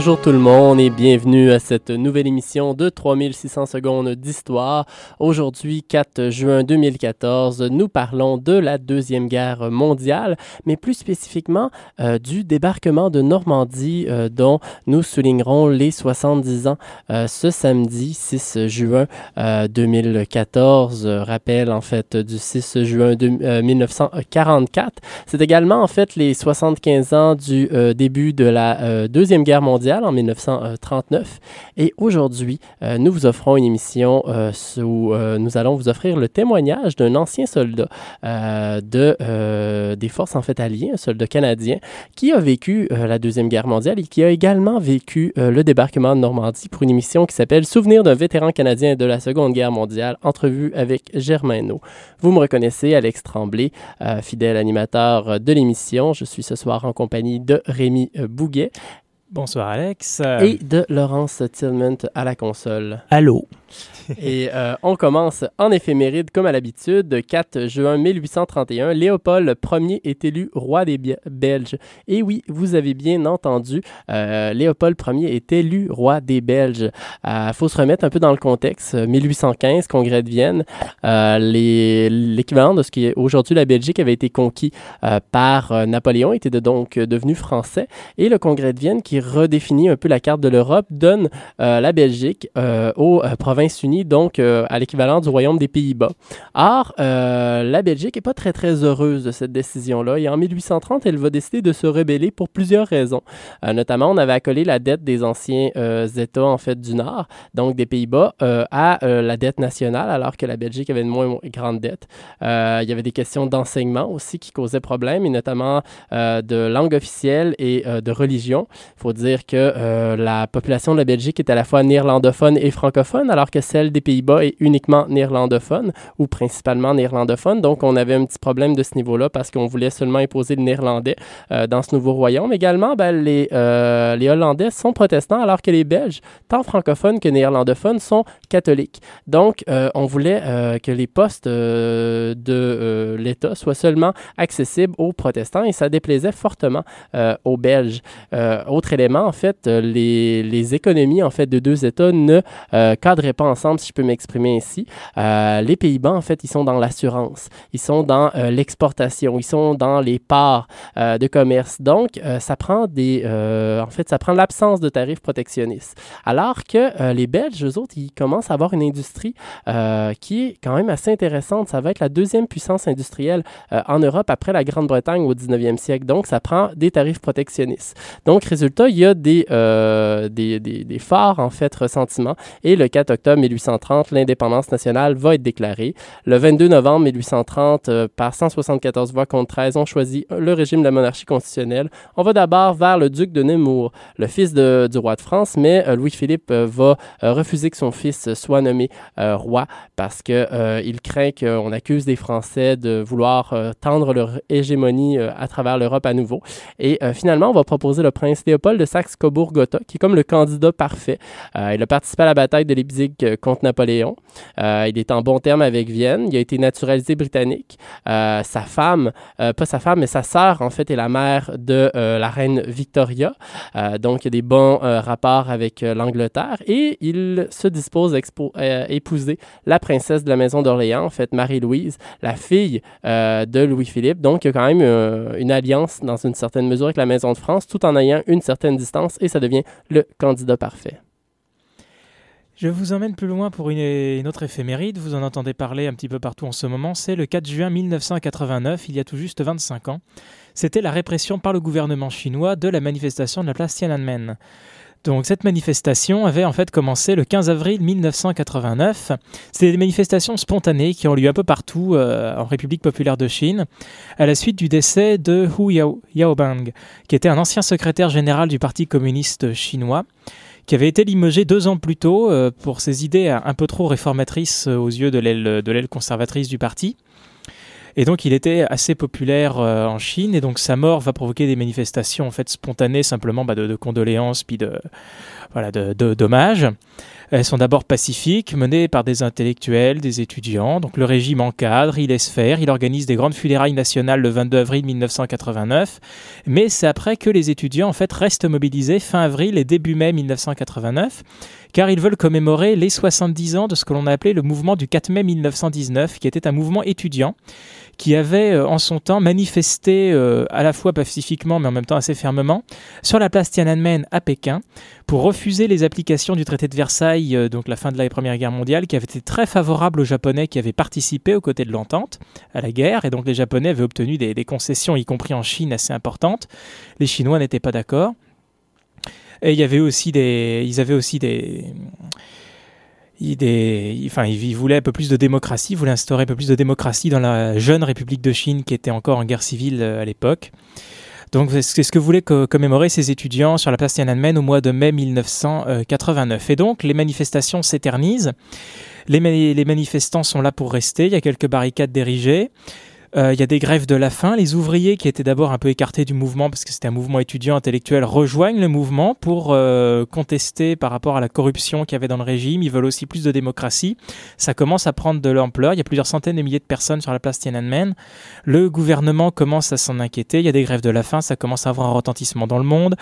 Bonjour tout le monde et bienvenue à cette nouvelle émission de 3600 secondes d'histoire. Aujourd'hui, 4 juin 2014, nous parlons de la Deuxième Guerre mondiale, mais plus spécifiquement euh, du débarquement de Normandie euh, dont nous soulignerons les 70 ans euh, ce samedi 6 juin 2014. Rappel en fait du 6 juin de, 1944. C'est également en fait les 75 ans du début de la Deuxième Guerre mondiale en 1939. Et aujourd'hui, euh, nous vous offrons une émission euh, où euh, nous allons vous offrir le témoignage d'un ancien soldat de, des forces en fait alliées, un soldat canadien, qui a vécu la Deuxième Guerre mondiale et qui a également vécu le débarquement de Normandie pour une émission qui s'appelle Souvenir d'un vétéran canadien de la Seconde Guerre mondiale, entrevue avec Germain Vous me reconnaissez, Alex Tremblay, fidèle animateur de l'émission. Je suis ce soir en compagnie de Rémi Bouguet. Bonsoir Alex. Et de Laurence Tillman à la console. Allô. Et euh, on commence en éphéméride comme à l'habitude. 4 juin 1831, Léopold Ier est élu roi des Belges. Et oui, vous avez bien entendu, euh, Léopold Ier est élu roi des Belges. Il euh, faut se remettre un peu dans le contexte. 1815, congrès de Vienne, l'équivalent de ce qui est aujourd'hui la Belgique avait été conquis par Napoléon, était donc devenu français. Et le congrès de Vienne, qui redéfinit un peu la carte de l'Europe, donne la Belgique aux provinces unies donc euh, à l'équivalent du royaume des Pays-Bas. Or, euh, la Belgique n'est pas très très heureuse de cette décision-là et en 1830, elle va décider de se rebeller pour plusieurs raisons. Euh, notamment, on avait accolé la dette des anciens États en fait du Nord, donc des Pays-Bas, à la dette nationale, alors que la Belgique avait une moins grande dette. il y avait des questions d'enseignement aussi qui causaient problème, et notamment de langue officielle et de religion. Il faut dire que la population de la Belgique est à la fois néerlandophone et francophone, alors que celle des Pays-Bas est uniquement néerlandophone ou principalement néerlandophone. Donc, on avait un petit problème de ce niveau-là parce qu'on voulait seulement imposer le néerlandais euh, dans ce nouveau royaume. Également, ben, les, euh, les Hollandais sont protestants alors que les Belges, tant francophones que néerlandophones, sont catholiques. Donc, euh, on voulait que les postes de l'État soient seulement accessibles aux protestants et ça déplaisait fortement aux Belges. autre en fait, les, les économies en fait, de deux États ne cadraient pas ensemble si je peux m'exprimer ainsi. Euh, les Pays-Bas, en fait, ils sont dans l'assurance, ils sont dans euh, l'exportation, ils sont dans les parts euh, de commerce. Donc, ça prend des, en fait, ça prend l'absence de tarifs protectionnistes. Alors que les Belges, eux autres, ils commencent à avoir une industrie qui est quand même assez intéressante. Ça va être la deuxième puissance industrielle en Europe après la Grande-Bretagne au 19e siècle. Donc, ça prend des tarifs protectionnistes. Donc, résultat, il y a des, des, des, des forts, en fait, ressentiments. Et le 4 octobre 1830, l'indépendance nationale va être déclarée. Le 22 novembre 1830, euh, par 174 voix contre 13, on choisit le régime de la monarchie constitutionnelle. On va d'abord vers le duc de Nemours, le fils du roi de France, mais euh, Louis-Philippe euh, va refuser que son fils soit nommé roi parce qu'il craint qu'on accuse des Français de vouloir tendre leur hégémonie à travers l'Europe à nouveau. Et finalement, on va proposer le prince Léopold de Saxe-Cobourg-Gotha, qui est comme le candidat parfait. il a participé à la bataille de Leipzig contre Napoléon. Euh, il est en bon terme avec Vienne. Il a été naturalisé britannique. Euh, sa femme, euh, pas sa femme, mais sa sœur, en fait, est la mère de la reine Victoria. donc, il a des bons rapports avec l'Angleterre et il se dispose à épouser la princesse de la maison d'Orléans, en fait, Marie-Louise, la fille de Louis-Philippe. Donc, il y a quand même une alliance dans une certaine mesure avec la maison de France, tout en ayant une certaine distance et ça devient le candidat parfait. Je vous emmène plus loin pour une, autre éphéméride. Vous en entendez parler un petit peu partout en ce moment. C'est le 4 juin 1989, il y a tout juste 25 ans. C'était la répression par le gouvernement chinois de la manifestation de la place Tiananmen. Donc cette manifestation avait en fait commencé le 15 avril 1989. C'était des manifestations spontanées qui ont lieu un peu partout euh, en République populaire de Chine, à la suite du décès de Hu Yao, Yaobang, qui était un ancien secrétaire général du Parti communiste chinois qui avait été limogé deux ans plus tôt euh, pour ses idées un peu trop réformatrices euh, aux yeux de l'aile conservatrice du parti. Et donc il était assez populaire en Chine et donc sa mort va provoquer des manifestations en fait spontanées simplement bah, de, condoléances puis de voilà de, d'hommages. Elles sont d'abord pacifiques, menées par des intellectuels, des étudiants. Donc le régime encadre, il laisse faire, il organise des grandes funérailles nationales le 22 avril 1989. Mais c'est après que les étudiants en fait restent mobilisés fin avril et début mai 1989 car ils veulent commémorer les 70 ans de ce que l'on a appelé le mouvement du 4 mai 1919, qui était un mouvement étudiant qui avait euh, en son temps manifesté euh, à la fois pacifiquement mais en même temps assez fermement sur la place Tiananmen à Pékin pour refuser les applications du traité de Versailles, euh, donc la fin de la Première Guerre mondiale, qui avait été très favorable aux Japonais qui avaient participé aux côtés de l'entente à la guerre, et donc les Japonais avaient obtenu des, des concessions, y compris en Chine, assez importantes. Les Chinois n'étaient pas d'accord. Et il y avait aussi des, ils avaient aussi des, ils voulaient un peu plus de démocratie, ils voulaient instaurer un peu plus de démocratie dans la jeune République de Chine qui était encore en guerre civile euh, à l'époque. Donc c'est ce que voulaient commémorer ces étudiants sur la place Tiananmen au mois de mai 1989. Et donc les manifestations s'éternisent. Les, les manifestants sont là pour rester. Il y a quelques barricades dirigées. Euh, il y a des grèves de la faim. Les ouvriers, qui étaient d'abord un peu écartés du mouvement parce que c'était un mouvement étudiant intellectuel, rejoignent le mouvement pour euh, contester par rapport à la corruption qu'il y avait dans le régime. Ils veulent aussi plus de démocratie. Ça commence à prendre de l'ampleur. Il y a plusieurs centaines de milliers de personnes sur la place Tiananmen. Le gouvernement commence à s'en inquiéter. Il y a des grèves de la faim. Ça commence à avoir un retentissement dans le monde.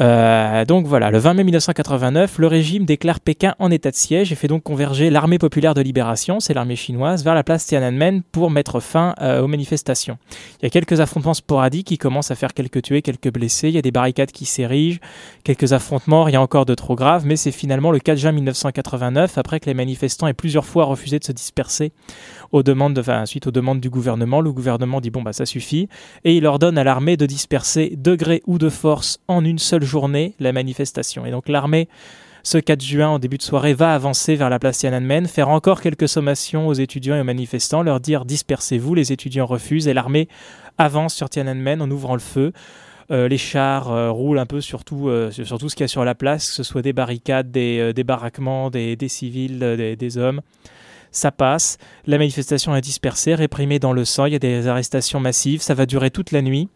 Euh, donc voilà, le 20 mai 1989, le régime déclare Pékin en état de siège et fait donc converger l'armée populaire de libération, c'est l'armée chinoise, vers la place Tiananmen pour mettre fin euh, aux manifestations. Il y a quelques affrontements sporadiques qui commencent à faire quelques tués, quelques blessés, il y a des barricades qui s'érigent, quelques affrontements, rien encore de trop grave, mais c'est finalement le 4 juin 1989, après que les manifestants aient plusieurs fois refusé de se disperser aux demandes, suite aux demandes du gouvernement. Le gouvernement dit bon bah ça suffit et il ordonne à l'armée de disperser de gré ou de force en une seule journée la manifestation. Et donc l'armée ce 4 juin, en début de soirée, va avancer vers la place Tiananmen, faire encore quelques sommations aux étudiants et aux manifestants, leur dire dispersez-vous, les étudiants refusent, et l'armée avance sur Tiananmen en ouvrant le feu. Euh, les chars euh, roulent un peu sur tout, euh, sur tout ce qu'il y a sur la place, que ce soit des barricades, des, des baraquements, des, civils, des hommes ça passe, la manifestation est dispersée, réprimée dans le sang, il y a des arrestations massives, ça va durer toute la nuit.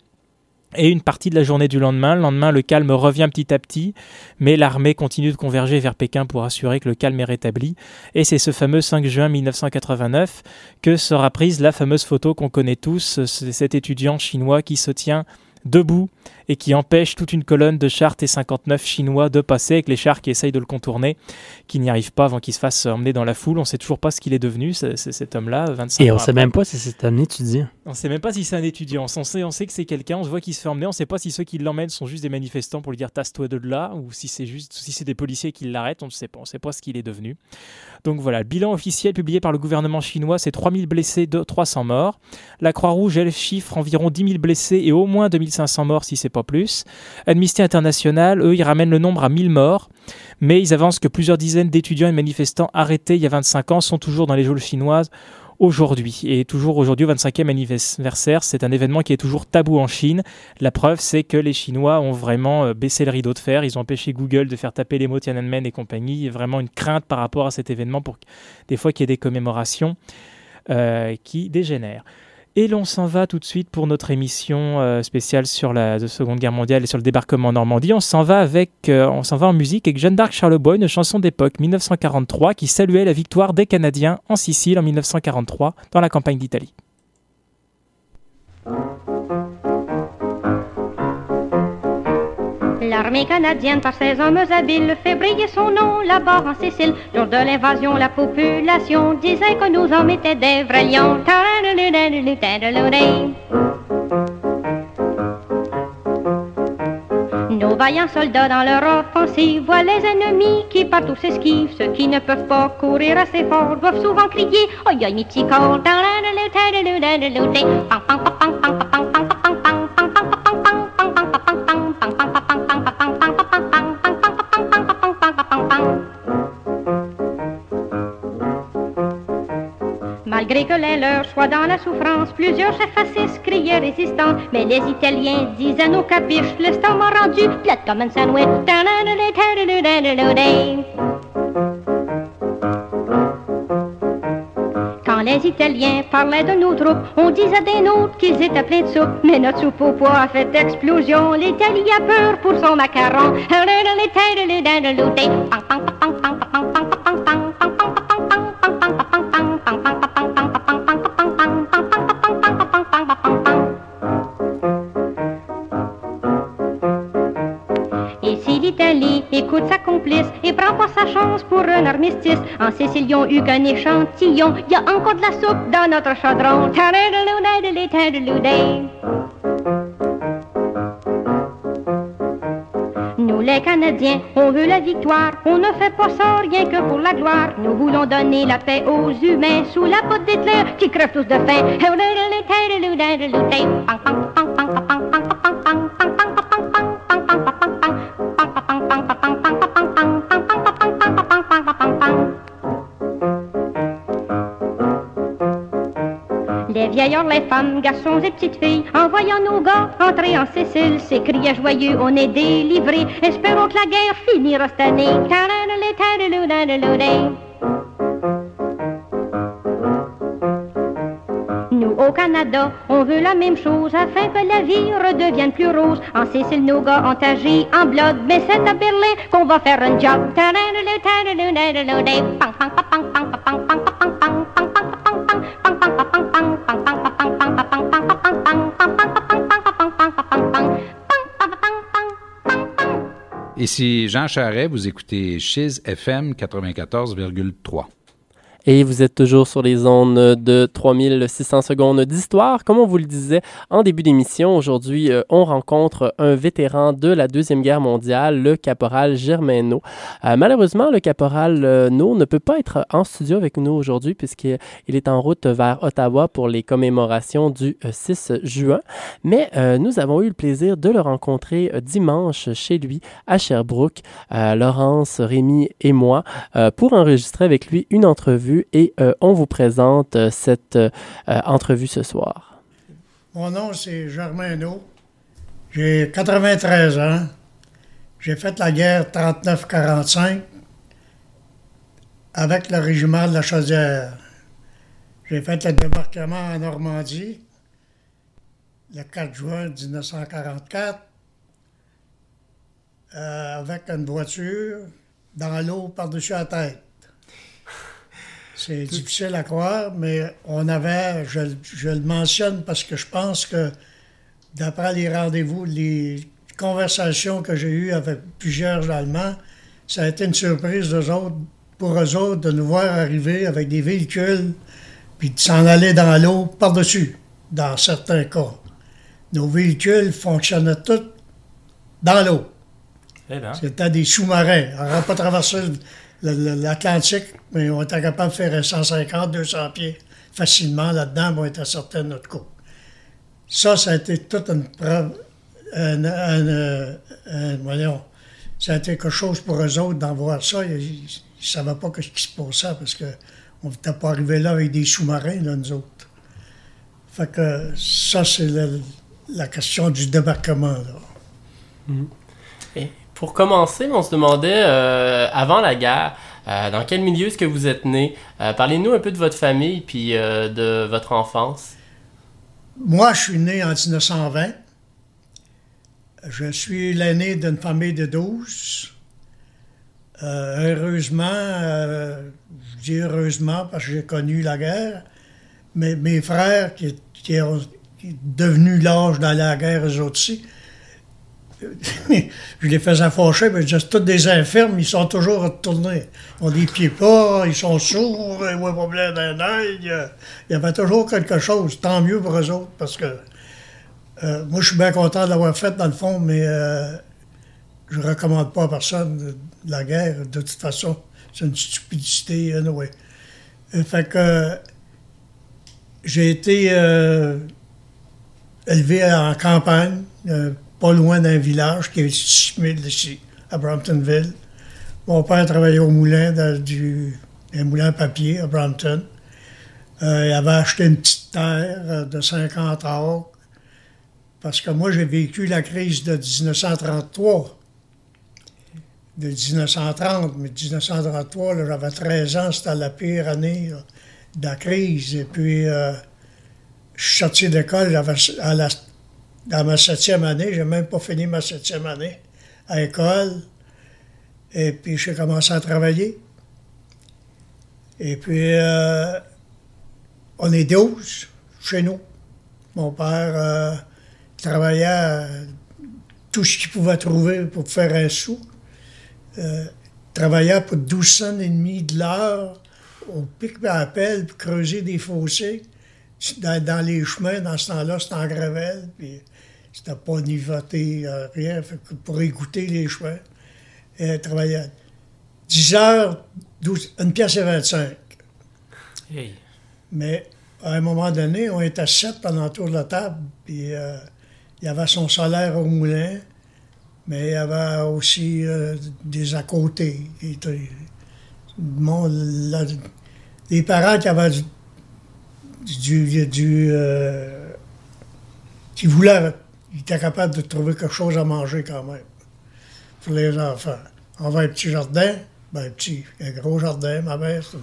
Et une partie de la journée du lendemain, le lendemain, le calme revient petit à petit, mais l'armée continue de converger vers Pékin pour assurer que le calme est rétabli. Et c'est ce fameux 5 juin 1989 que sera prise la fameuse photo qu'on connaît tous, cet étudiant chinois qui se tient debout et qui empêche toute une colonne de chars T-59 chinois de passer avec les chars qui essayent de le contourner, qui n'y arrivent pas avant qu'il se fasse emmener dans la foule. On ne sait toujours pas ce qu'il est devenu, cet homme-là, 25 Et on ne sait même pas si c'est un étudiant. On ne sait même pas si c'est un étudiant. On sait, on sait que c'est quelqu'un, on se voit qu'il se fait emmener, on ne sait pas si ceux qui l'emmènent sont juste des manifestants pour lui dire tasse-toi de là, ou si c'est juste si c'est des policiers qui l'arrêtent, on ne sait pas. On ne sait pas ce qu'il est devenu. Donc voilà, le bilan officiel publié par le gouvernement chinois, c'est 3000 blessés, 300 morts. La Croix-Rouge, elle chiffre environ 10 000 blessés et au moins 2500 morts si c'est pas plus. Amnesty International, eux, ils ramènent le nombre à 1000 morts, mais ils avancent que plusieurs dizaines d'étudiants et manifestants arrêtés il y a 25 ans sont toujours dans les geôles chinoises aujourd'hui. Et toujours aujourd'hui, au 25e anniversaire, c'est un événement qui est toujours tabou en Chine. La preuve, c'est que les Chinois ont vraiment euh, baissé le rideau de fer. Ils ont empêché Google de faire taper les mots Tiananmen et compagnie. Il y a vraiment une crainte par rapport à cet événement pour des fois qu'il y ait des commémorations euh, qui dégénèrent. Et l'on s'en va tout de suite pour notre émission euh, spéciale sur la Seconde Guerre mondiale et sur le débarquement en Normandie. On s'en va avec, euh, on s'en va en musique avec Jeanne d'Arc Charlebois, une chanson d'époque 1943 qui saluait la victoire des Canadiens en Sicile en 1943 dans la campagne d'Italie. L'armée canadienne, par ses hommes habiles, fait briller son nom là-bas en Sicile. Jour de l'invasion, la population disait que nos hommes étaient des vrais lions. Nos vaillants soldats dans leur offensive voient les ennemis qui partout s'esquivent. Ceux qui ne peuvent pas courir assez fort doivent souvent crier Oh, y'a mes Malgré que les leurs dans la souffrance, plusieurs chefs fascistes criaient résistants. Mais les Italiens disaient nos capiches, l'estomac rendu, plate comme un sandwich. Quand les Italiens parlaient de nos troupes. On disait des nôtres qu'ils étaient pleins de soupe. Mais notre soupe au poids a fait explosion. L'Italie a peur pour son macaron. l'Italie écoute sa complice et prend pas sa chance pour un armistice, en Sicile, ils ont eu qu'un échantillon. Y a encore de la soupe dans notre chaudron. Nous les Canadiens, on veut la victoire, on ne fait pas ça rien que pour la gloire. Nous voulons donner la paix aux humains sous la botte d'Hitler qui crèvent tous de faim. Les vieillards, les femmes, garçons et petites filles, en voyant nos gars entrer en Sicile, s'écriaient joyeux, on est délivrés. Espérons que la guerre finira cette année. Nous, au Canada, on veut la même chose afin que la vie redevienne plus rose. En Sicile, nos gars ont agi en blood, mais c'est à Berlin qu'on va faire un job. Ici Jean Charret, vous écoutez Chiz FM 94,3. Et vous êtes toujours sur les ondes de 3600 secondes d'histoire. Comme on vous le disait en début d'émission, aujourd'hui, euh, on rencontre un vétéran de la Deuxième Guerre mondiale, le caporal Germaino. Euh, malheureusement, le caporal euh, No ne peut pas être en studio avec nous aujourd'hui puisqu'il est en route vers Ottawa pour les commémorations du 6 juin. Mais nous avons eu le plaisir de le rencontrer dimanche chez lui à Sherbrooke, Laurence, Rémi et moi, pour enregistrer avec lui une entrevue et euh, on vous présente euh, cette euh, entrevue ce soir. Mon nom, c'est Germain Hainaut. J'ai 93 ans. J'ai fait la guerre 39-45 avec le régiment de la Chaudière. J'ai fait le débarquement en Normandie le 4 juin 1944 avec une voiture dans l'eau par-dessus la tête. C'est difficile à croire, mais on avait, je, le mentionne parce que je pense que d'après les rendez-vous, les conversations que j'ai eues avec plusieurs Allemands, ça a été une surprise pour eux autres de nous voir arriver avec des véhicules, puis de s'en aller dans l'eau par-dessus, dans certains cas. Nos véhicules fonctionnaient tous dans l'eau. Eh ben. C'était des sous-marins. On n'aurait pas traversé l'Atlantique, mais on était capable de faire 150, 200 pieds facilement là-dedans, mais on était certain de notre coup. Ça, ça a été toute une preuve, voyons, ça a été quelque chose pour eux autres d'en voir ça. Ils ne savaient pas ce qui se passait parce qu'on n'était pas arrivé là avec des sous-marins, nous autres. Fait que ça, c'est la, question du débarquement. Mm-hmm. Pour commencer, on se demandait, euh, avant la guerre, euh, dans quel milieu est-ce que vous êtes né? Euh, parlez-nous un peu de votre famille puis de votre enfance. Moi, je suis né en 1920. Je suis l'aîné d'une famille de 12. heureusement, je dis heureusement parce que j'ai connu la guerre, mais mes frères qui, qui, ont, devenu l'âge dans la guerre, eux aussi, je les faisais fâcher, mais je disais, tous des infirmes, ils sont toujours retournés. Ont des pieds pas, ils sont sourds, ils voient pas plein d'un œil. Il y avait toujours quelque chose. Tant mieux pour eux autres, parce que euh, moi, je suis bien content de l'avoir fait, dans le fond, mais euh, je ne recommande pas à personne la guerre. De toute façon, c'est une stupidité, anyway. Euh, fait que j'ai été élevé en campagne loin d'un village qui est situé ici, à Bramptonville. Mon père travaillait au moulin, dans du, un moulin à papier à Brampton. Euh, il avait acheté une petite terre euh, de 50 acres parce que moi, j'ai vécu la crise de 1933. De 1930, mais 1933, j'avais 13 ans, c'était la pire année de la crise. Et puis, euh, je suis sorti d'école à la- dans ma septième année. J'ai même pas fini ma septième année à l'école. Et puis, j'ai commencé à travailler. Et puis, euh, on est 12 chez nous. Mon père euh, travaillait tout ce qu'il pouvait trouver pour faire un sou. Euh, travaillait pour 12 cents et demi de l'heure au pic à la pelle pour creuser des fossés dans, dans les chemins. Dans ce temps-là, c'était en gravelle, puis c'était pas niveauté, euh, rien, fait que pour écouter les chemins. Et travaillait 10 heures, 12, une pièce et 25. Hey. Mais à un moment donné, on était sept pendant tour de la table, puis euh, il y avait son salaire au moulin, mais il y avait aussi euh, des à côté. Était- mon- la- les parents qui avaient du. du, du, euh, qui voulaient. Ils étaient capables de trouver quelque chose à manger quand même pour les enfants. On avait un petit jardin, ben petit, un gros jardin, ma mère, c'est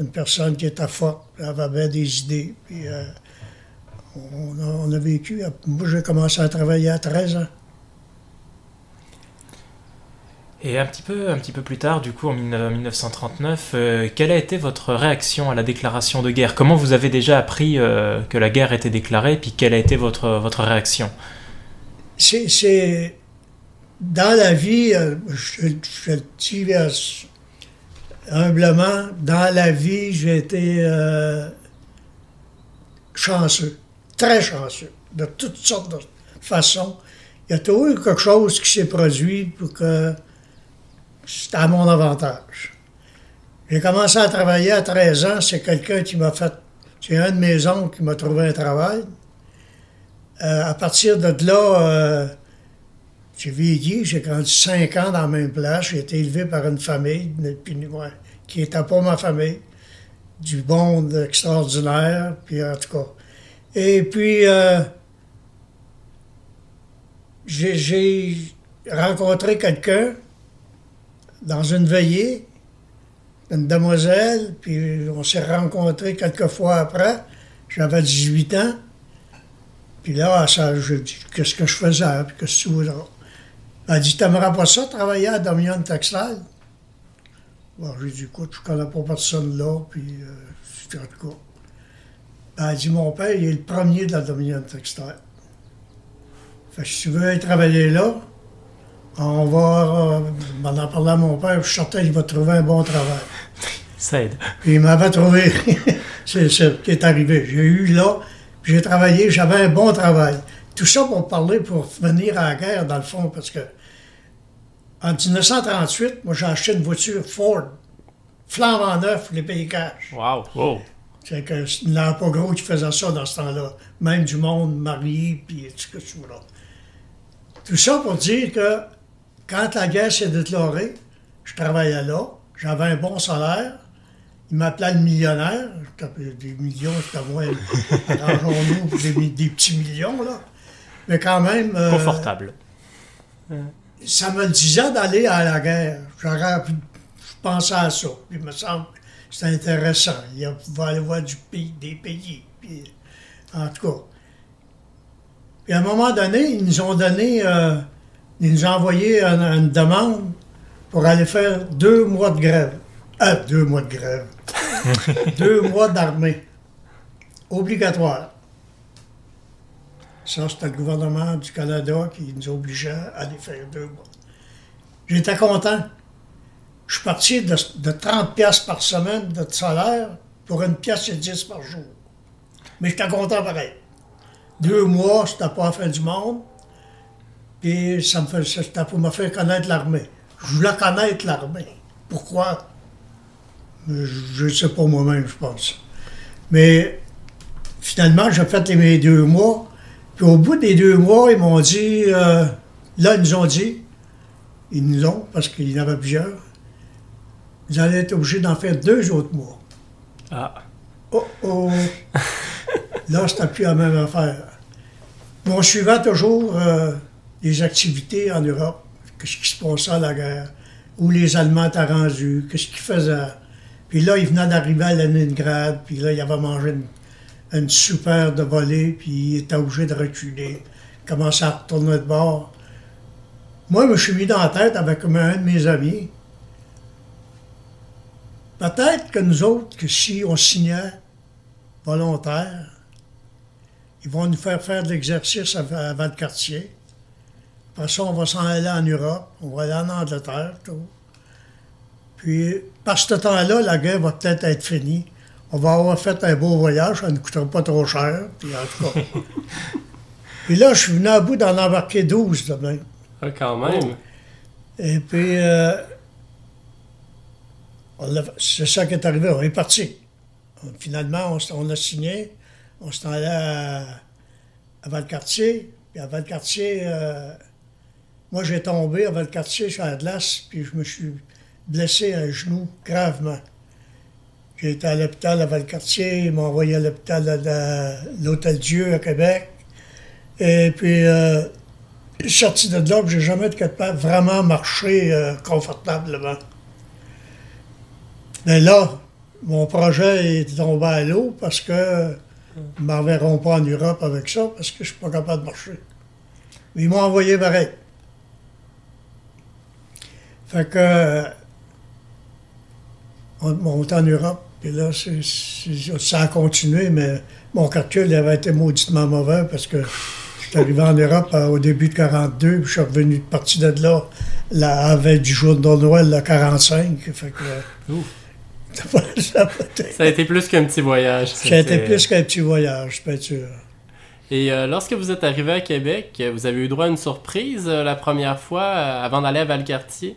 une- personne qui était forte, elle avait des idées. Puis, euh, on, a, vécu. Moi, j'ai commencé à travailler à 13 ans. Et un petit, peu, un petit peu plus tard, du coup, en 19- 1939, euh, quelle a été votre réaction à la déclaration de guerre? Comment vous avez déjà appris euh, que la guerre était déclarée, puis quelle a été votre, votre réaction? C'est- C'est. Dans la vie, euh, je, je le dis humblement, dans la vie, j'ai été euh, chanceux, très chanceux, de toutes sortes de façons. Il y a toujours eu quelque chose qui s'est produit pour que c'était à mon avantage. J'ai commencé à travailler à 13 ans, c'est quelqu'un qui m'a fait. C'est un de mes oncles qui m'a trouvé un travail. Euh, à partir de là, euh, j'ai vieilli, j'ai grandi cinq ans dans la même place. J'ai été élevé par une famille qui n'était pas ma famille. Du monde extraordinaire, puis en tout cas. Et puis, euh, j'ai rencontré quelqu'un dans une veillée, une demoiselle, puis on s'est rencontrés quelques fois après. J'avais 18 ans. Puis là, ça, je dis, qu'est-ce que je faisais? Puis qu'est-ce que tu voudras? Elle dit, t'aimerais pas ça, travailler à Dominion Textile? Bon, j'ai dit, écoute, je connais pas personne là, puis euh, c'est en tout cas. Elle dit, mon père, il est le premier de la Dominion Textile. Fait que si tu veux aller travailler là, on va, euh, en parlant à mon père, je suis certain qu'il va trouver un bon travail. Ça aide. Puis il m'avait trouvé. c'est ce qui est arrivé. J'ai eu là, j'ai travaillé, j'avais un bon travail. Tout ça pour parler, pour venir à la guerre, dans le fond, parce que en 1938, moi, j'ai acheté une voiture Ford, flambant neuf, les pays cash. Waouh wow. C'est que il n'y en a pas gros qui faisait ça dans ce temps-là. Même du monde marié, puis tout ce là. Tout ça pour dire que quand la guerre s'est déclarée, je travaillais là, j'avais un bon salaire. Il m'appelait le millionnaire. Des millions, c'était moins. Arrangeons-nous des, des petits millions, là. Mais quand même. euh, Confortable. ça me le disait d'aller à la guerre. J'aurais pu- je pensais à ça. Il me semble que c'était intéressant. Il y a- pouvait aller voir du pays, des pays. Puis, en tout cas. Puis à un moment donné, ils nous ont donné, euh, ils nous ont envoyé une, une demande pour aller faire deux mois de grève. Ah, deux mois de grève. deux mois d'armée. Obligatoire. Ça, c'était le gouvernement du Canada qui nous obligeait à aller faire deux mois. J'étais content. Je suis parti de, de 30 pièces par semaine de salaire pour une pièce et 10 par jour. Mais j'étais content pareil. Deux mois, c'était pas la fin du monde. Puis ça me fait, c'était pour me faire connaître l'armée. Je voulais connaître l'armée. Pourquoi? Je ne sais pas moi-même, je pense. Mais finalement, j'ai fait les- mes deux mois. Puis au bout des deux mois, ils m'ont dit, euh, là, ils nous ont dit, ils nous ont, parce qu'il y en avait plusieurs, vous allez être obligés d'en faire deux autres mois. Ah. Oh oh! là, c'était plus la même affaire. Mais on suivait toujours euh, les activités en Europe, qu'est-ce qui se passait à la guerre, où les Allemands étaient rendus, qu'est-ce qu'ils faisaient? Puis là, il venait d'arriver à Leningrad, puis là, il avait mangé une, une super de volée, puis il était obligé de reculer. Il commençait à retourner de bord. Moi, je me suis mis dans la tête avec un de mes amis. Peut-être que nous autres, que si on signait volontaire, ils vont nous faire faire de l'exercice à, à Valcartier. Après ça, on va s'en aller en Europe, on va aller en Angleterre, tout. Puis, par ce temps-là, la guerre va peut-être être finie. On va avoir fait un beau voyage, ça ne coûtera pas trop cher. Puis, en tout cas. puis là, je suis venu à bout d'en embarquer 12 de même. Ah, quand même. Et puis, euh, c'est ça qui est arrivé, on est parti. Finalement, on, on a signé, on s'en allait à, à Valcartier. Puis à Valcartier, euh, moi j'ai tombé à Valcartier sur la glace, puis je me suis blessé un genou gravement. J'ai été à l'hôpital à Valcartier, ils m'ont envoyé à l'hôpital la- l'Hôtel Dieu à Québec. Et puis, euh, sorti de là, j'ai jamais été capable vraiment marcher euh, confortablement. Mais là, mon projet est tombé à l'eau parce que ils ne m'enverront pas en Europe avec ça parce que je suis pas capable de marcher. Mais ils m'ont envoyé pareil. Fait que on, on est en Europe, puis là, c'est- ça a continué, mais mon calcul avait été mauditement mauvais parce que je suis arrivé en Europe euh, au début de 42, puis je suis revenu parti de là la avec du jour de Noël, le 45. Fait que, euh, Ouf. ça a été- plus qu'un petit voyage. ça a été plus qu'un petit voyage, sûr. Et euh, lorsque vous êtes arrivé à Québec, vous avez eu droit à une surprise euh, la première fois euh, avant d'aller à Valcartier?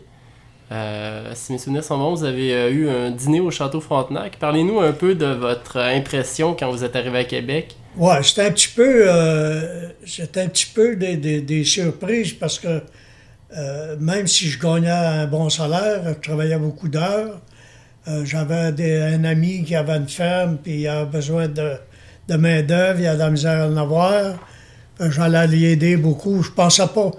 Euh, si mes souvenirs sont bons, vous avez euh, eu un dîner au Château Frontenac. Parlez-nous un peu de votre impression quand vous êtes arrivé à Québec. Ouais, c'était un petit peu, euh, un petit peu des, surprises parce que même si je gagnais un bon salaire, je travaillais beaucoup d'heures. J'avais un ami qui avait une ferme, puis il avait besoin de, main-d'œuvre, il avait de la misère à en avoir. J'allais l'y aider beaucoup. Je pensais pas,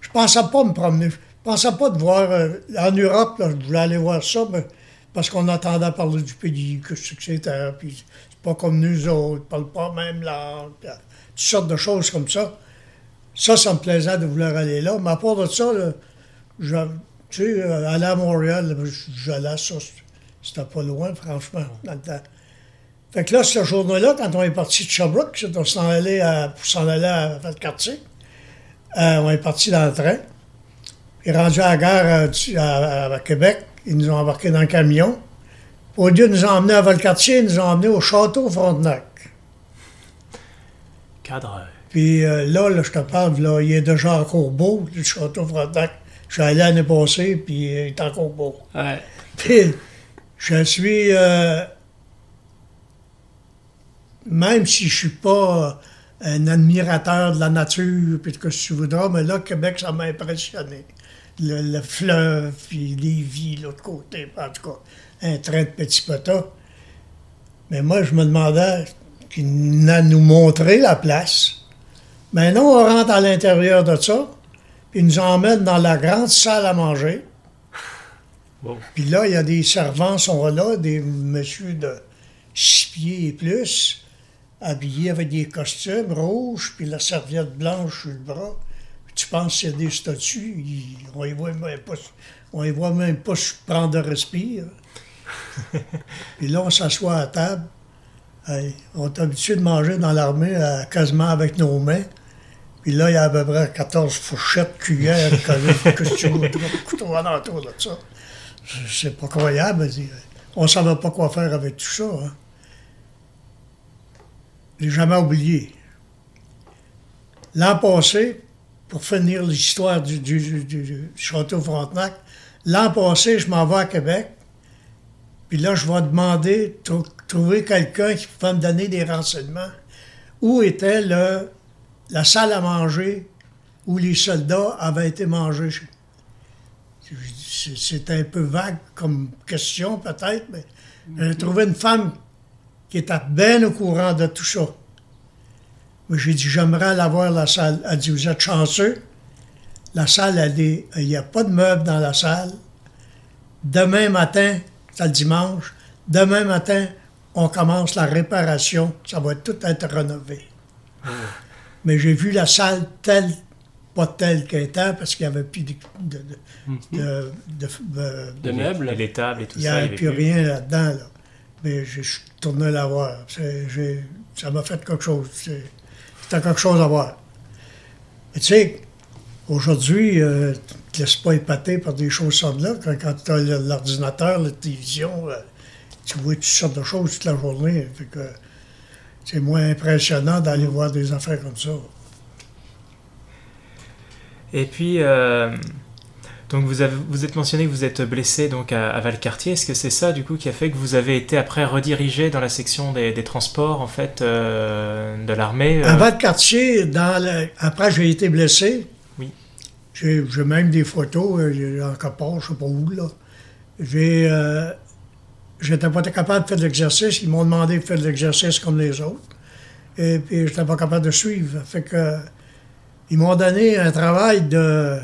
je pensais pas me promener. Je pensais pas de voir. euh, en Europe, là, je voulais aller voir ça, mais parce qu'on entendait parler du pays, que c'est que puis c'est pas comme nous autres, ils parlent pas même langue, euh, toutes sortes de choses comme ça. Ça, ça me plaisait de vouloir aller là. Mais à part de ça, là, tu sais, euh, aller à Montréal, j'allais à ça, c'était pas loin, franchement, dans le temps. Fait que là, ce journée-là, quand on est parti de Sherbrooke, on s'en allait à, pour s'en aller à Valcartier, euh, on est parti dans le train. Et rendu à la gare euh, à, à- à Québec, ils nous ont embarqués dans le camion. Au lieu de nous emmener à Valcartier, ils nous ont emmenés au château Frontenac. Cadre. Puis euh, là, là, je te parle, là, il est déjà encore beau, le château Frontenac. Je suis allé l'année passée, puis euh, il est encore beau. Ouais. Puis, je suis. euh, même si je suis pas un admirateur de la nature, puis que tu voudras, mais là, Québec, ça m'a impressionné. Le, le fleuve, puis les villes, l'autre côté, en tout cas, un train de petits potins. Mais moi, je me demandais qu'il venait nous montrer la place. Mais non, on rentre à l'intérieur de ça, puis ils nous emmènent dans la grande salle à manger. Puis là, il y a des servants qui sont là, des messieurs de six pieds et plus, habillés avec des costumes rouges, puis la serviette blanche sur le bras. Tu penses qu'il y a des statues, ils- on les voit même pas, on les voit même pas prendre de respire. puis là, on s'assoit à table. Hey, on est habitué de manger dans l'armée euh, quasiment avec nos mains. Puis là, il y a à peu près 14 fourchettes, cuillères, couteaux alentour de ça. C'est pas croyable. On ne savait pas quoi faire avec tout ça. Hein. Je l'ai jamais oublié. L'an passé, pour finir l'histoire du, château Frontenac, l'an passé, je m'en vais à Québec. Puis là, je vais demander, trou- trouver quelqu'un qui pouvait me donner des renseignements. Où était la salle à manger où les soldats avaient été mangés? C'est un peu vague comme question, peut-être, mais j'ai trouvé une femme qui était bien au courant de tout ça. J'ai dit, j'aimerais aller voir la salle. Elle dit, vous êtes chanceux. La salle, elle est- il n'y a pas de meubles dans la salle. Demain matin, c'est le dimanche, Demain matin, on commence la réparation, ça va tout être rénové. Mais j'ai vu la salle telle, pas telle qu'elle était, parce qu'il n'y avait plus de, de, de, de- de- De meubles. Les tables et tout il n'y ça. avait il y plus rien là-dedans. là. Mais je suis tourné la voir. Ça m'a fait quelque chose. C'est- C'était quelque chose à voir. Mais tu sais, aujourd'hui, euh, tu ne te laisses pas épater par des choses comme là. Quand, tu as l'ordinateur, la télévision, euh, tu vois toutes sortes de choses toute la journée. C'est moins impressionnant d'aller voir des affaires comme ça. Et puis, euh, donc vous, avez, vous êtes mentionné que vous êtes blessé donc à, à Valcartier. Est-ce que c'est ça du coup qui a fait que vous avez été après redirigé dans la section des, des transports en fait euh, de l'armée euh, Avant de quartier, dans le- après j'ai été blessé. Oui. J'ai j'ai même des photos, euh, j'ai encore pas, je sais pas où là. J'ai euh, j'étais pas capable de faire de l'exercice. Ils m'ont demandé de faire de l'exercice comme les autres. Et puis j'étais pas capable de suivre. Fait que ils m'ont donné un travail de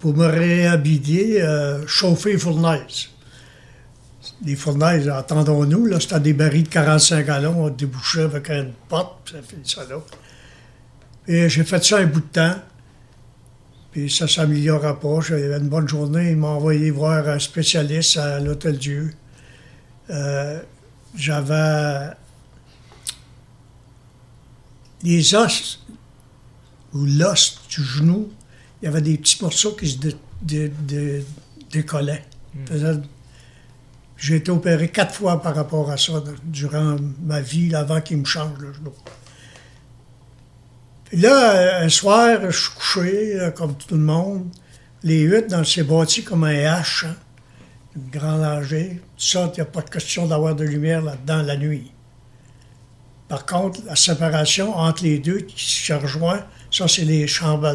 pour me réhabiller, euh, chauffer les fournaises. Les fournaises, entendons-nous, là, c'était des barils de 45 gallons, on débouchait avec une porte, ça fait ça là. Et j'ai fait ça un bout de temps, puis ça ne s'améliora pas. J'avais une bonne journée, ils m'ont envoyé voir un spécialiste à l'Hôtel Dieu. Euh, J'avais les os, ou l'os du genou, il y avait des petits morceaux qui se dé- dé- dé- décollaient. Faisait- J'ai été opéré quatre fois par rapport à ça durant ma vie, avant qu'il me change le genou. Puis là, un soir, je suis couché, comme tout le monde. Les huttes, dans c'est bâti comme un H, hein, une grande rangée. Ça, il n'y a pas de question d'avoir de lumière là-dedans la nuit. Par contre, la séparation entre les deux qui se rejoint, ça, c'est les chambres,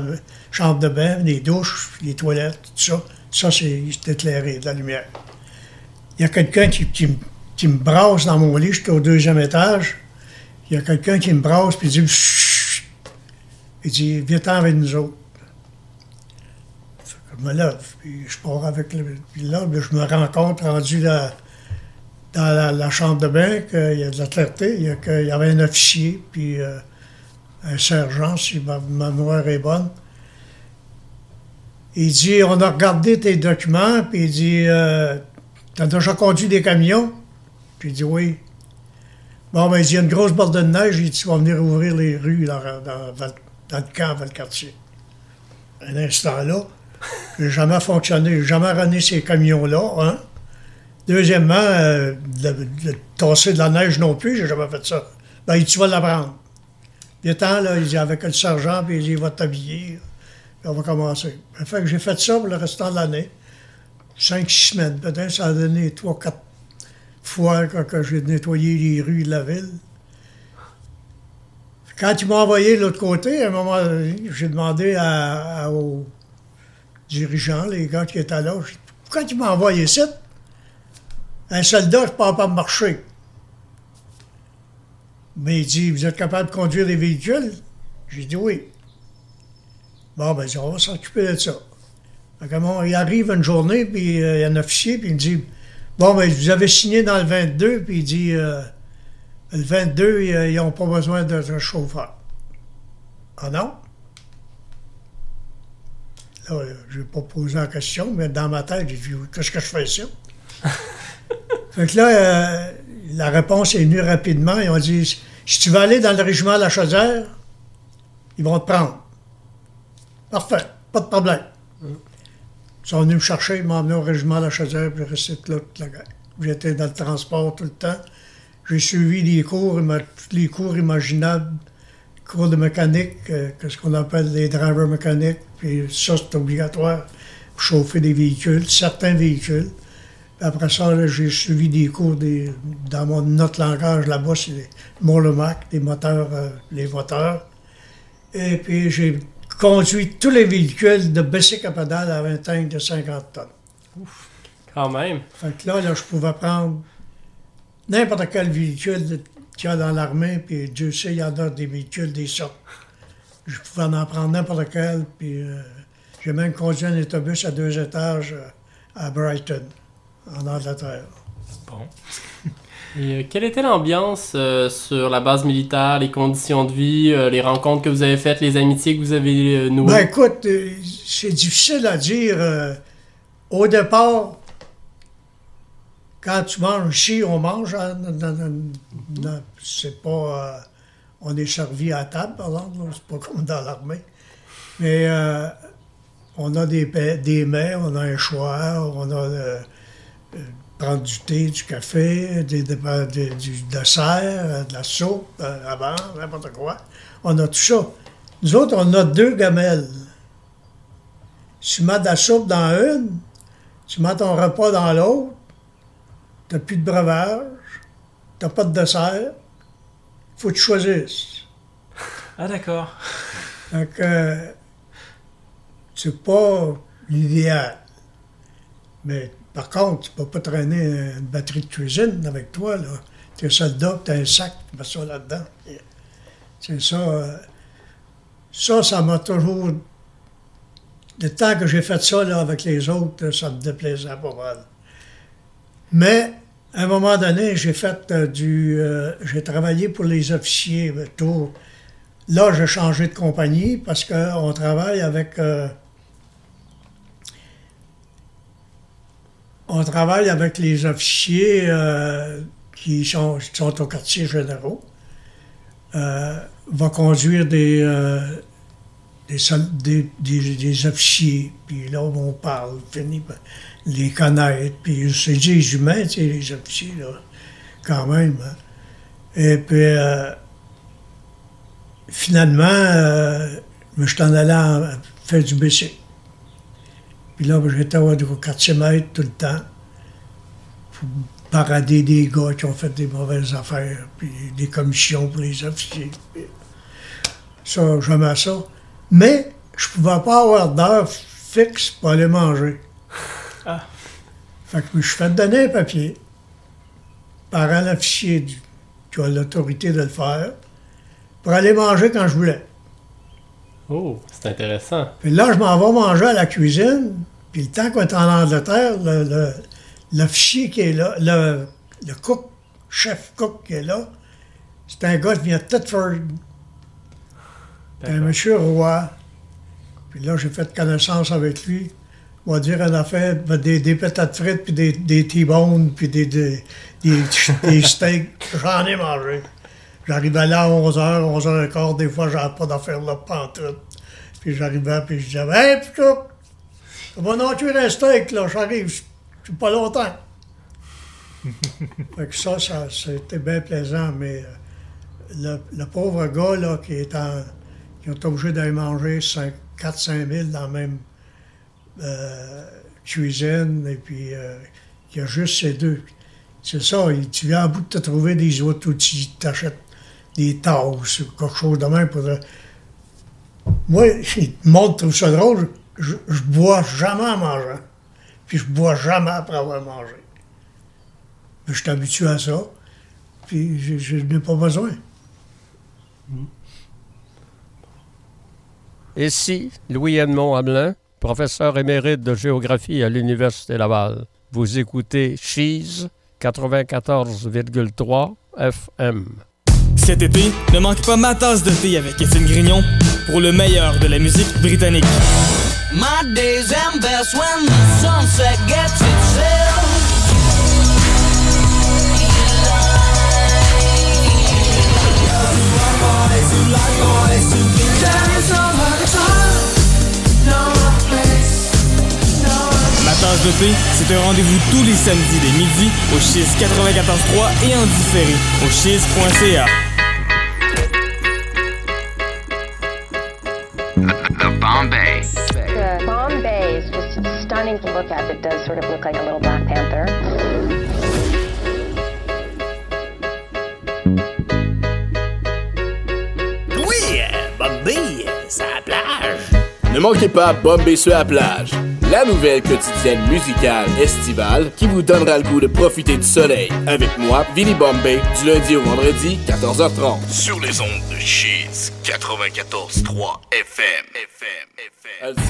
de bain, les douches, les toilettes, tout ça. Ça, c'est éclairé, de la lumière. Il y a quelqu'un qui, me- brasse dans mon lit, j'étais au deuxième étage. Il y a quelqu'un qui me brasse, puis il dit Chut! Il dit Viens-t'en avec nous autres. Je me lève, puis je pars avec le. Puis là, ben, je me rends compte, rendu dans la, chambre de bain, qu'il y a de la clarté, il y, a que- il y avait un officier, puis euh, un sergent, si ma, ma mémoire est bonne. Il dit On a regardé tes documents, puis il dit euh, T'as déjà conduit des camions? Puis il dit Oui. Bon, ben, il dit, il y a une grosse borde de neige, il dit, tu vas venir ouvrir les rues dans, dans, dans le camp, vers le quartier. Un instant là, j'ai jamais fonctionné, j'ai jamais runné ces camions-là, hein. Deuxièmement, euh, de, de tasser de la neige non plus, j'ai jamais fait ça. Ben, il dit, tu vas l'apprendre. Il est temps, là, il dit, avec le sergent, puis il dit, va t'habiller, on va commencer. Ça fait que j'ai fait ça pour le restant de l'année. Cinq, six semaines, peut-être, ça a donné trois, quatre fois quand, j'ai nettoyé les rues de la ville. Quand ils m'ont envoyé de l'autre côté, à un moment donné, j'ai demandé aux dirigeants, les gars qui étaient là, pourquoi tu m'as envoyé ici? Un soldat, je ne peux pas marcher. Mais il dit, vous êtes capable de conduire des véhicules? J'ai dit oui. Bon, ben, il dit, on va s'occuper de ça. Fait que bon, il arrive une journée, puis euh, il y a un officier, puis il me dit, Bon, ben, vous avez signé dans le 22, puis il dit, euh, le 22, ils ils n'ont pas besoin d'un chauffeur. Ah non? Là, je n'ai pas posé la question, mais dans ma tête, j'ai dit, qu'est-ce que je fais ici? fait que là, euh, la réponse est venue rapidement. Ils ont dit, si tu veux aller dans le régiment de la Chaudière, ils vont te prendre. Parfait, pas de problème. Ils sont venus me chercher, ils m'ont emmené au régiment de la Chaudière, puis je restais là toute la guerre. J'étais dans le transport tout le temps. J'ai suivi les cours, les cours imaginables, cours de mécanique, euh, ce qu'on appelle les drivers mécaniques, puis ça, c'est obligatoire chauffer des véhicules, certains véhicules. Après ça, j'ai suivi des cours des, dans mon, notre langage là-bas, c'est les Molemac, des moteurs, euh, les moteurs. Et puis j'ai conduit tous les véhicules de bicycle à pédale à un tank de 50 tonnes. Quand même. Fait que là, là, je pouvais prendre n'importe quel véhicule qu'il y a dans l'armée, puis Dieu sait, il y en a des véhicules, des sortes. Je pouvais en prendre n'importe quel, puis euh, j'ai même conduit un autobus à deux étages euh, à Brighton, en Angleterre. Bon. Et euh, quelle était l'ambiance euh, sur la base militaire, les conditions de vie, euh, les rencontres que vous avez faites, les amitiés que vous avez nouées? Ben écoute, c'est difficile à dire. au départ, quand tu manges ici, on mange. hein, dans- c'est pas. on est servi à table, par exemple. C'est pas comme dans l'armée. Mais on a des, des mets, on a un choix, on a. euh, prendre du thé, du café, des, des- des- du dessert, euh, de la soupe, euh, avant, n'importe quoi. On a tout ça. Nous autres, on a deux gamelles. Tu mets de la soupe dans une, tu mets ton repas dans l'autre, t'as plus de breuvage, t'as pas de dessert, faut que tu choisisses. Ah d'accord. Donc, euh, c'est pas l'idéal. Mais par contre, tu peux pas traîner une batterie de cuisine avec toi, là. T'es soldat, t'as un sac, tu mets ça là-dedans. C'est ça. euh, ça, ça m'a toujours. Le temps que j'ai fait ça là, avec les autres, ça me déplaisait pas mal. Mais, à un moment donné, j'ai fait euh, du. euh, j'ai travaillé pour les officiers. euh, tout. Là, j'ai changé de compagnie parce qu'on travaille avec. euh, on travaille avec les officiers euh, qui, sont, au quartier généraux. Euh, va conduire des, euh, des, officiers. Puis là, on parle, finit les connaître. Puis c'est des humains, tu sais, les officiers, là, quand même. hein. Et puis, euh, finalement, je suis en allé en- faire du BC. Puis là, j'étais au au quartier maître tout le temps. Pour parader des gars qui ont fait des mauvaises affaires, puis des commissions pour les officiers. Puis ça, j'aimais ça. Mais je pouvais pas avoir d'heure fixe pour aller manger. Ah. Fait que je me suis fait donner un papier par un officier du- qui a l'autorité de le faire pour aller manger quand je voulais. Oh, c'est intéressant. Puis là, je m'en vais manger à la cuisine. Puis le temps qu'on est en Angleterre, le- le- l'officier qui est là, le, le cook, chef cook qui est là, c'est un gars qui vient de Thetford. C'est un monsieur Roy. Puis là, j'ai fait connaissance avec lui. On va dire une affaire, ben, des, des patates frites, puis des, des T-bones, puis des, des, des, des steaks. J'en ai mangé. J'arrivais là à 11h, 11h15, des fois, j'avais pas d'affaires là, pantoute. Puis j'arrivais, puis je disais, Hey, putain, ça va non cuire un steak, là, j'arrive, je suis pas longtemps. fait que ça, ça c'était bien plaisant, mais euh, le, le pauvre gars, là, qui est en. qui est obligé d'aller manger 4-5 000 dans la même euh, cuisine, et puis euh, il y a juste ces deux. C'est ça, tu viens à bout de te trouver des autres outils, t'achètes des tasses ou quelque chose de même pour. le- Moi, le monde trouve ça drôle, je, bois jamais en mangeant, puis je bois jamais après avoir mangé. Mais je suis habitué à ça, puis je, je n'ai pas besoin. Ici, Louis-Edmond Hamelin, professeur émérite de géographie à l'Université Laval. Vous écoutez Cheese 94,3 FM. Cet été, ne manque pas ma tasse de thé avec Étienne Grignon pour le meilleur de la musique britannique. My days end best when the sunset gets itself. Ma tasse de thé, c'est un rendez-vous tous les samedis dès midi au Chiz 94.3 et en différé au chiz.ca. The Bombay. The Bombay is just stunning to look at. It does sort of look like a little Black Panther. Oui, Bombay, c'est à la plage. Ne manquez pas Bombay sur la plage, la nouvelle quotidienne musicale estivale qui vous donnera le goût de profiter du soleil. Avec moi, Vinny Bombay, du lundi au vendredi, 14h30. Sur les ondes de Cheese, 94.3 FM. FM, FM.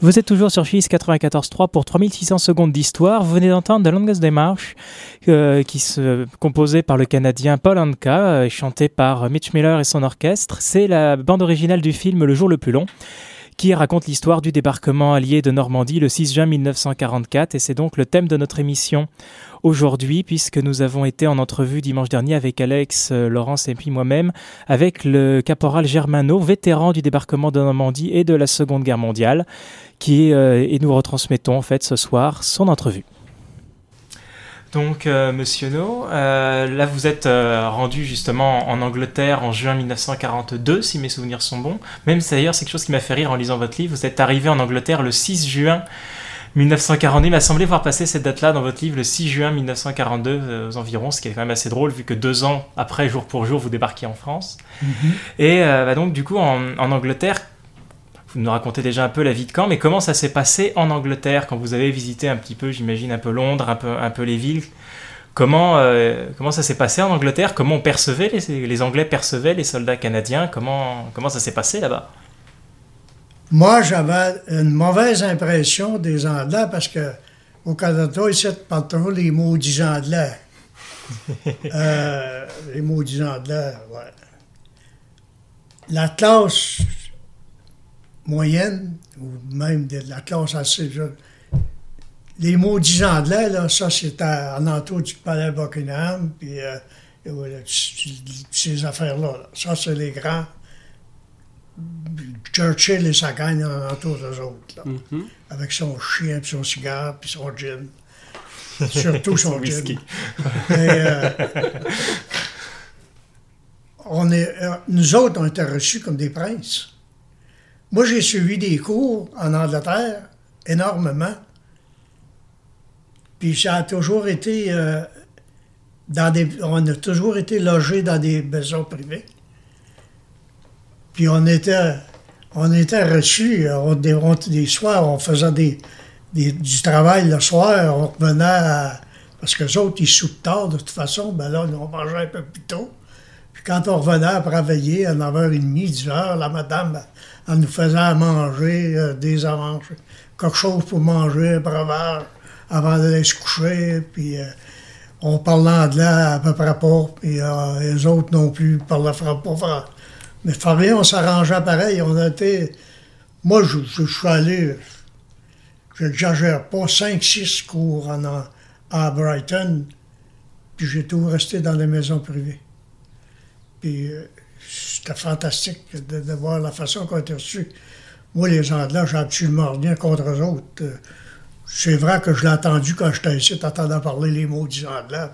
Vous êtes toujours sur Fils 94.3 pour 3600 secondes d'histoire. Vous venez d'entendre The Longest Day March, euh, qui se composé par le Canadien Paul Anka, euh, chanté par Mitch Miller et son orchestre. C'est la bande originale du film Le jour le plus long qui raconte l'histoire du débarquement allié de Normandie le 6 juin 1944 et c'est donc le thème de notre émission aujourd'hui puisque nous avons été en entrevue dimanche dernier avec Alex, euh, Laurence et puis moi-même avec le caporal Germano, vétéran du débarquement de Normandie et de la Seconde Guerre mondiale qui euh, et nous retransmettons en fait ce soir son entrevue. Donc, euh, Monsieur No, euh, là vous êtes euh, rendu justement en Angleterre en juin 1942, si mes souvenirs sont bons. Même c'est d'ailleurs c'est quelque chose qui m'a fait rire en lisant votre livre. Vous êtes arrivé en Angleterre le 6 juin 1942. Il m'a semblé voir passer cette date-là dans votre livre, le 6 juin 1942 euh, aux environs, ce qui est quand même assez drôle vu que deux ans après, jour pour jour, vous débarquez en France. Et euh, bah donc du coup en, en Angleterre, vous nous racontez déjà un peu la vie de Caen, mais comment ça s'est passé en Angleterre quand vous avez visité un petit peu, j'imagine, un peu Londres, un peu, un peu les villes? Comment, euh, comment ça s'est passé en Angleterre? Comment on percevait les, les Anglais percevaient les soldats canadiens? Comment, comment ça s'est passé là-bas? Moi, j'avais une mauvaise impression des Anglais parce que au Canada, ils se parlent toujours les maudits Anglais. Euh, les maudits Anglais, ouais. La classe moyenne, ou même de la classe assez les maudits Anglais, là, ça, c'était en entour du palais Buckingham, puis euh, et voilà, ces affaires-là. là. Ça, c'est les grands. Churchill et sa gagne en entour d'eux autres, là. avec son chien, puis son cigare, puis son gin. Surtout son, gin. Et, euh, on est, euh, nous autres, on était reçus comme des princes. Moi, j'ai suivi des cours en Angleterre, énormément. Puis ça a toujours été euh, dans des. On a toujours été logés dans des maisons privées. Puis on était. On était reçus. On, des, on- des soirs, on faisait des, des- du travail le soir. On revenait à. Parce que les autres, ils soupent tard de toute façon. Ben là, on mangeait un peu plus tôt. Puis quand on revenait après veiller à 9h30, 10h, la madame, elle nous faisait à manger euh, des oranges, quelque chose pour manger, un breuvage, avant d'aller se coucher. Puis euh, on parlait anglais à peu près pas. Puis euh, les autres non plus parlaient pas. Mais faut rien, on s'arrangeait pareil. On a été. Moi, je, je- suis allé, je n'exagère pas, 5-6 cours en, en- à Brighton, puis j'ai tout resté dans les maisons privées. Puis euh, c'était fantastique de, voir la façon qu'on était reçus. Moi, les Anglais, j'ai absolument rien contre eux autres. C'est vrai que je l'ai entendu quand j'étais ici, t'entendais parler les mots des Anglais.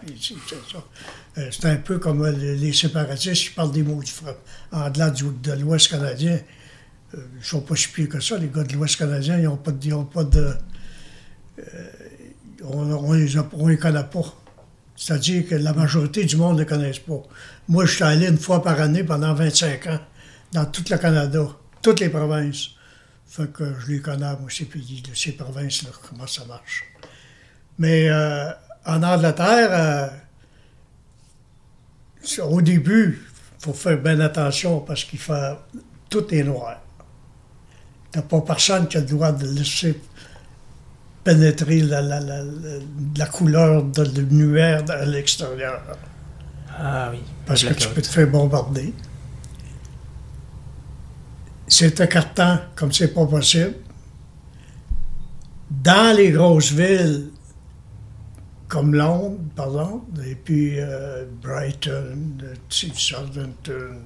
Euh, c'est un peu comme euh, les, séparatistes qui parlent des mots du anglais du- de l'Ouest canadien. Euh, ils ne sont pas si pires que ça, les gars de l'Ouest canadien, ils n'ont pas, de- ils ont pas de... on on les, les connaît pas. C'est-à-dire que la majorité du monde ne les connaissent pas. Moi, je suis allé une fois par année pendant 25 ans dans tout le Canada, toutes les provinces. Fait que je les connais, moi, ces pays, là, ces provinces-là, comment ça marche. Mais euh, en Angleterre, euh, au début, il faut faire bien attention parce qu'il fait tout est noir. T'as pas personne qui a le droit de laisser pénétrer la, couleur de la lumière à l'extérieur. Ah oui. Parce que tu peux te faire bombarder. C'est écartant comme c'est pas possible. Dans les grosses villes, comme Londres, par exemple, et puis euh, Brighton, Southampton.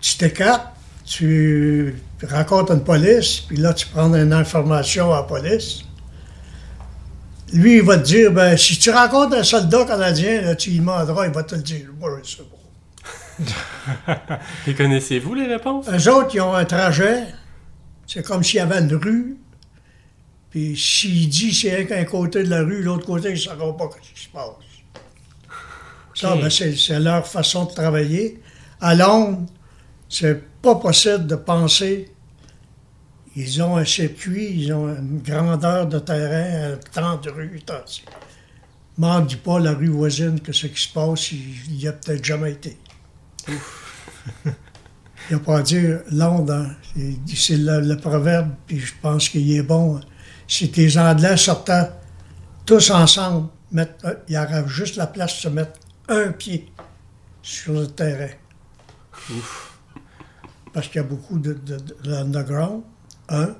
Tu t'écartes, tu rencontres une police, puis là, tu prends une information à la police. Lui, il va te dire, ben, si tu rencontres un soldat canadien, là, tu lui demanderas, il va te le dire. Ouais, c'est bon. Les connaissez-vous, les réponses? Eux autres, ils ont un trajet. C'est comme s'il y avait une rue. Puis s'il dit c'est qu'un côté de la rue, l'autre côté, ils ne sauront pas ce qui se passe. Ça, ben, c'est, c'est leur façon de travailler. À Londres, c'est pas possible de penser. Ils ont un circuit, ils ont une grandeur de terrain, temps de rue, tant de. M'en dis pas la rue voisine que ce qui se passe, il n'y a peut-être jamais été. Il n'y a pas à dire Londres. hein. C'est- le, le proverbe, puis je pense qu'il est bon. Si tes Anglais sortaient tous ensemble, mettre, un- il y aurait juste la place de se mettre un pied sur le terrain. Parce qu'il y a beaucoup de, de, de l'underground, un.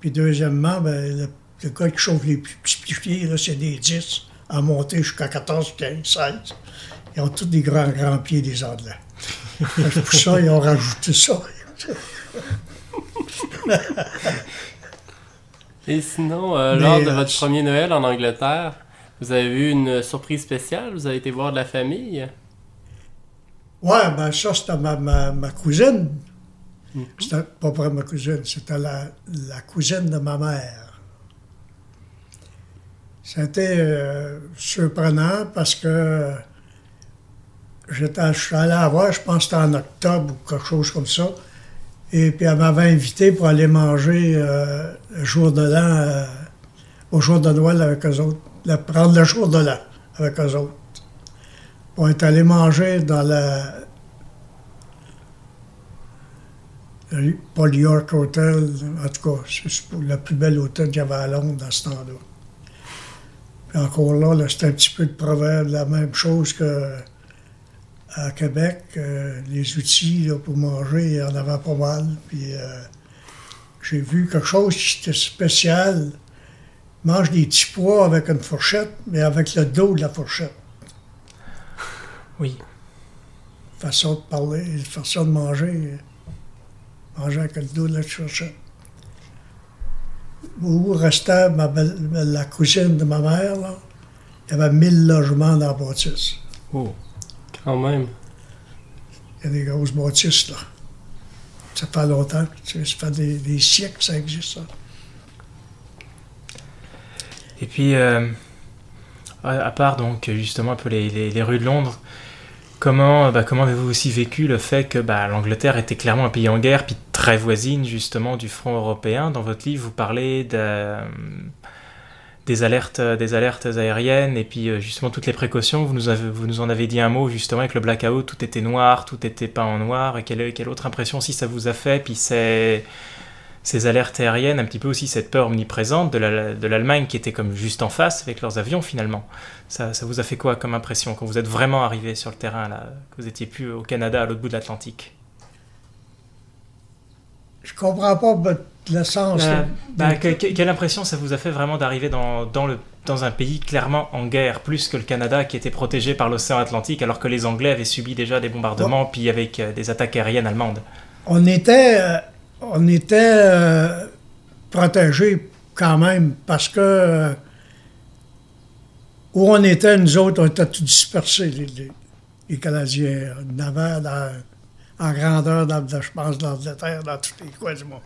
Puis deuxièmement, ben, le, le gars qui chauffe les petits pieds, c'est des 10 à monter jusqu'à 14, 15, 16. Ils ont tous des grands, grands pieds, des Anglais. Pour ça, ils ont rajouté ça. Et sinon, euh, Mais, lors de votre premier Noël en Angleterre, vous avez eu une surprise spéciale? Vous avez été voir de la famille? Ouais, ben ça, c'était ma, ma, ma cousine. C'était pas vraiment ma cousine, c'était la, cousine de ma mère. C'était euh, surprenant parce que j'étais, je suis allé la voir, je pense que c'était en octobre ou quelque chose comme ça. Et puis elle m'avait invité pour aller manger euh, le jour de l'an, euh, au jour de Noël avec eux autres. Prendre le jour de l'an avec eux autres. On est allé manger dans la. Le York Hotel, en tout cas, c'est c'est le plus bel hôtel qu'il y avait à Londres dans ce temps-là. Puis encore là, là, c'était un petit peu de proverbe, la même chose que à Québec. euh, les outils là, pour manger, il y en avait pas mal. Puis euh, j'ai vu quelque chose qui était spécial. Ils mangent des petits pois avec une fourchette, mais avec le dos de la fourchette. Oui. Façon de parler, façon de manger. Manger avec le fourchette. Où restait ma belle- la cousine de ma mère, là, il y avait 1000 logements dans la bâtisse. Oh. Quand même. Il y a des grosses bâtisses, là. Ça fait longtemps, ça fait des, des siècles que ça existe, ça. Et puis, euh, à à part donc justement un peu les, les- les rues de Londres, comment, bah, comment avez-vous aussi vécu le fait que bah, l'Angleterre était clairement un pays en guerre, puis très voisine justement du front européen? Dans votre livre, vous parlez de- des, alertes, des alertes aériennes et puis euh, justement toutes les précautions. Vous nous, avez, vous nous en avez dit un mot justement avec le blackout, tout était noir, tout était pas en noir. Et quelle, quelle autre impression si ça vous a fait? Puis c'est ces alertes aériennes, un petit peu aussi cette peur omniprésente de la- de l'Allemagne qui était comme juste en face avec leurs avions finalement. Ça, ça vous a fait quoi comme impression quand vous êtes vraiment arrivé sur le terrain, là, que vous étiez plus au Canada à l'autre bout de l'Atlantique? Je comprends pas votre- le sens. Bah, que- que- Quelle impression ça vous a fait vraiment d'arriver dans, dans, le, dans un pays clairement en guerre, plus que le Canada qui était protégé par l'océan Atlantique alors que les Anglais avaient subi déjà des bombardements puis avec euh, des attaques aériennes allemandes? On était, euh, on était euh, protégés quand même parce que euh, où on était, nous autres, on était tous dispersés, les, Canadiens? En grandeur, dans, dans- je pense, dans l'Angleterre, dans tous les coins du monde.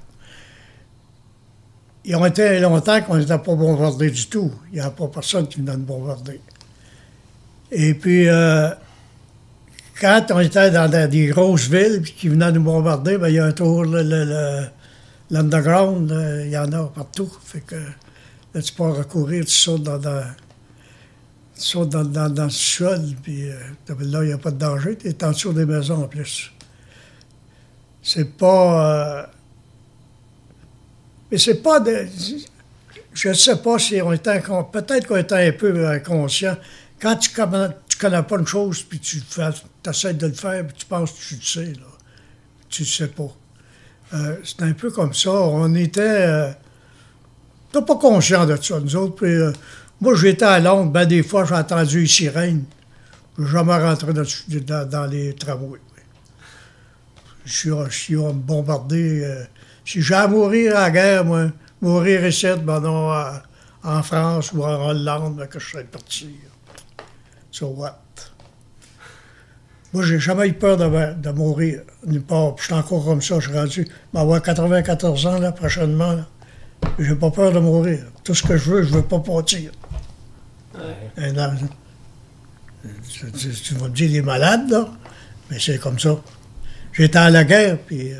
Ils ont été longtemps qu'on n'était pas bombardés du tout. Il n'y avait pas personne qui venait nous bombarder. Et puis, euh, quand on était dans des- grosses villes puis qui venaient nous bombarder, ben, il y a un tour, l'underground, euh, il y en a partout. Fait que là, tu peux recourir, tu sautes dans, tu sautes dans, dans, dans le sol, puis euh, là, il n'y a pas de danger. Tu es en dessous des maisons en plus. C'est pas. euh, mais c'est pas de. Je ne sais pas si on était. Peut-être qu'on était un peu inconscient. Quand tu connais, tu connais pas une chose, puis tu essaies de le faire, puis tu penses que tu le sais, là. Tu le sais pas. Euh, c'est un peu comme ça. On était. Euh, pas conscient de ça, nous autres. Euh, moi, j'étais à Londres, ben des fois, j'ai entendu les sirènes. Je jamais rentré dans, dans- dans les. Je suis, je suis bombardé. euh, si j'ai à mourir à la guerre, moi, mourir ici, ben en France ou en Hollande, ben, que je serais parti. So what? Moi, j'ai jamais eu peur de, de mourir nulle part. Puis je suis encore comme ça. Je suis rendu. Je vais avoir 94 ans, là, prochainement. Là. J'ai pas peur de mourir. Tout ce que je veux, je veux pas partir. Là. Tu, tu- tu vas me dire, il est malade, là. Mais c'est comme ça. J'étais à la guerre, puis. Euh,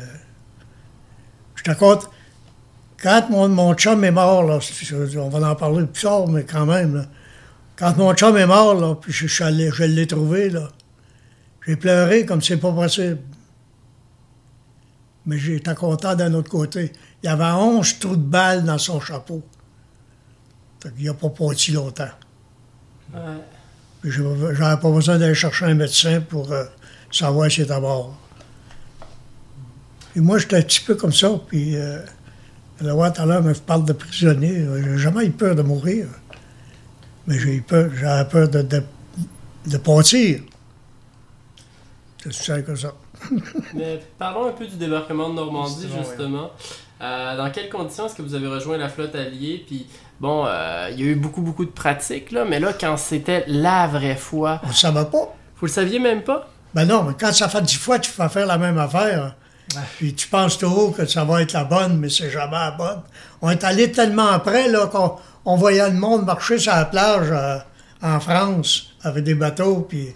je te raconte. Quand mon, mon chum est mort, là, on va en parler plus tard, mais quand même, là. Quand mon chum est mort, là, puis je, je l'ai trouvé, là, j'ai pleuré comme c'est pas possible. Mais j'étais content d'un autre côté. Il y avait 11 trous de balles dans son chapeau. Il n'a pas parti longtemps. Ouais. J'avais pas besoin d'aller chercher un médecin pour euh, savoir si était mort. Et moi, j'étais un petit peu comme ça. Puis, euh, le roi tout à l'heure me parle de prisonnier. J'ai jamais eu peur de mourir. Mais j'ai eu peur, j'avais peur de, de, de partir. C'est simple que ça? Mais parlons un peu du débarquement de Normandie, Justement, justement. Euh, dans quelles conditions est-ce que vous avez rejoint la flotte alliée? Puis, bon, euh, il y a eu beaucoup, beaucoup de pratiques, là, mais là, quand c'était la vraie fois, On ne savait pas. vous le saviez même pas? Ben non, mais quand ça fait dix fois tu fais faire la même affaire, puis tu penses tout haut que ça va être la bonne, mais c'est jamais la bonne. On est allé tellement après là, qu'on on voyait le monde marcher sur la plage euh, en France avec des bateaux, puis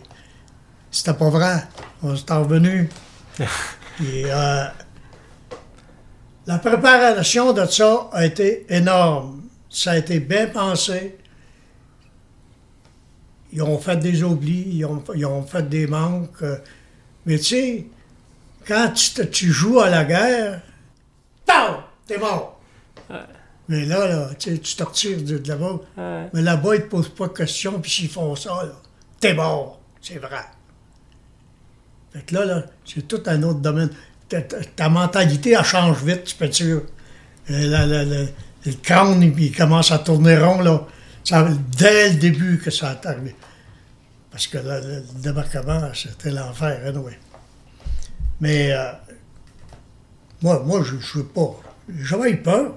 c'était pas vrai. On s'est revenu. Puis, euh, la préparation de ça a été énorme. Ça a été bien pensé. Ils ont fait des oublis, ils ont, ils ont fait des manques. mais tu sais, quand tu, te- tu joues à la guerre! T'es mort. Mais là, là tu te retires de, de là-bas. Ouais. Mais là-bas, ils te posent pas de questions, puis s'ils font ça, là, t'es mort. C'est vrai. Fait que là, là, c'est tout un autre domaine. Ta, ta- ta mentalité, elle change vite, tu peux dire. Euh, le crâne, il, commence à tourner rond, là. Ça, dès le début que ça est arrivé. Parce que là, le, débarquement, c'était l'enfer, anyway. Mais euh, moi, moi, je ne suis pas. Eu peur.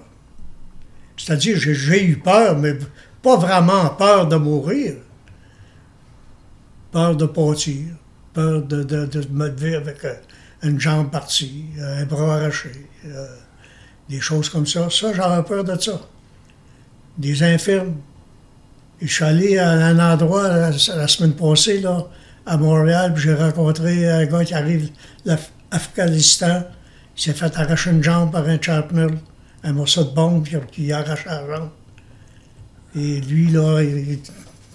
C'est-à-dire, j'ai eu peur, mais pas vraiment peur de mourir. Peur de partir. Peur de, de, de me lever avec euh, une jambe partie, euh, un bras arraché. euh, des choses comme ça. Ça, j'avais peur de ça. Des infirmes. Je suis allé à un endroit la, semaine passée, là, à Montréal, puis j'ai rencontré un gars qui arrive l'Afghanistan. Il s'est fait arracher une jambe par un champnel, un morceau de bombe qui, arrache la jambe. Et lui, là, tout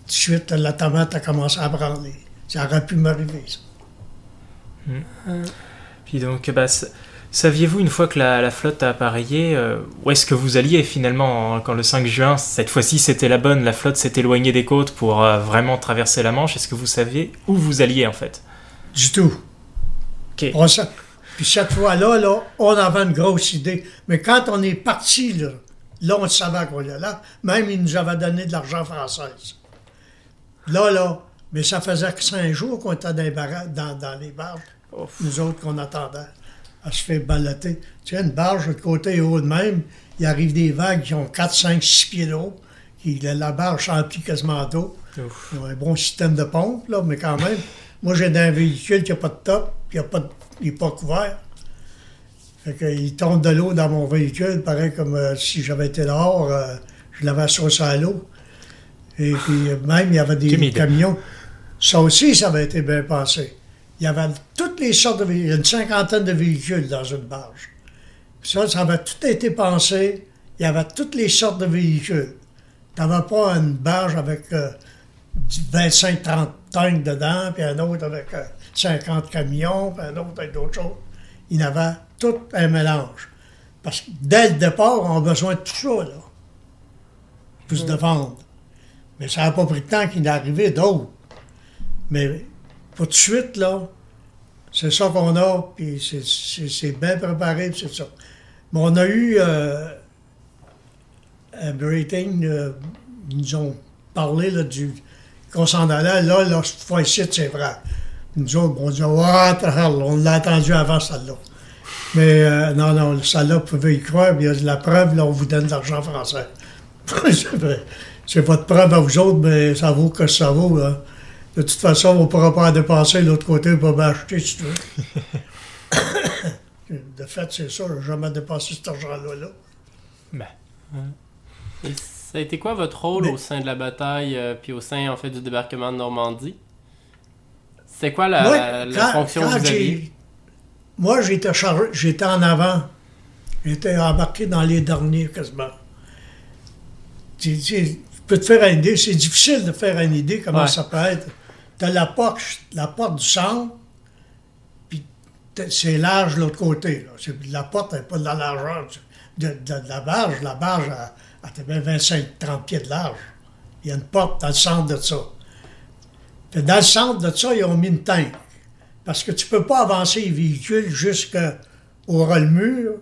de suite, la tomate a commencé à branler. Ça aurait pu m'arriver, ça. Puis donc, bah, s- saviez-vous une fois que la, la flotte a appareillé, euh, où est-ce que vous alliez finalement quand le 5 juin, cette fois-ci c'était la bonne, la flotte s'est éloignée des côtes pour euh, vraiment traverser la Manche Est-ce que vous saviez où vous alliez en fait? Du tout. Ok. On sa- Puis cette fois-là, là, on avait une grosse idée. Mais quand on est parti, là, là, on savait qu'on allait là. Même, ils nous avaient donné de l'argent français. Là, là, mais ça faisait que cinq jours qu'on était dans les, barra- dans, dans les barges. Nous autres, qu'on attendait à se faire baloter. Tu sais, une barge de côté et haut de même, il arrive des vagues qui ont 4, 5, 6 pieds d'eau. qui- La, barge s'emplit quasiment d'eau. Ils ont un bon système de pompe, là, mais quand même. Moi, j'ai un véhicule qui n'a pas de top, qui n'est pas, est couvert. Fait qu'il tombe de l'eau dans mon véhicule, pareil comme euh, si j'avais été dehors, euh, je l'avais saucé à l'eau. Et puis euh, même, il y avait des Timide. camions. Ça aussi, ça avait été bien pensé. Il y avait toutes les sortes de véhicules, une cinquantaine de véhicules dans une barge. Ça, ça avait tout été pensé. Il y avait toutes les sortes de véhicules. Tu n'avais pas une barge avec euh, 25-30 tanks dedans, puis un autre avec euh, 50 camions, puis un autre avec d'autres choses. Il y avait tout un mélange. Parce que dès le départ, on a besoin de tout ça, là, pour se défendre. Mais ça n'a pas pris de temps qu'il est arrivé d'autres. Mais pour tout de suite, là, c'est ça qu'on a, puis c'est- bien préparé, c'est ça. Mais on a eu euh, un briefing, euh, ils nous ont parlé là, du qu'on s'en allait. Là, là, cette fois-ci, c'est vrai. Nous autres, on dit, hell, on l'a attendu avant celle-là. Mais euh, non, non, celle-là, vous pouvez y croire, puis il y a de la preuve, là, on vous donne de l'argent français. c'est votre preuve à vous autres, mais ça vaut que ça vaut. là. De toute façon, on ne pourra pas en dépenser de l'autre côté, on m'acheter si tu veux. de fait, c'est ça, je n'ai jamais dépensé cet argent-là. Là. Ben. Et ça a été quoi votre rôle Mais- au sein de la bataille, euh, puis au sein en fait du débarquement de Normandie? C'est quoi la, Moi, la- la quand- fonction quand que vous aviez? Moi, j'étais chargé, j'étais en avant. J'étais embarqué dans les derniers quasiment. Tu, peux te faire une idée, c'est difficile de faire une idée comment Ouais. ça peut être. Tu as la porte, la porte du centre, puis c'est large de l'autre côté. là. La porte n'est pas de la largeur de, la barge. La barge a, a peut-être bien 25-30 pieds de large. Il y a une porte dans le centre de ça. Dans le centre de ça, ils ont mis une tank. Parce que tu ne peux pas avancer les véhicules jusqu'au ras le mur.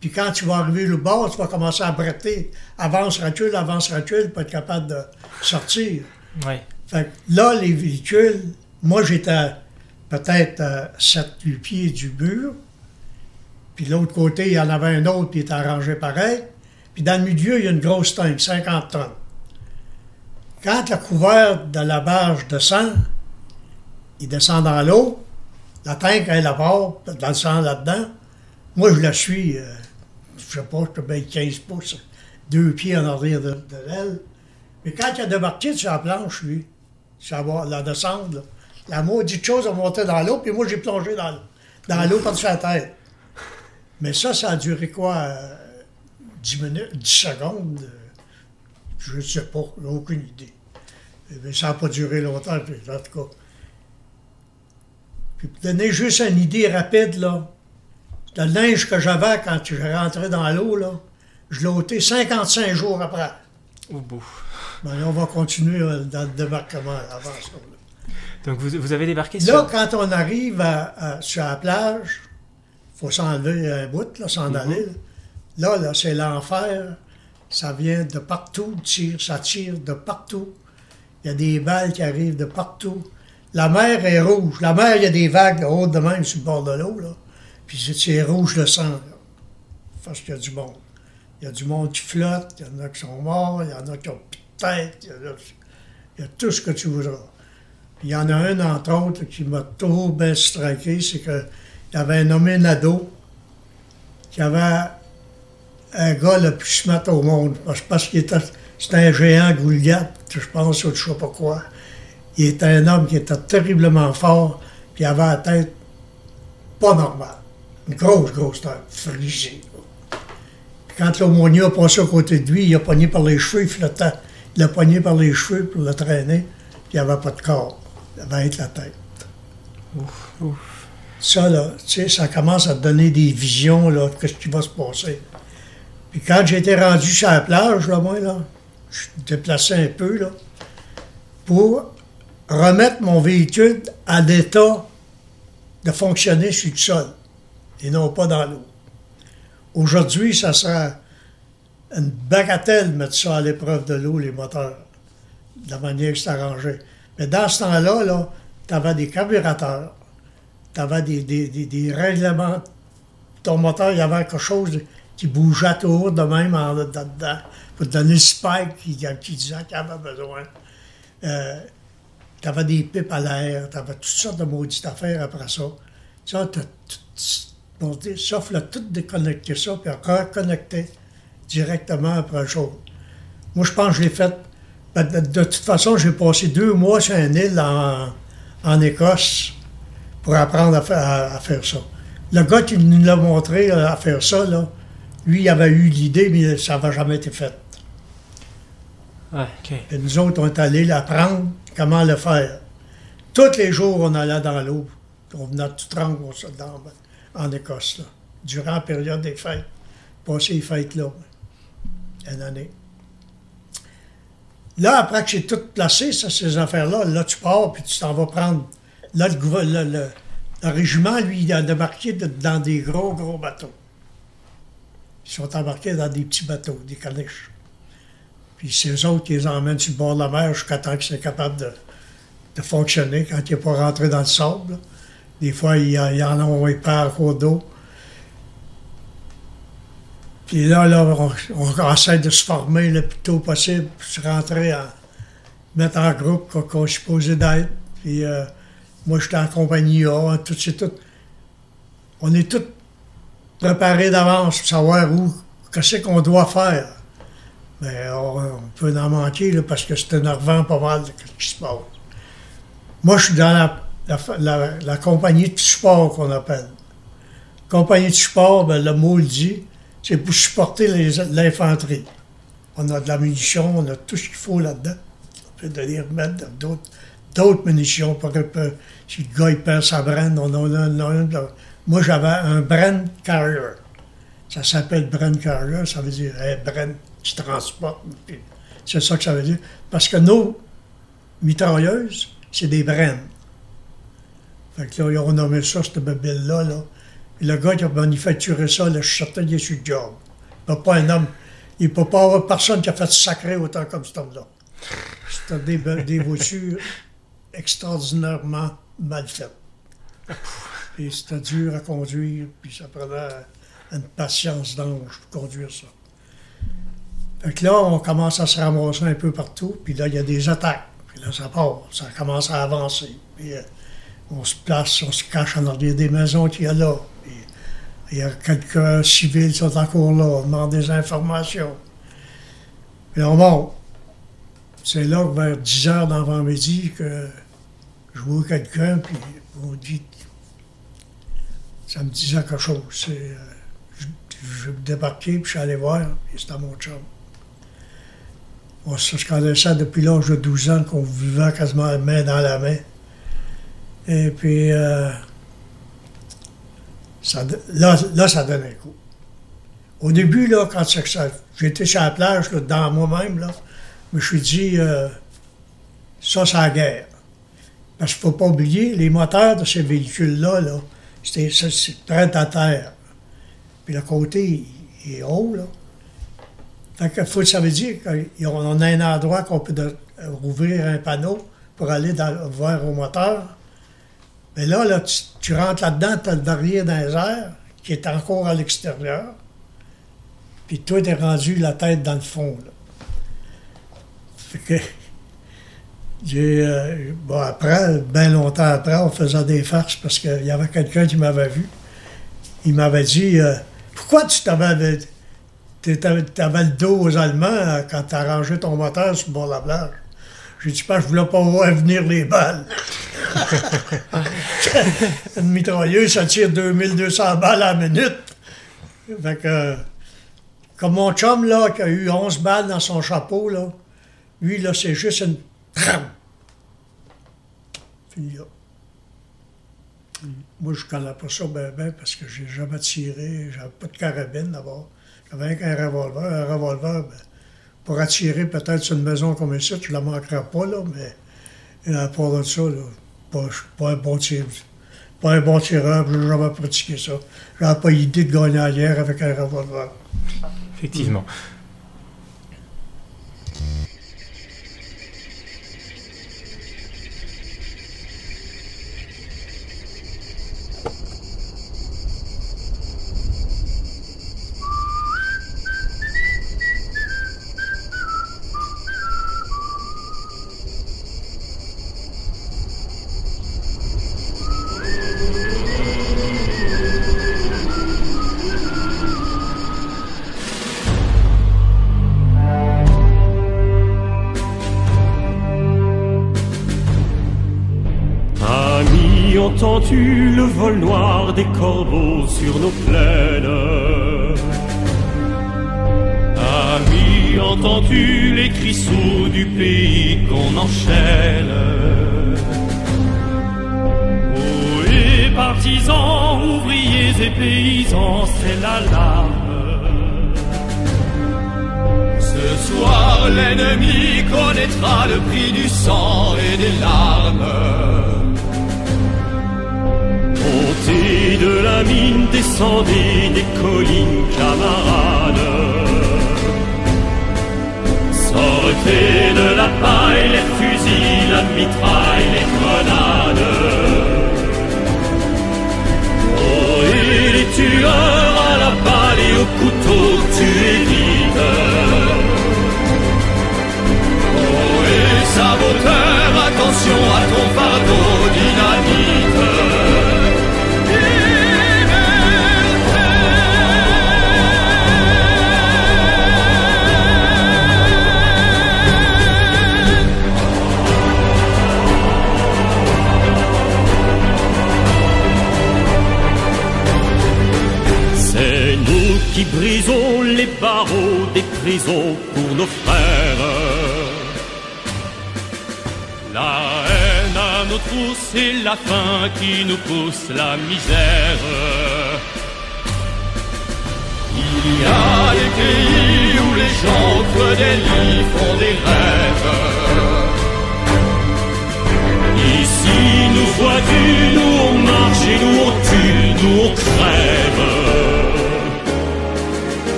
Puis quand tu vas arriver le bord, tu vas commencer à bretter. Avance, recule, avance, recule, pour être capable de sortir. Ouais. Là, les véhicules, moi j'étais peut-être à 7-8 pieds du mur. Puis l'autre côté, il y en avait un autre qui était arrangé pareil. Puis dans le milieu, il y a une grosse tank, 50 tonnes. Quand la couverte de la barge descend, il descend dans l'eau, la tank, elle part dans le sang là-dedans. Moi, je la suis, euh, je sais pas, je peux bien 15 pouces, deux pieds en arrière de, l'aile. Mais quand il a débarqué sur la planche, lui, sur la, la descente, là, la maudite chose a monté dans l'eau, puis moi, j'ai plongé dans, dans l'eau par-dessus la tête. Mais ça, ça a duré quoi? euh, 10 minutes, 10 secondes? euh, je ne sais pas, aucune idée. Mais ça n'a pas duré longtemps, puis, en tout cas. Puis pour donner juste une idée rapide, là, le linge que j'avais quand je rentrais dans l'eau, là, je l'ai ôté 55 jours après. Au bout. Là, on va continuer euh, dans le débarquement avant ça. là. Donc vous, vous avez débarqué Là, sur... quand on arrive à- à- sur la plage, il faut s'enlever un bout, là, s'en Mhm. aller. Là, là, c'est l'enfer. Ça vient de partout, tire, ça tire de partout. Il y a des balles qui arrivent de partout. La mer est rouge. La mer, il y a des vagues hautes de même sur le bord de l'eau. Là. Puis c'est- rouge le sang. là. Parce qu'il y a du monde. Il y a du monde qui flotte, il y en a qui sont morts, il y en a qui ont de tête, il y a, tout ce que tu voudras. Il y en a un, entre autres, qui m'a trop bien striké, c'est qu'il avait un nommé Nadeau qui avait un gars le plus smart au monde. Parce, parce qu'il était c'était un géant Goliath, je pense, ou je sais pas quoi. Il était un homme qui était terriblement fort, puis il avait la tête pas normale. Une grosse, grosse tête, frisée. quand l'aumônier a passé à côté de lui, il a pogné par les cheveux, il flottait. Il l'a pogné par les cheveux pour le traîner, puis il n'y avait pas de corps. Il avait être la tête. Ouf, ouf. Ça, là, tu sais, ça commence à te donner des visions, là, de ce qui va se passer. Puis quand j'étais rendu sur la plage, là, moi, là, je suis déplacé un peu, là, pour remettre mon véhicule à l'état de fonctionner sur le sol et non pas dans l'eau. Aujourd'hui, ça sera une bagatelle mettre ça à l'épreuve de l'eau, les moteurs, de la manière que c'est arrangé. Mais dans ce temps-là, là, tu avais des carburateurs, tu avais des, des, des- règlements. Ton moteur, il y avait quelque chose qui bougeait autour de même en pour donner le spike qui, disait qu'il avait besoin. tu avais des pipes à l'air, tu avais toutes sortes de maudites affaires après ça. Tu sauf là, tout déconnecter ça, puis reconnecter directement après le jour. Moi, je pense que je l'ai fait. ben, De, de toute façon, j'ai passé deux mois sur une île en, en Écosse pour apprendre à faire, à- à faire ça. Le gars qui nous l'a montré euh, à faire ça, là, lui, il avait eu l'idée, mais ça n'avait jamais été fait. Ok. Et nous autres, on est allés l'apprendre comment le faire. Tous les jours, on allait dans l'eau. On venait tout rendre on se- dans- en Écosse, là, durant la période des fêtes. Passer les fêtes là, une année. Là, après que j'ai tout placé, ça, ces affaires-là, là, tu pars, puis tu t'en vas prendre. Là, le, régiment, lui, il a débarqué dans des gros, gros bateaux. Ils sont embarqués dans des petits bateaux, des caniches. Puis c'est eux autres qui les emmènent sur le bord de la mer jusqu'à temps qu'ils soient capables de, fonctionner quand il n'est pas rentré dans le sable. Des fois, il y, a- il y en a un par cours d'eau. Puis là, on, essaie de se former le plus tôt possible, pour se rentrer en mettre en groupe qu'on qu'on est supposé d'être. Puis euh, moi, j'étais en compagnie A, tout c'est tout. On est tous préparés d'avance pour savoir où, qu'est-ce qu'on doit faire. Mais on, peut en manquer là, parce que c'est énervant pas mal ce qui se passe. Moi, je suis dans la compagnie de support qu'on appelle. Compagnie de support, ben, le mot le dit, c'est pour supporter l'infanterie. On a de la munition, on a tout ce qu'il faut là-dedans. On peut donner remettre d'autres, d'autres munitions que si le gars il perd sa brenne, on en a, on a de, Moi, j'avais un Bren Carrier. Ça s'appelle Bren Carrier, ça veut dire hey, Bren qui transporte. C'est ça que ça veut dire. Parce que nos mitrailleuses, c'est des Bren. Fait que là, ont nommé ça, cette bébelle-là. Là. Le gars qui a manufacturé ça, là, je suis certain qu'il le job. Il peut pas un homme. Il peut pas avoir personne qui a fait sacrer autant comme cet homme-là. C'était des voitures extraordinairement mal faites. Et c'était dur à conduire, puis ça prenait une patience d'ange pour conduire ça. Fait que là, on commence à se ramasser un peu partout, puis là, il y a des attaques. Puis là, ça part, ça commence à avancer. Puis euh, on se place, on se cache en arrière des maisons qu'il y a là. Il y a quelques civils qui sont encore là, on demande des informations. Puis on monte. C'est là que vers 10 heures d'avant-midi que je vois quelqu'un, puis on dit ça me disait quelque chose. Euh, je, je débarqué, puis je suis allé voir, et c'était mon chum. On se connaissait depuis l'âge de 12 ans, qu'on vivait quasiment main dans la main. Et puis, euh, là, là, ça donne un coup. Au début, là, quand j'étais sur la plage, là, dans moi-même, là, je me suis dit, euh, ça, c'est la guerre. Parce qu'il ne faut pas oublier, les moteurs de ces véhicules-là, là, c'était, prêt à terre. Puis le côté, est haut, là. Fait faut, ça veut dire qu'on a un endroit qu'on peut de- rouvrir un panneau pour aller dans, voir au moteur. Mais là, là tu, rentres là-dedans, tu as le derrière dans les airs, qui est encore à l'extérieur. Puis toi, tu es rendu la tête dans le fond. Fait que. Euh, bon, après, bien longtemps après, on faisait des farces parce qu'il y avait quelqu'un qui m'avait vu. Il m'avait dit euh, Pourquoi tu t'avais, t'avais le dos aux Allemands euh, quand tu as rangé ton moteur sur le bord de la plage J'ai dit Pas, je voulais pas voir venir les balles. Une mitrailleuse, ça tire 2200 balles à la minute. Fait que, comme mon chum, là, qui a eu 11 balles dans son chapeau, là, lui, là, c'est juste une. Fini là. Moi, je connais pas ça bien, ben parce que j'ai jamais tiré, j'avais pas de carabine d'abord. J'avais qu'un revolver. Un revolver, ben, pour attirer peut-être sur une maison comme ça, tu la manqueras pas, là, mais à part de ça, là, pas, je pas un bon tireur. Pas un bon tireur, j'ai jamais pratiqué ça. J'avais pas idée de gagner à avec un revolver. Effectivement.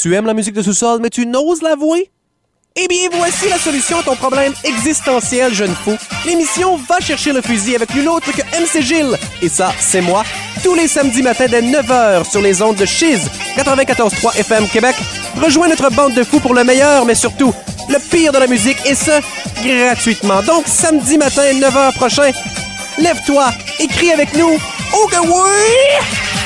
Tu aimes la musique de sous-sol, mais tu n'oses l'avouer? Eh bien, voici la solution à ton problème existentiel, jeune fou. L'émission Va chercher le fusil avec nul autre que MC Gilles. Et ça, c'est moi. Tous les samedis matins dès 9h sur les ondes de Chiz 94.3 FM Québec. Rejoins notre bande de fous pour le meilleur, mais surtout le pire de la musique, et ce, gratuitement. Donc, samedi matin, 9h prochain, lève-toi, écris avec nous. Oh que oui!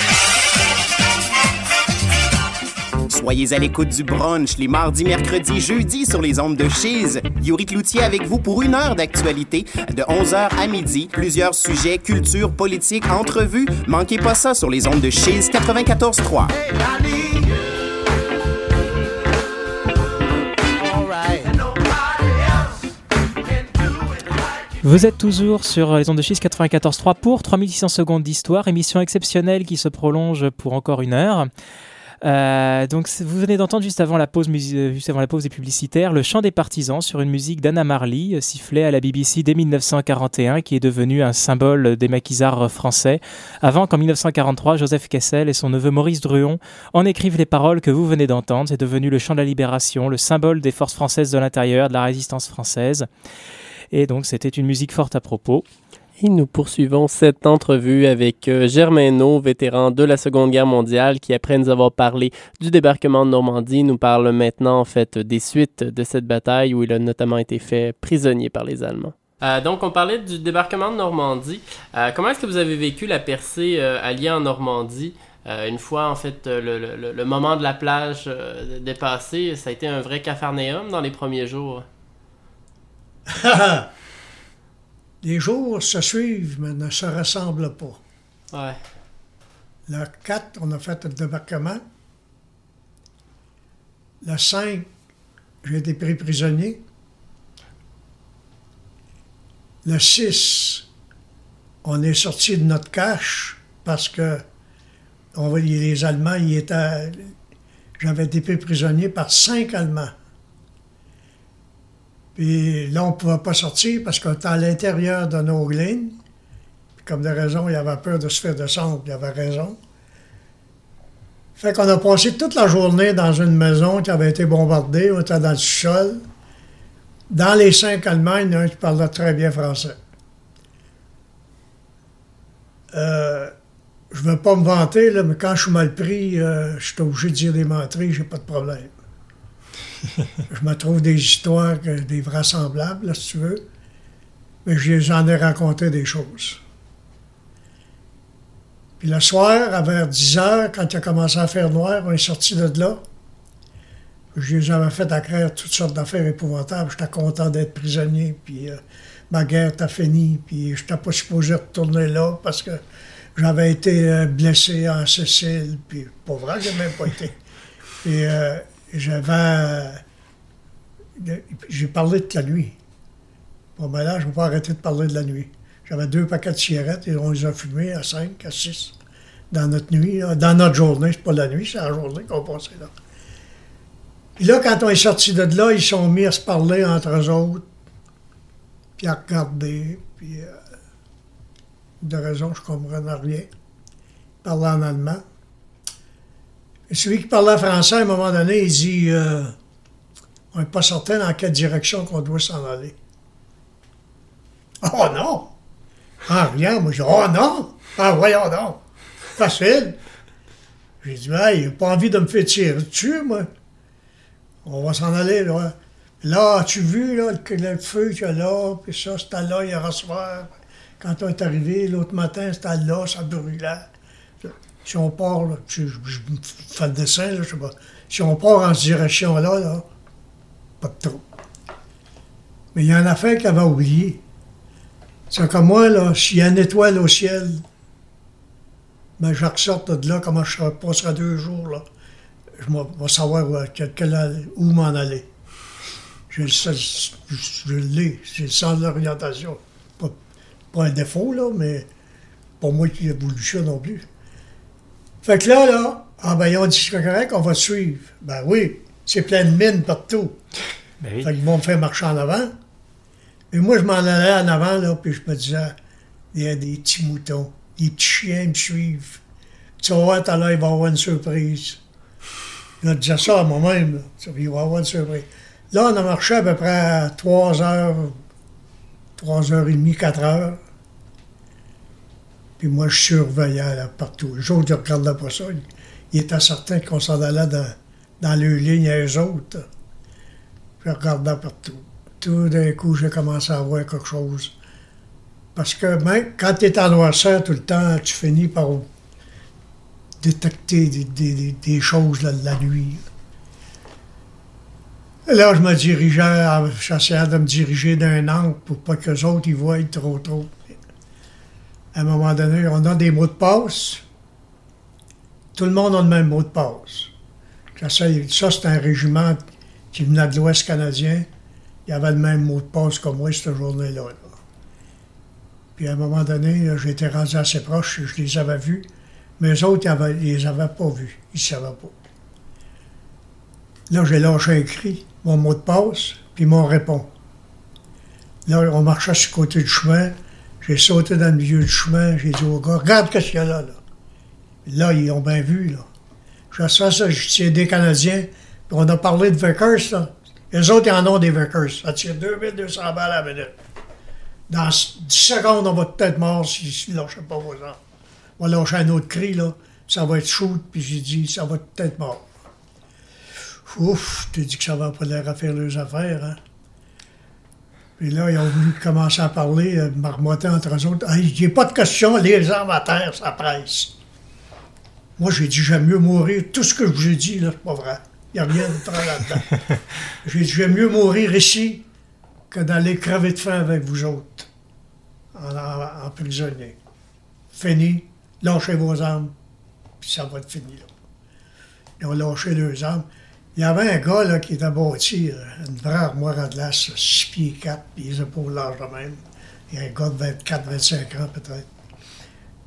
Soyez à l'écoute du brunch les mardis, mercredis, jeudis sur les ondes de Cheese. Yuri Cloutier avec vous pour une heure d'actualité de 11h à midi. Plusieurs sujets, culture, politique, entrevues. Manquez pas ça sur les ondes de Cheese 94.3. Vous êtes toujours sur les ondes de 6 94.3 pour 3600 secondes d'histoire, émission exceptionnelle qui se prolonge pour encore une heure. Euh, donc vous venez d'entendre juste avant la pause euh, juste avant la pause des publicitaires le chant des partisans sur une musique d'Anna Marley euh, sifflée à la BBC dès 1941 qui est devenu un symbole des maquisards français. Avant qu'en 1943 Joseph Kessel et son neveu Maurice Druon en écrivent les paroles que vous venez d'entendre. C'est devenu le chant de la libération le symbole des forces françaises de l'intérieur de la résistance française. Et donc c'était une musique forte à propos Et nous poursuivons cette entrevue avec euh, Germain vétéran de la Seconde Guerre mondiale, qui après nous avoir parlé du débarquement de Normandie, nous parle maintenant en fait des suites de cette bataille où il a notamment été fait prisonnier par les Allemands. Euh, donc, on parlait du débarquement de Normandie. Euh, comment est-ce que vous avez vécu la percée euh, alliée en Normandie Euh, une fois, en fait, le, le- le moment de la plage euh, dépassé, ça a été un vrai capharnaüm dans les premiers jours. Les jours se suivent, mais ne se ressemblent pas. Ouais. Le 4, on a fait le débarquement. Le 5, j'ai été pris prisonnier. Le 6, on est sorti de notre cache parce que on va dire, les Allemands, ils étaient. J'avais été pris prisonnier par cinq Allemands. Puis là, on ne pouvait pas sortir parce qu'on était à l'intérieur de nos lignes. Puis comme de raison, il avait peur de se faire descendre, il avait raison. Fait qu'on a passé toute la journée dans une maison qui avait été bombardée, on était dans le sol. Dans les cinq Allemands, il y en qui parlait très bien français. Euh, je ne veux pas me vanter, mais quand je suis mal pris, euh, je suis obligé de dire des menteries, j'ai pas de problème. Je me trouve des histoires, que- des vraisemblables, là, si tu veux. Mais je- j'en ai raconté des choses. Puis le soir, à vers 10 heures, quand il a commencé à faire noir, on est sorti de là. Je les avais fait accraire toutes sortes d'affaires épouvantables. J'étais content d'être prisonnier, puis euh, ma guerre était finie, puis je n'étais pas supposé retourner là parce que j'avais été euh, blessé en Sicile, puis pas vrai, j'ai même pas été. Euh, j'avais. euh, j'ai parlé de la nuit. Bon, ben là, je ne vais pas arrêter de parler de la nuit. J'avais deux paquets de cigarettes et on les a fumés à 5, à 6 dans notre nuit, là. dans notre journée. C'est pas la nuit, c'est la journée qu'on passait là. Puis là, quand on est sorti de là, ils sont mis à se parler entre eux autres, puis à regarder, puis euh, de raison, je comprenais rien. Ils parlaient en allemand. Celui qui parlait français, à un moment donné, il dit euh, On n'est pas certain dans quelle direction qu'on doit s'en aller. Oh non! Ah, rien, moi, je dis, oh non! Ah, voyons donc! Facile! J'ai dit, hey, il n'a pas envie de me faire tirer dessus, moi. On va s'en aller, là. Là, as-tu vu, là, le, le feu qu'il y a là, puis ça, c'était là hier soir. Quand on est arrivé, l'autre matin, c'était là, ça brûlait. Si on part, là, je, je- je fais le dessin, là, je sais pas. Si on part en cette direction-là, là, pas de trop. Mais il y a une affaire qu'elle avait oublié. C'est comme moi, là, s'il y a une étoile au ciel, ben, je ressorte de là, comment je passerai deux jours, là. Je vais savoir où, m'en aller. Sens- je, je l'ai, sens de l'orientation. Pas, pas un défaut, là, mais pas moi qui ai voulu ça non plus. Fait que là, là, ah ben, ils ont dit, c'est correct, on va te suivre. Ben oui, c'est plein de mines partout. Fait qu'ils vont me faire marcher en avant. Mais moi, je m'en allais en avant, là, puis je me disais, il y a des petits moutons, des petits chiens me suivent. Tu vas voir, tout à l'heure, il va y avoir une surprise. Je disais ça à moi-même, là. Tu vois, il va y avoir une surprise. Là, on a marché à peu près à 3 heures, 3 heures et demie, 4 heures. Puis moi, je surveillais partout. Les autres, ils regardaient pas ça. Ils étaient certains qu'on s'en allait dans, dans leur ligne à eux autres. Je regardais partout. Tout d'un coup, j'ai commencé à voir quelque chose. Parce que même quand tu es en noirceur tout le temps, tu finis par détecter des, choses la, la nuit. Et là, je me dirigeais, j'essayais de me diriger d'un angle pour pas que les autres ils voient trop trop. À un moment donné, on a des mots de passe. Tout le monde a le même mot de passe. Ça, c'est un régiment qui venait de l'Ouest canadien. Il avait le même mot de passe que moi cette journée-là. là. Puis à un moment donné, j'étais rendu assez proche, je les avais vus. Mais eux autres, ils ils les avaient pas vus. Ils ne savaient pas. Là, j'ai lâché un cri, mon mot de passe, puis ils m'ont répondu. Là, on marchait sur le côté du chemin. J'ai sauté dans le milieu du chemin. J'ai dit au gars, regarde ce qu'il y a là, là. Ils ont bien vu, là. Je sais ça, tiens des Canadiens. Puis on a parlé de Vickers, là. Les autres, ils en ont des Vickers. Ça tire 2200 balles à la minute. Dans 10 secondes, on va peut-être mort si ne lâchez pas vos armes. On va lâcher un autre cri, là. Ça va être shoot, puis j'ai dit, ça va peut-être mort. Ouf, t'as dit que ça va pas à faire leurs affaires, hein. Puis là, ils ont voulu commencer à parler, euh, marmotter entre eux autres. Hey, j'ai pas de question, les armes à terre, ça presse. Moi, j'ai dit, j'aime mieux mourir. Tout ce que je vous ai dit, là, c'est pas vrai. Il n'y a rien de vrai là-dedans. j'ai dit, j'aime mieux mourir ici que d'aller crever de faim avec vous autres, en, en- en prisonnier. Fini, lâchez vos armes, puis ça va être fini, là. Ils ont lâché leurs armes. Il y avait un gars là, qui était bâti, euh, une vraie armoire à glace, 6 pieds 4, puis les épaules larges de même. Il y a un gars de 24-25 ans peut-être.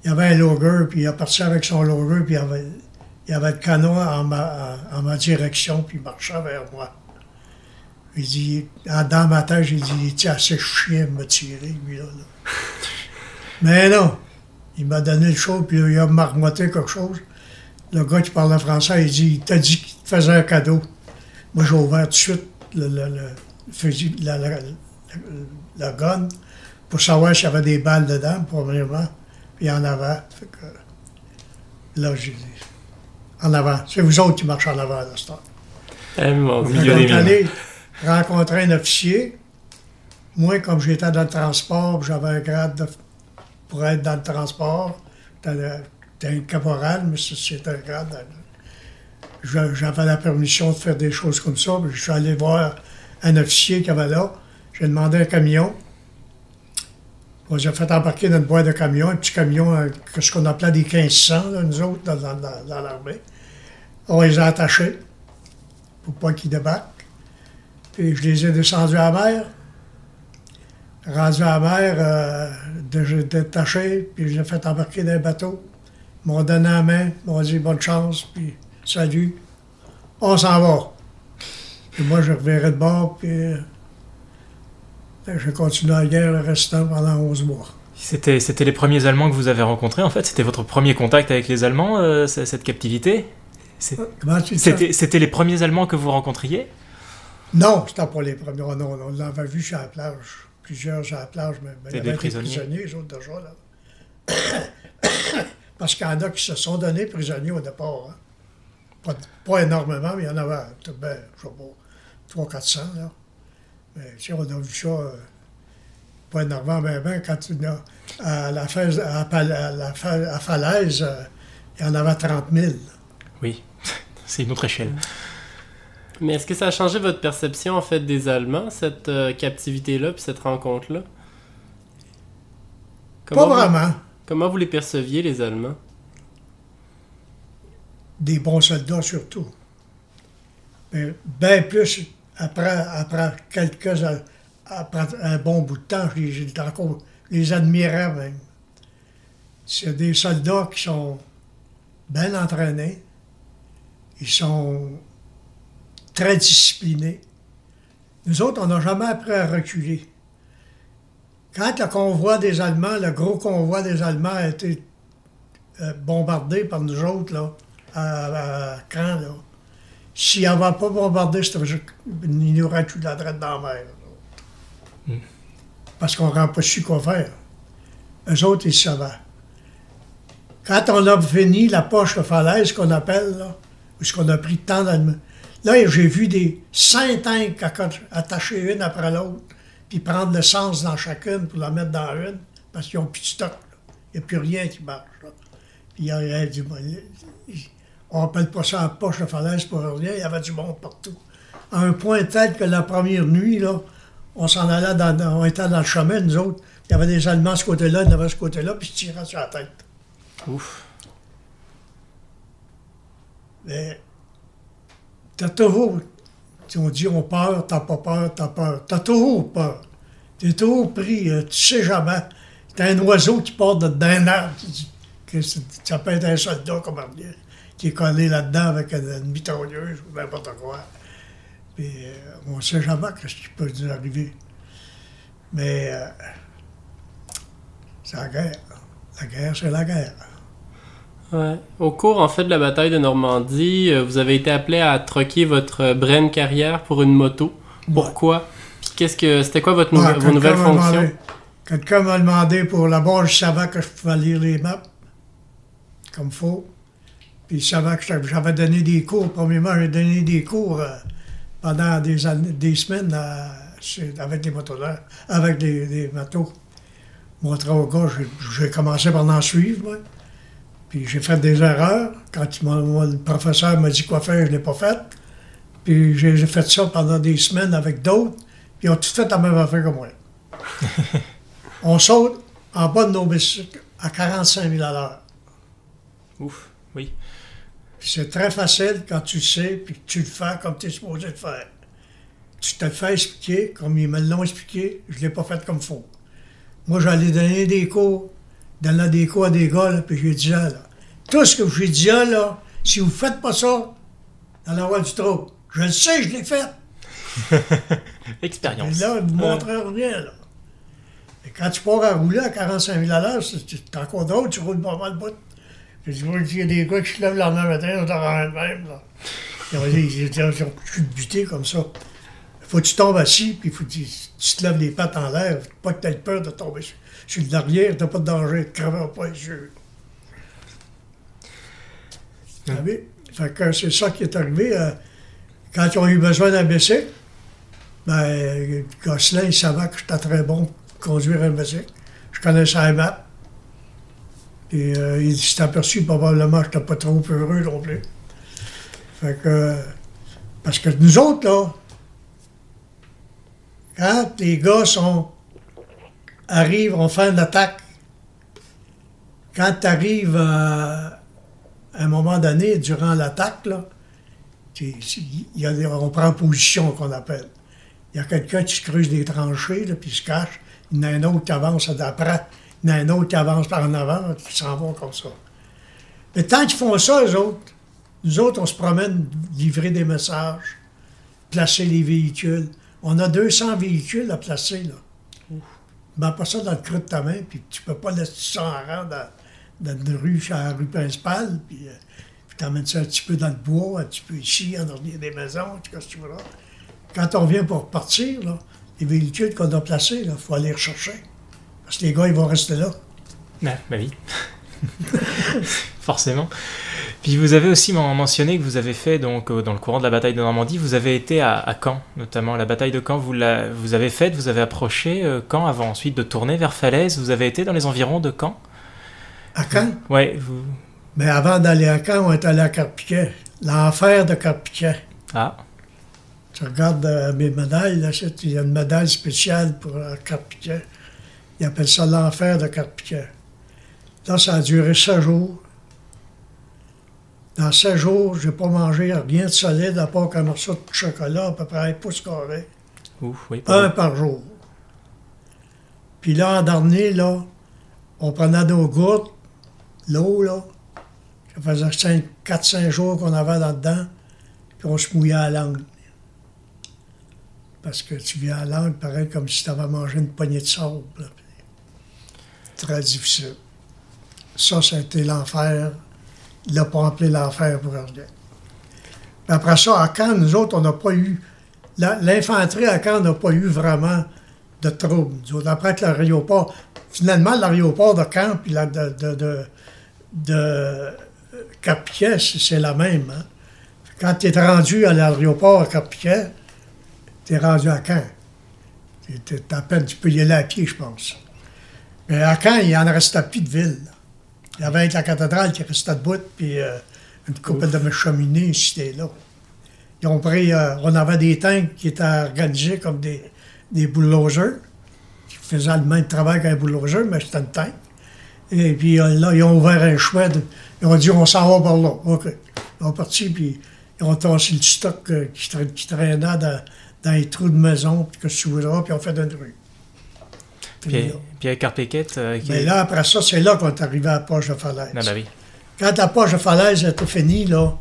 Il y avait un loger, puis il est parti avec son loger, puis il y avait, le canon en ma, en, ma direction, puis il marchait vers moi. Il dit, dans ma tête, j'ai dit, il était assez chien de me tirer, lui, là. Mais non, il m'a donné le chaud, puis il a marmotté quelque chose. Le gars qui parlait français, il dit, il t'a dit faisait un cadeau. Moi, j'ai ouvert tout de suite le, le- le fusil, la, la, la- la gun pour savoir s'il y avait des balles dedans, premièrement. Puis en avait. Fait que, là, j'ai dit, en avant. C'est vous autres qui marchez en avant, là, ce temps. Mines. allé rencontrer un officier. Moi, comme j'étais dans le transport, j'avais un grade de- pour être dans le transport. J'étais un caporal, mais c'est- c'était un grade. J'avais la permission de faire des choses comme ça. Je suis allé voir un officier qui avait là. J'ai demandé un camion. On les a fait embarquer dans une boîte de camion, un petit camion, euh, ce qu'on appelait des 1500, là, nous autres, dans, l'armée. On les a attachés pour pas qu'ils débarquent. Puis je les ai descendus à mer. Rendu à mer, euh, j'ai détaché, puis je les ai fait embarquer dans un bateau. Ils m'ont donné la main, ils m'ont dit bonne chance, puis salut. On s'en va. Puis moi, je reverrai de bord, puis euh, j'ai continué la guerre le restant pendant 11 mois. C'était, c'était les premiers Allemands que vous avez rencontrés, en fait? C'était votre premier contact avec les Allemands, euh, cette captivité? C'est- Comment tu dis c'était, c'était les premiers Allemands que vous rencontriez? Non, c'était pas les premiers. Oh non, on l'avait vu sur la plage. Plusieurs sur la plage, mais mais il y avait des prisonniers. prisonniers, les autres déjà, là. Parce qu'il y en a qui se sont donnés prisonniers au départ. hein. Pas, pas énormément, mais il y en avait, ben, je sais pas, 300-400, là. Mais tu sais, on a vu ça, euh, pas énormément, mais ben, quand tu as, à la, falaise, à, la à Falaise, euh, il y en avait 30 000. Oui, c'est une autre échelle. Mais est-ce que ça a changé votre perception en fait des Allemands, cette euh, captivité-là, puis cette rencontre-là? Pas vous- vraiment. Comment vous les perceviez, les Allemands? Des bons soldats surtout. Mais bien plus après, quelques après un bon bout de temps, j'ai encore les admirais même. C'est des soldats qui sont bien entraînés, ils sont très disciplinés. Nous autres, on n'a jamais appris à reculer. Quand le convoi des Allemands, le gros convoi des Allemands a été euh, bombardé par nous autres, là, à, Caen, là. S'il n'avait pas bombardé, c'était juste- il nous aurait tout la droite dans la mer. là. Parce qu'on n'aurait pas su quoi faire. Eux autres, ils savaient. Quand on a fini la poche de falaise qu'on appelle, là, où ce qu'on a pris le temps là, j'ai vu des cinq attachés une après l'autre, puis prendre l'essence dans chacune pour la mettre dans une, parce qu'ils n'ont plus de stock. Il n'y a plus rien qui marche. là. Puis il y a du on appelle pas ça la poche de falaise pour rien, il y avait du monde partout. À un point tel que la première nuit, là, on s'en allait dans, on était dans le chemin, nous autres. Il y avait des Allemands de ce côté-là, il y en avait de ce côté-là, puis ils tiraient sur la tête. Ouf. Mais t'as toujours, si on dit on peur, t'as pas peur, t'as peur. T'as toujours peur. T'es toujours pris, euh, tu sais jamais. T'as un oiseau qui part de- d'un arbre, tu dis que c'est- ça peut être un soldat, comme on dit, qui est collé là-dedans avec une, une mitrailleuse ou n'importe quoi. Puis euh, on sait jamais ce qui peut nous arriver. Mais euh, c'est la guerre. La guerre, c'est la guerre. Ouais. Au cours en fait de la bataille de Normandie, euh, vous avez été appelé à troquer votre Bren carrière pour une moto. Pourquoi? Puis qu'est-ce que c'était quoi votre nou- Ouais, vos quelqu'un nouvelles m'a fonctions? demandé- Quelqu'un m'a demandé pour la base, je savais que je pouvais lire les maps comme faut. Puis il savait que j'avais- donné des cours. Premièrement, j'ai donné des cours euh, pendant des, années, des semaines à- avec des motonaires, avec des, des motos. Montrer aux gars, j'ai- commencé par en suivre, moi. Puis j'ai fait des erreurs. Quand il m'a- moi, le professeur m'a dit quoi faire, je ne l'ai pas fait. Puis j'ai fait ça pendant des semaines avec d'autres. Puis ils ont tout fait la même affaire que moi. On saute en bas de nos bicycles à 45 000 à l'heure. Ouf, c'est très facile quand tu le sais, puis que tu le fais comme tu es supposé le faire. Tu te le fais expliquer, comme ils me l'ont expliqué, je ne l'ai pas fait comme faut. Moi, j'allais donner des cours, donner des cours à des gars, là, puis je lui disais, là, tout ce que je lui disais, là, si vous ne faites pas ça, vous allez avoir du trouble. Je le sais, je l'ai fait. Expérience. Et là, ils ne montrent rien, là. Et quand tu pars à rouler à 45 000 à l'heure, c'est encore drôle, tu roules pas mal de bout. J'ai dit, moi, il y a des gars qui se lèvent le lendemain matin, on t'en rend le même, là. Ils ont dit, ils ils ont comme ça. Faut que tu tombes assis, puis faut que tu, te lèves les pattes en l'air. Pas que tu peur de tomber sur, le derrière, t'as pas de danger, tu ne creveras pas les yeux. Savez? Fait que c'est ça qui est arrivé. euh, quand ils ont eu besoin d'un bicycle, ben, Gosselin, il savait que j'étais très bon pour conduire un bicycle. Je connaissais la map. Et euh, il s'est aperçu probablement que j'étais pas trop heureux non plus. Fait que. Parce que nous autres, là, quand les gars arrivent, on fait une attaque, quand tu arrives à un moment donné, durant l'attaque, on prend position qu'on appelle. Il y a quelqu'un qui se creuse des tranchées, puis il se cache. Il y en a un autre qui avance. Il y en a un autre qui avance par en avant, qui s'en vont comme ça. Mais tant qu'ils font ça, eux autres, nous autres, on se promène, livrer des messages, placer les véhicules. On a 200 véhicules à placer, là. Ben, pas ça dans le creux de ta main, puis tu peux pas laisser ça en rang dans, dans une rue, sur la rue principale, puis, euh, puis t'emmènes ça un petit peu dans le bois, un petit peu ici, en arrière des maisons, tout ce que tu veux. Quand on vient pour partir, là, les véhicules qu'on a placés, il faut aller les rechercher. Parce que les gars, ils vont rester là. Ben, ben oui. Forcément. Puis vous avez aussi men- mentionné que vous avez fait, donc, euh, dans le courant de la bataille de Normandie, vous avez été à, à Caen, notamment. La bataille de Caen, vous, la, vous avez faite, vous avez approché euh, Caen avant ensuite de tourner vers Falaise. Vous avez été dans les environs de Caen À Caen? Ouais, vous. Mais avant d'aller à Caen, on est allé à Carpiquet. L'enfer de Carpiquet. Ah, Tu regardes euh, mes médailles, là, il y a une médaille spéciale pour euh, Carpiquet. Ils appellent ça l'enfer de Carpiquet. Là, ça a duré sept jours. Dans sept jours, j'ai pas mangé rien de solide à part qu'un morceau de chocolat, à peu près un pouce carré. ouf, oui. Un par jour. Puis là, en dernier, là, on prenait nos gouttes, l'eau, là. Ça faisait 4-5 jours qu'on avait là-dedans, puis on se mouillait à la langue. Parce que tu viens à la langue, pareil comme si tu avais mangé une poignée de sable. là. Très difficile. Ça, ça a été l'enfer. Il l'a pas appelé l'enfer pour rien. Puis après ça, à Caen, nous autres, on n'a pas eu. L'infanterie à Caen n'a pas eu vraiment de troubles. Après que l'aéroport. Finalement, l'aéroport de Caen puis la de, de, Carpiquet, c'est la même. hein. Quand tu es rendu à l'aéroport à Carpiquet, tu es rendu à Caen. T'es à peine, tu peux y aller à pied, je pense. Mais à Caen, il en restait plus de ville. Il y avait la cathédrale qui restait debout, puis euh, une couple de cheminées ici et là. Ils ont pris, euh, on avait des tanks qui étaient organisés comme des, des bulldozers, qui faisaient le même travail qu'un bulldozer, mais c'était une tank. Et puis euh, là, ils ont ouvert un chemin. de- ils ont dit, on s'en va par là. OK. Ils ont parti, puis ils ont tassé le stock qui, tra- qui traînait dans, dans les trous de maison, puis que tu voudras, puis ils ont fait une rue. Puis, Carpéquette. euh, qui Mais là, après ça, c'est là qu'on est arrivé à la poche de falaise. Bah oui. Quand la poche de falaise était finie, là,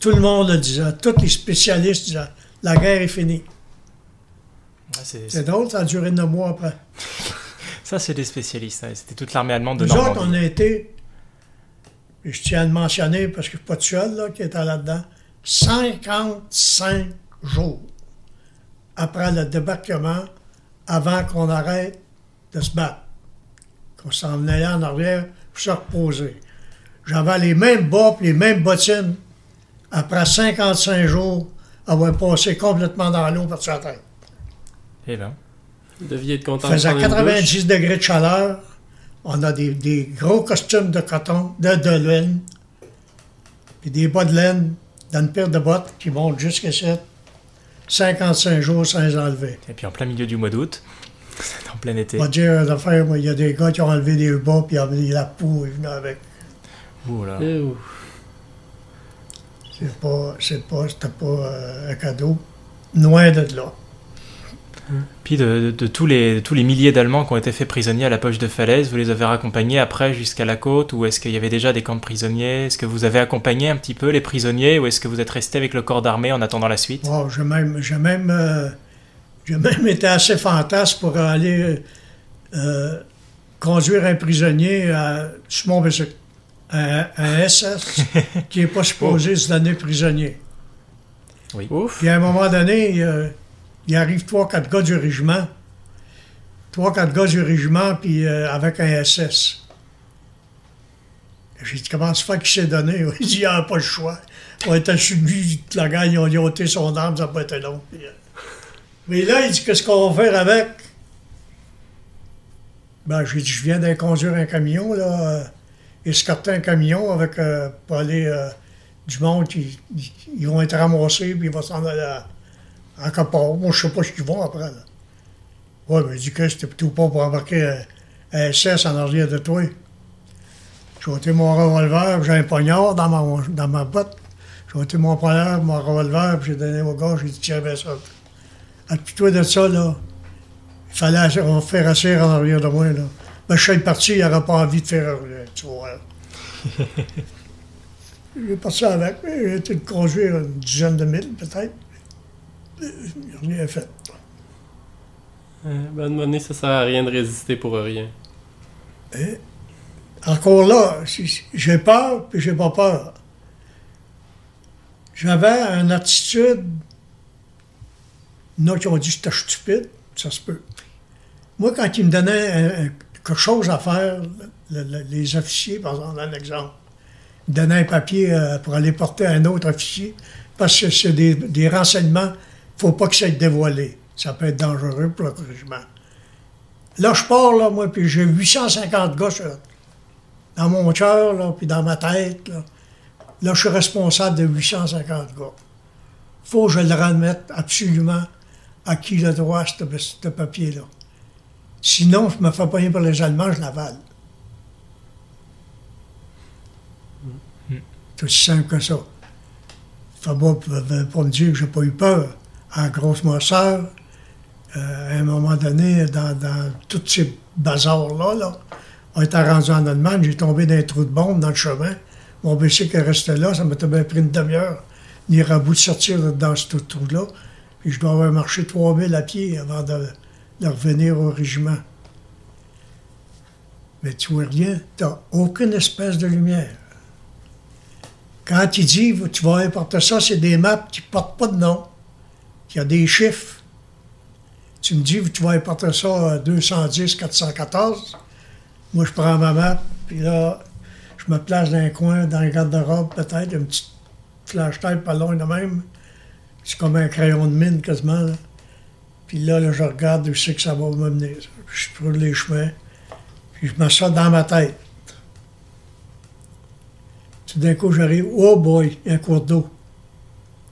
tout le monde le disait, tous les spécialistes disaient, la guerre est finie. Ouais, c'est- drôle, ça a duré neuf mois après. Ça, c'est des spécialistes. hein. C'était toute l'armée allemande de Nous autres, Normandie. on a été, et je tiens à le mentionner parce que je ne suis pas tout seul là, qui était là-dedans, 55 jours après le débarquement, avant qu'on arrête de se battre. Qu'on s'en venait en arrière pour se reposer. J'avais les mêmes bas et les mêmes bottines après 55 jours avoir passé complètement dans l'eau par sa tête. Et là? Vous deviez être content Il faisait de prendre une douche. 90 degrés de chaleur. On a des, des gros costumes de coton, de, de laine, puis des bas de laine dans une paire de bottes qui montent jusqu'à 7. 55 jours sans les enlever. Et puis en plein milieu du mois d'août, c'est en plein été. On va dire une affaire, moi, il y a des gars qui ont enlevé des bas puis enlevé la peau et venu avec. Ouh là. Eh. C'est pas, c'est pas, c'était pas euh, un cadeau. Loin de là. Puis de, de- de tous, les, de tous les milliers d'Allemands qui ont été faits prisonniers à la poche de falaise, vous les avez raccompagnés après jusqu'à la côte ou est-ce qu'il y avait déjà des camps de prisonniers? Est-ce que vous avez accompagné un petit peu les prisonniers ou est-ce que vous êtes resté avec le corps d'armée en attendant la suite? Wow, j'ai même, j'ai même, euh, j'ai même été assez fantasme pour aller euh, conduire un prisonnier à, sur mon bicycle. Un, un SS qui n'est pas supposé se donner prisonnier. Oui. Puis à un moment donné, euh, il arrive trois, quatre gars du régiment. Trois, quatre gars du régiment, puis euh, avec un SS. J'ai dit, comment se fait qu'il s'est donné? Il dit, il n'a pas le choix. On était toute la gang, ils ont, ils ont ôté son arme, ça n'a pas été long. Puis, euh, mais là, il dit, qu'est-ce qu'on va faire avec? Ben, j'ai dit, je viens de conduire un camion, là, euh, escorter un camion avec, euh, pour aller, euh, du monde, ils, vont être ramassés, puis ils vont s'en aller à, à part. Moi, je sais pas ce qu'ils vont après, là. Ouais, mais il dit que c'était plutôt pas pour embarquer un, SS en arrière de toi. J'ai ôté mon revolver, j'ai un poignard dans ma, dans ma botte. J'ai ôté mon poignard, mon revolver, puis j'ai donné au gars, j'ai dit, tiens, ben ça. Ah, puis toi, de ça, là, il fallait on faire asseoir en arrière de moi, là. Ben, je suis parti, il n'aurait pas envie de faire, euh, tu vois. J'ai parti avec, j'ai été le conduire une dizaine de milles, peut-être. Euh, rien fait. Euh, ben, à un moment donné, ça sert à rien de résister pour rien. Et encore là, j'ai peur, puis j'ai pas peur. J'avais une attitude. Il y en a qui ont dit que j'étais stupide, ça se peut. Moi, quand ils me donnaient un- un- quelque chose à faire, le- le- les officiers, par exemple, un exemple, Il me donnait un papier euh, pour aller porter à un autre officier parce que c'est des, renseignements, il faut pas que ça soit dévoilé. Ça peut être dangereux pour le régiment. Là, je pars, là, moi, puis j'ai 850 gars sur- dans mon cœur, là, puis dans ma tête. Là, Là, je suis responsable de 850 gars. faut que je le remette absolument à qui le droit, ce ce papier-là. Sinon, je me fais pas rien pour les Allemands, je l'avale. C'est aussi simple que ça. Faut pas, faut pas me dire que j'ai pas eu peur. À Grosse Moisseur, euh, à un moment donné, dans, dans tous ces bazars-là, là, on était rendu en Allemagne, j'ai tombé dans un trou de bombe dans le chemin. Mon bicycle est resté là, ça m'a bien pris une demi-heure, venir à bout de sortir dans ce trou-là. Puis je dois avoir marché 3000 à pied avant de, revenir au régiment. Mais tu vois rien, tu n'as aucune espèce de lumière. Quand il dit, tu vas importer ça, c'est des maps qui ne portent pas de nom. Il y a des chiffres. Tu me dis, tu vas importer ça à 210, 414. Moi, je prends ma map, puis là, je me place dans un coin, dans le garde-robe, peut-être, une petite flash-tête pas loin de même. C'est comme un crayon de mine, quasiment. là. Puis là, là, je regarde où c'est que ça va me mener. Puis je brûle les chemins. Puis je mets ça dans ma tête. Tout d'un coup, j'arrive. Oh boy, il y a un cours d'eau.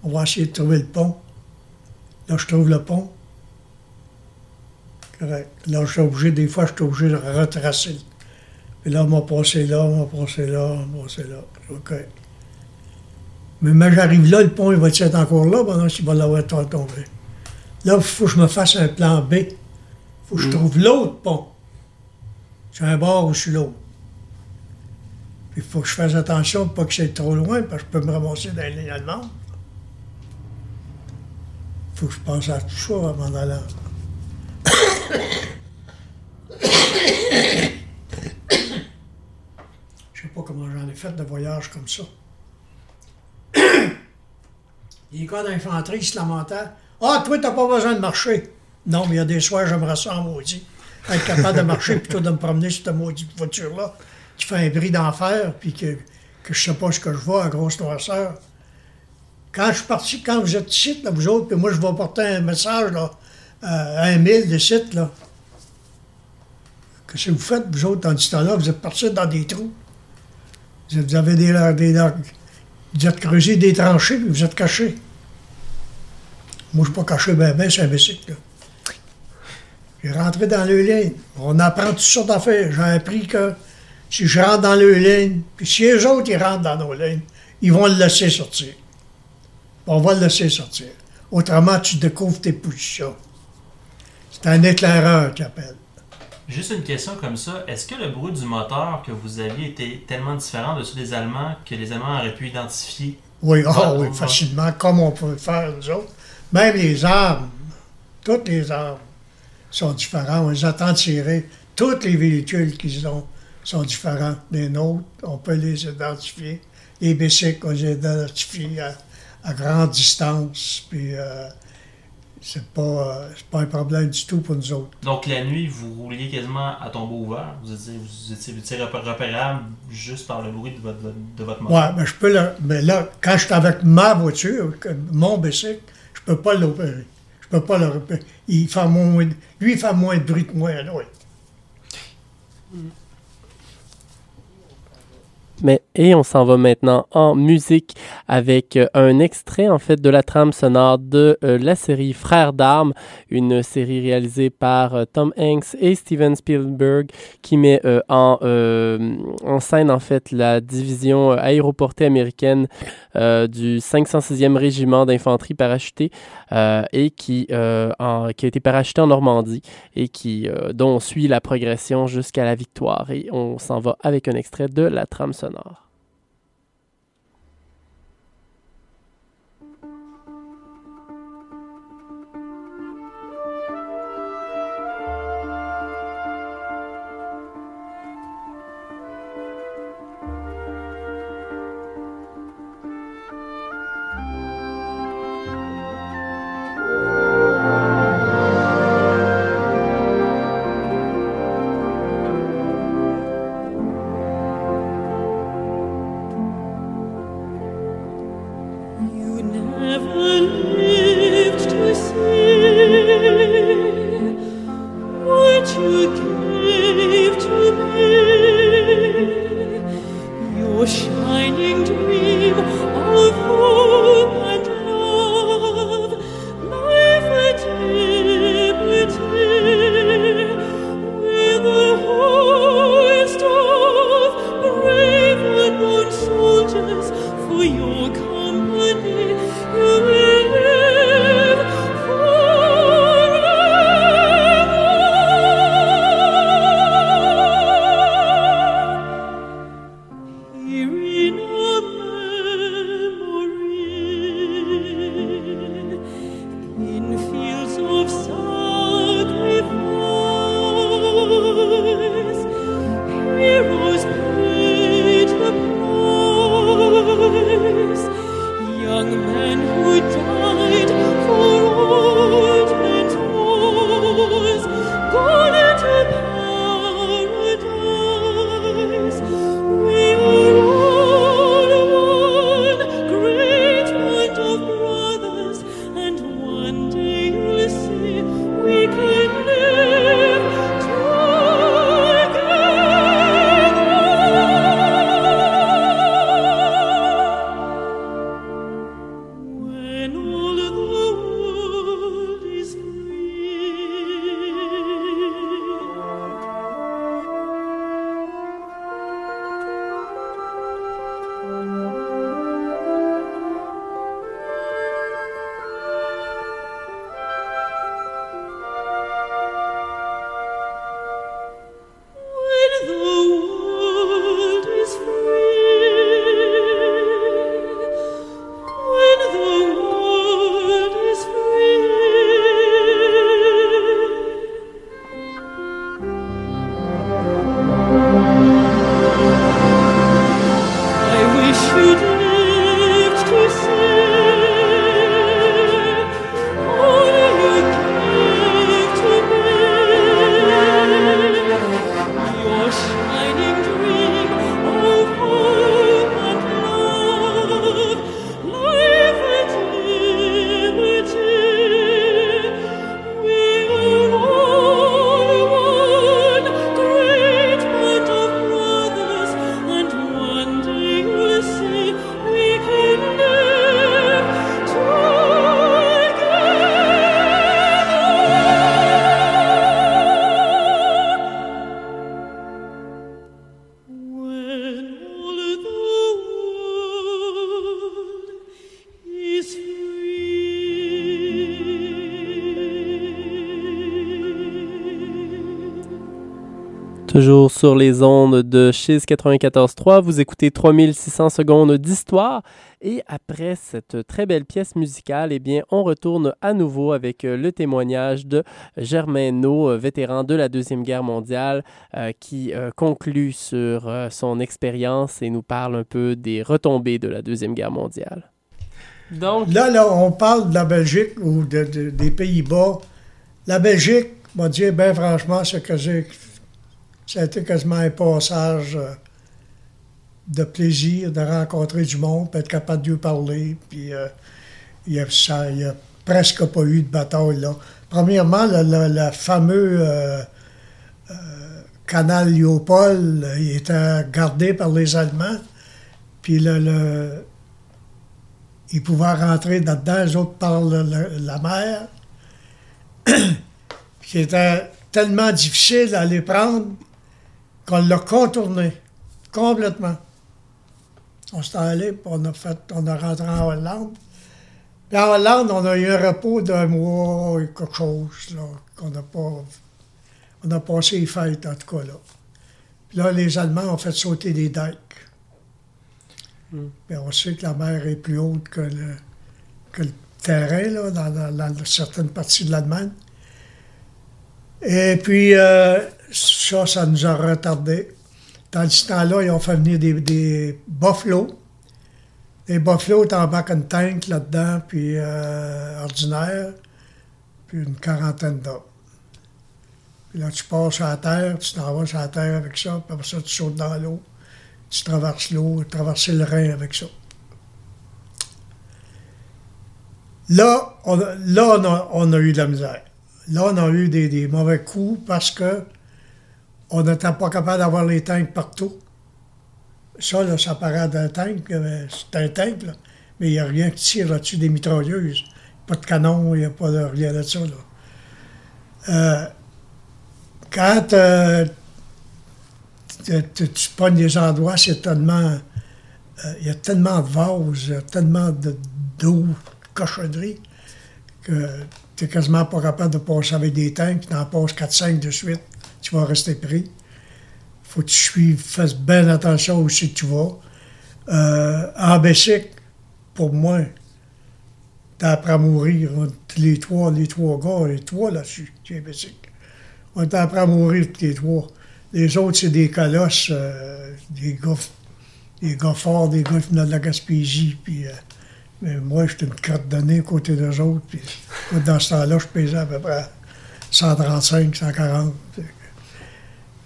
On va essayer de trouver le pont. Là, je trouve le pont. Correct. Là, je suis obligé, des fois, je suis obligé de retracer. Puis là, on m'a passé là, on m'a passé là, on m'a passé là. OK. Mais, mais j'arrive là, le pont, il va être encore là? Pendant qu'il va l'avoir tombé. Là, il faut que je me fasse un plan B. Il faut que je trouve l'autre pont. Sur un bord ou sur l'autre. Puis il faut que je fasse attention pour pas que c'est trop loin, parce que je peux me ramasser dans les allemandes. Il faut que je pense à tout ça avant d'aller. Je sais pas comment j'en ai fait de voyage comme ça. Les gars d'infanterie ils se lamentaient. Ah, toi, t'as pas besoin de marcher. Non, mais il y a des soirs, j'aimerais ça en maudit. Être capable de marcher plutôt de me promener sur cette maudite voiture-là qui fait un bruit d'enfer, puis que, que je sais pas ce que je vois à grosse noirceur. Quand je suis parti, quand vous êtes ici, là, vous autres, puis moi, je vais porter un message, là, euh, à un mille de sites, là. Qu'est-ce que vous faites, vous autres, dans ce temps-là? Vous êtes partis dans des trous. Vous vous avez des, des, des- vous êtes creusé des tranchées, puis vous êtes cachés. Moi, je ne suis pas caché ben ben, c'est un bicycle. J'ai rentré dans le ligne. On apprend toutes sortes d'affaires. J'ai appris que si je rentre dans le ligne, puis si les autres, ils rentrent dans nos lignes, ils vont le laisser sortir. On va le laisser sortir. Autrement, tu découvres tes positions. C'est un éclaireur qui appelle. Juste une question comme ça. Est-ce que le bruit du moteur que vous aviez était tellement différent de ceux des Allemands que les Allemands auraient pu identifier? Oui, ah oui, facilement, comme on peut le faire, nous autres. Même les armes, toutes les armes sont différentes. On les attend tirer. Tous les véhicules qu'ils ont sont différents des nôtres. On peut les identifier. Les bicycles, on les identifie à, à grande distance. Puis, euh, c'est pas, euh, c'est pas un problème du tout pour nous autres. Donc la nuit, vous rouliez quasiment à tombeau ouvert? Vous étiez, vous étiez, vous étiez repé- repérable juste par le bruit de votre, de votre moteur. Ouais, mais je peux le. Mais là, quand je suis avec ma voiture, mon bicycle, je peux pas l'opérer. Je peux pas le repérer. Il fait moins. Lui, il fait moins de bruit que moi, oui. Mais, et on s'en va maintenant en musique avec euh, un extrait en fait de la trame sonore de euh, la série Frères d'armes, une série réalisée par euh, Tom Hanks et Steven Spielberg qui met euh, en, en scène en fait la division aéroportée américaine du 506e régiment d'infanterie parachutée et qui, qui a été parachuté en Normandie et qui, dont on suit la progression jusqu'à la victoire. Et on s'en va avec un extrait de la trame sonore. Sur les ondes de Chiz 94.3, vous écoutez 3600 secondes d'histoire. Et après cette très belle pièce musicale, eh bien, on retourne à nouveau avec euh, le témoignage de Germain No, euh, vétéran de la Deuxième Guerre mondiale, euh, qui euh, conclut sur euh, son expérience et nous parle un peu des retombées de la Deuxième Guerre mondiale. Donc, Là, là, on parle de la Belgique ou de- de- des Pays-Bas. La Belgique, m'a dit, bien franchement, c'est que j'ai- ça a été quasiment un passage euh, de plaisir de rencontrer du monde, puis être capable de lui parler. Puis euh, il n'y a, a presque pas eu de bataille là. Premièrement, le, fameux euh, canal Léopold, était gardé par les Allemands. Puis le, ils pouvaient rentrer là-dedans, les autres par la mer. qui était tellement difficile à les prendre qu'on l'a contourné complètement. On s'est allé, puis on a, fait, on a rentré en Hollande. Puis en Hollande, on a eu un repos d'un mois et quelque chose, là, qu'on n'a pas... On a passé les fêtes, en tout cas, là. Puis là, les Allemands ont fait sauter des dikes. Puis on sait que la mer est plus haute que le, que le terrain, là, dans, dans- dans certaines parties de l'Allemagne. Et puis, euh, ça, ça nous a retardé. Dans ce temps-là, ils ont fait venir des, des buffalo. Des buffalo, t'embarques une tank là-dedans, puis euh, ordinaire, puis une quarantaine d'hommes. Puis là, tu passes à la terre, tu t'en vas sur la terre avec ça, puis après ça, tu sautes dans l'eau. Tu traverses l'eau, traverser le Rhin avec ça. Là, on a, là on, a, eu de la misère. Là, on a eu des mauvais coups parce que on n'était pas capable d'avoir les tanks partout. Ça, là, ça paraît d'un tank, euh, c'est un tank, là, mais il n'y a rien qui tire là-dessus des mitrailleuses. Pas de canon, il n'y a pas de rien de ça. Euh, quand euh, tu, tu- pognes des endroits, c'est tellement. Il y a tellement de vases, il y a tellement de- d'eau, de cochonnerie, que tu n'es quasiment pas capable de passer avec des tanks, tu en passes 4-5 de suite, tu vas rester pris. faut que tu suives, fasses bien attention où que tu vas. Euh, en Bessic, pour moi, t'es après à mourir. Les trois, les trois gars, les trois là-dessus, chez Bessic. On est après à mourir, les trois. Les autres, c'est des colosses, euh, des gars, des gars forts, des gars qui venaient de la Gaspésie. Puis, euh, mais moi, j'étais une crotte de nez côté d'eux autres. Puis, dans ce temps-là, je pesais à peu près 135, 140. Fait que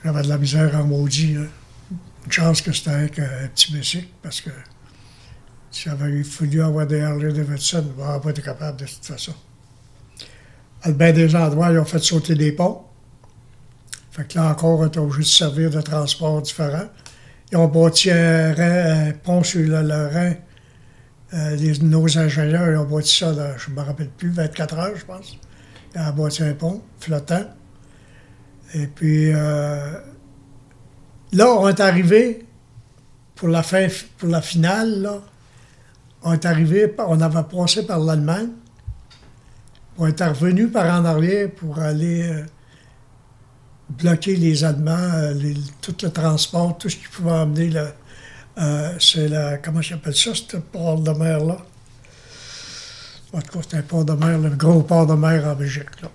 J'avais de la misère en maudit. Une chance que c'était avec un petit bicycle, parce que si j'avais eu fallu avoir des Harley Davidson, on n'aurait pas été capable de toute façon. À bien des endroits, ils ont fait sauter des ponts. Fait que là encore, on était obligé de se servir de transports différents. Ils ont bâti un, pont sur le, le Rhin. Euh, les- nos ingénieurs, ils ont bâti ça, je ne me rappelle plus, 24 heures, je pense. Ils ont bâti un pont flottant. Et puis, euh, là, on est arrivé pour la fin, pour la finale, là. On est arrivé, on avait passé par l'Allemagne. On est revenu par en arrière pour aller euh, bloquer les Allemands, euh, les- tout le transport, tout ce qui pouvait euh, c'est la. Comment j'appelle ça, ce port de mer-là? En tout cas, c'est un port de mer, le gros port de mer en Belgique, là.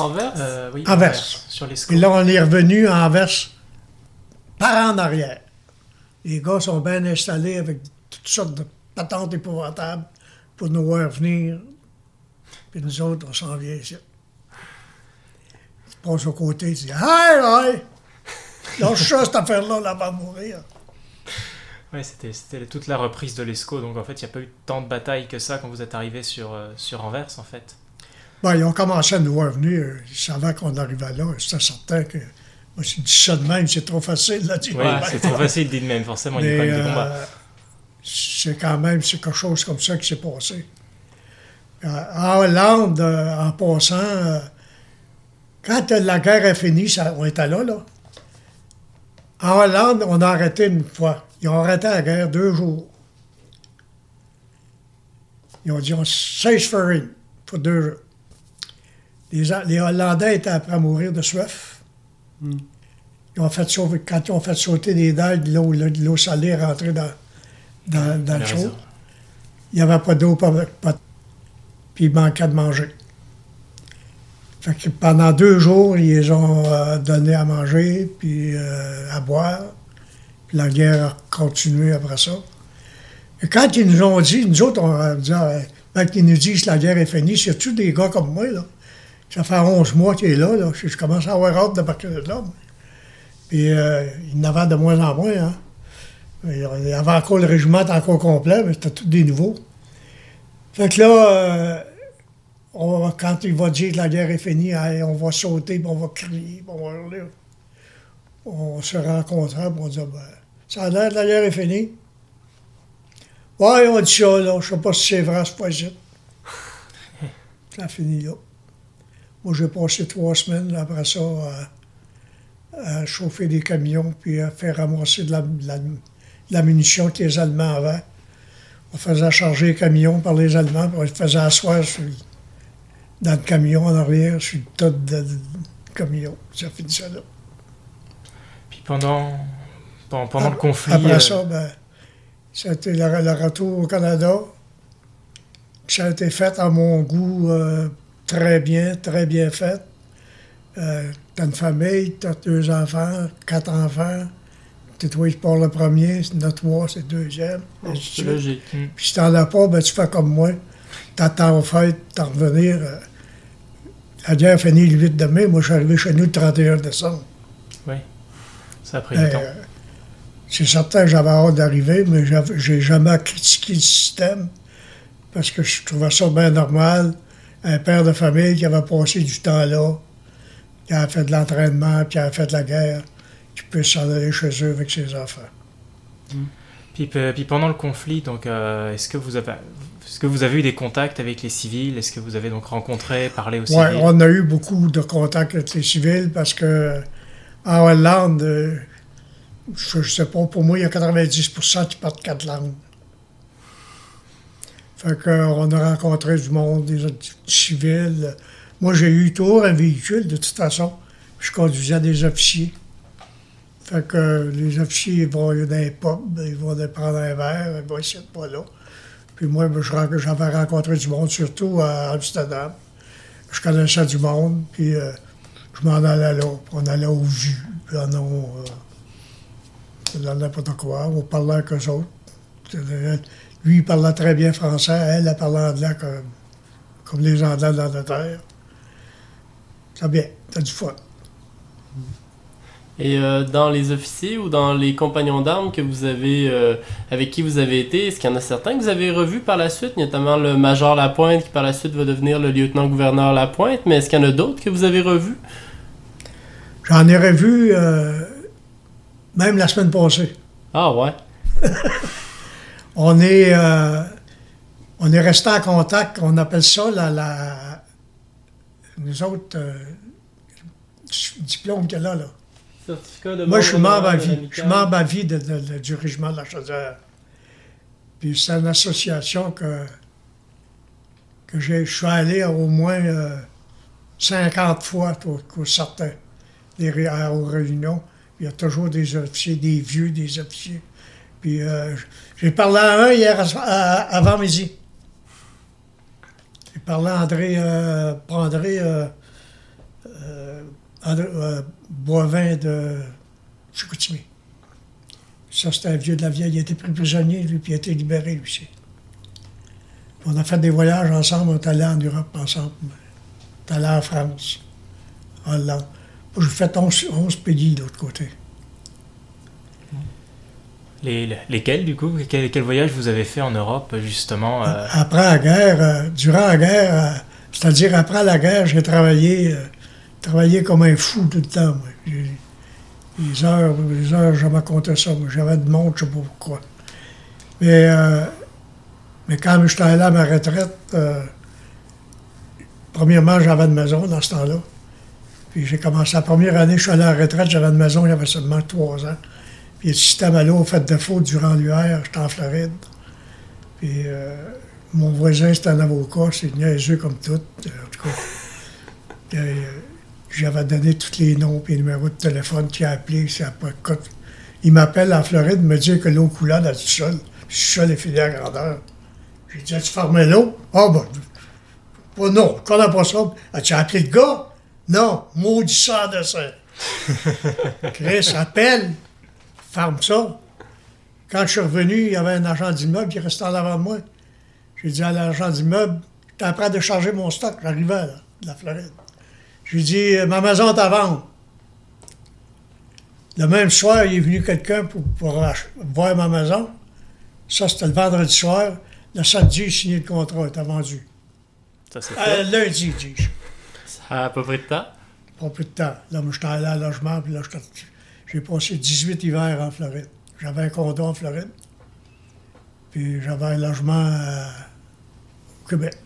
Anvers? Euh, oui, Anvers. Anvers, sur les Et là, on est revenu à Anvers par en arrière. Les gars sont bien installés avec toutes sortes de patentes épouvantables pour nous voir venir. Puis nous autres, on s'en vient ici. Tu passes au côté, tu dis Hey, hey! Lâche ça, cette affaire-là, là, va mourir. Ouais, c'était, c'était toute la reprise de l'ESCO, donc en fait, il n'y a pas eu tant de batailles que ça quand vous êtes arrivé sur, euh, sur Anvers, en fait. Bon, ils ont commencé à nous voir venir. Ils savaient qu'on arrivait là. C'était certain que. Moi, je dis ça de même, c'est trop facile, là. Oui, c'est trop facile dit de même, forcément, il y a Mais, quand même des euh, combats. c'est quand même c'est quelque chose comme ça qui s'est passé. Euh, En Hollande, euh, en passant, euh, quand la guerre est finie, ça, on était là, là. En Hollande, on a arrêté une fois. Ils ont arrêté la guerre deux jours. Ils ont dit on ceasefire pour deux jours. Les, les Hollandais étaient après à mourir de soif. Ils ont fait sauver, quand ils ont fait sauter des dalles, de l'eau, l'eau salée est rentrée dans, dans, dans le chaud. Il n'y avait pas d'eau, pas, pas de- puis il manquait de manger. Fait que pendant deux jours, ils les ont euh, donné à manger, puis euh, à boire. Puis la guerre a continué après ça. Et quand ils nous ont dit, nous autres, on a dit, ah, quand ils nous disent que la guerre est finie, c'est tous des gars comme moi, là? Ça fait 11 mois qu'il est là, là. Je, commence à avoir hâte de partir de là. Puis euh, il en avait de moins en moins, hein. Il encore le régiment encore complet, mais c'était tous des nouveaux. Fait que là, euh, quand il va dire que la guerre est finie, on va sauter, puis on va crier, on va hurler. On se rencontrait, puis on dit, ben, ça a l'air que la guerre est finie. Ouais, on dit ça, là. Je sais pas si c'est vrai, c'est pas. Ça a fini là. Moi, j'ai passé trois semaines après ça à, à chauffer des camions puis à faire ramasser de la, de la- de la munition que les Allemands avaient. On faisait charger les camions par les Allemands, puis on les faisait asseoir sur dans le camion en arrière, sur le tas de, camions. Ça finit ça là. Puis pendant, pendant, pendant le conflit. Après euh, ça, ben, ça a été le, le retour au Canada. Ça a été fait à mon goût euh, très bien, très bien fait. Euh, t'as une famille, t'as deux enfants, quatre enfants. T'es toi qui pars le premier, c'est trois, c'est le deuxième. Oh, c'est logique. Mm. Puis si t'en as pas, ben tu fais comme moi. T'attends aux fêtes, t'en revenir. euh, la guerre finit le 8 de mai, moi je suis arrivé chez nous le 31 décembre. Oui, ça a pris Ben, du temps. euh, c'est certain que j'avais hâte d'arriver, mais j'ai jamais critiqué le système. parce que je trouvais ça bien normal. Un père de famille qui avait passé du temps là, qui a fait de l'entraînement, qui a fait de la guerre, qui peut s'en aller chez eux avec ses enfants. Puis, pe- puis pendant le conflit, donc, euh, est-ce que vous avez, est-ce que vous avez eu des contacts avec les civils? Est-ce que vous avez donc rencontré, parlé aux Oui, on a eu beaucoup de contacts avec les civils parce que en Hollande, euh, je ne sais pas, pour moi, il y a 90 qui parlent quatre langues. Fait qu'on a rencontré du monde, des civils. Moi, j'ai eu toujours un véhicule, de toute façon. Je conduisais des officiers. Fait que euh, les officiers ils vont dans les pubs, ils vont prendre un verre, ils vont essayer de pas là. Puis moi, ben, j'avais rencontré du monde, surtout à Amsterdam. Je connaissais du monde, puis euh, je m'en allais là. On allait au vu, puis on a... dans n'importe quoi, on parlait avec eux autres. Lui, il parlait très bien français, elle, elle parlait anglais comme, comme les Anglais de l'Angleterre. C'est bien, t'as du fun. Et euh, dans les officiers ou dans les compagnons d'armes que vous avez, euh, avec qui vous avez été, est-ce qu'il y en a certains que vous avez revus par la suite, notamment le major Lapointe qui par la suite va devenir le lieutenant-gouverneur Lapointe, mais est-ce qu'il y en a d'autres que vous avez revus? J'en ai revu euh, même la semaine passée. Ah ouais? On est, euh, on est resté en contact, on appelle ça la. la nous autres, euh, diplôme qu'elle a là. Certificat de Moi, je suis membre à vie. Je suis membre à vie de- de- de- du régiment de la Chaudière. Puis c'est une association que, que j'ai- je suis allé au moins euh, 50 fois pour, pour certains aux réunions. Il y a toujours des officiers, des vieux, des officiers. Puis euh, j'ai parlé à un hier avant midi. J'ai parlé à André, euh, André, euh, euh, Boivin de Chicoutimi. Ça, c'était un vieux de la vieille. Il a été pris prisonnier, lui, puis il a été libéré, lui aussi. On a fait des voyages ensemble, on est allé en Europe ensemble. On est allé en France, en Hollande. J'ai fait 11, 11 pays de l'autre côté. Les- lesquels, du coup? Quel, voyage vous avez fait en Europe, justement euh, Après la guerre, euh, durant la guerre, euh, c'est-à-dire après la guerre, j'ai travaillé, travaillé comme un fou tout le temps. moi. Les heures, les heures, je me ça. J'avais de monde, je sais pas pourquoi. Mais, mais quand j'étais allé à ma retraite, premièrement, j'avais une maison dans ce temps-là. Puis j'ai commencé la première année, je suis allé à la retraite, j'avais une maison, j'avais seulement trois ans. Puis le système à l'eau fait défaut durant l'hiver, j'étais en Floride. Puis euh, mon voisin, c'était un avocat, c'est niaiseux comme tout. euh, En tout cas, Euh, j'avais donné tous les noms et les numéros de téléphone qui a appelé. ça a pas. Il m'appelle en Floride, me dit que l'eau coulait dans le sol. Le sol est fini à grandeur. J'ai dit, as-tu fermé l'eau? Ah, ben, pas non, je connais pas ça. As-tu appelé le gars? Non, maudit ça de ça. Chris, appelle, ferme ça. Quand je suis revenu, il y avait un agent d'immeuble qui restait en avant de moi. J'ai dit à l'agent d'immeuble, j'étais en train de charger mon stock, j'arrivais là, de la Floride. J'ai dit, ma maison est à vendre. Le même soir, il est venu quelqu'un pour, voir ma maison. Ça, c'était le vendredi soir. Le samedi, il signé le contrat, il était vendu. Ça, c'est Euh, lundi, dis-je. Ça a pas pris de temps? Pas plus de temps. Là, moi, j'étais allé à logement, puis là, j'étais- j'ai passé 18 hivers en Floride. J'avais un condo en Floride. Puis j'avais un logement euh, au Québec.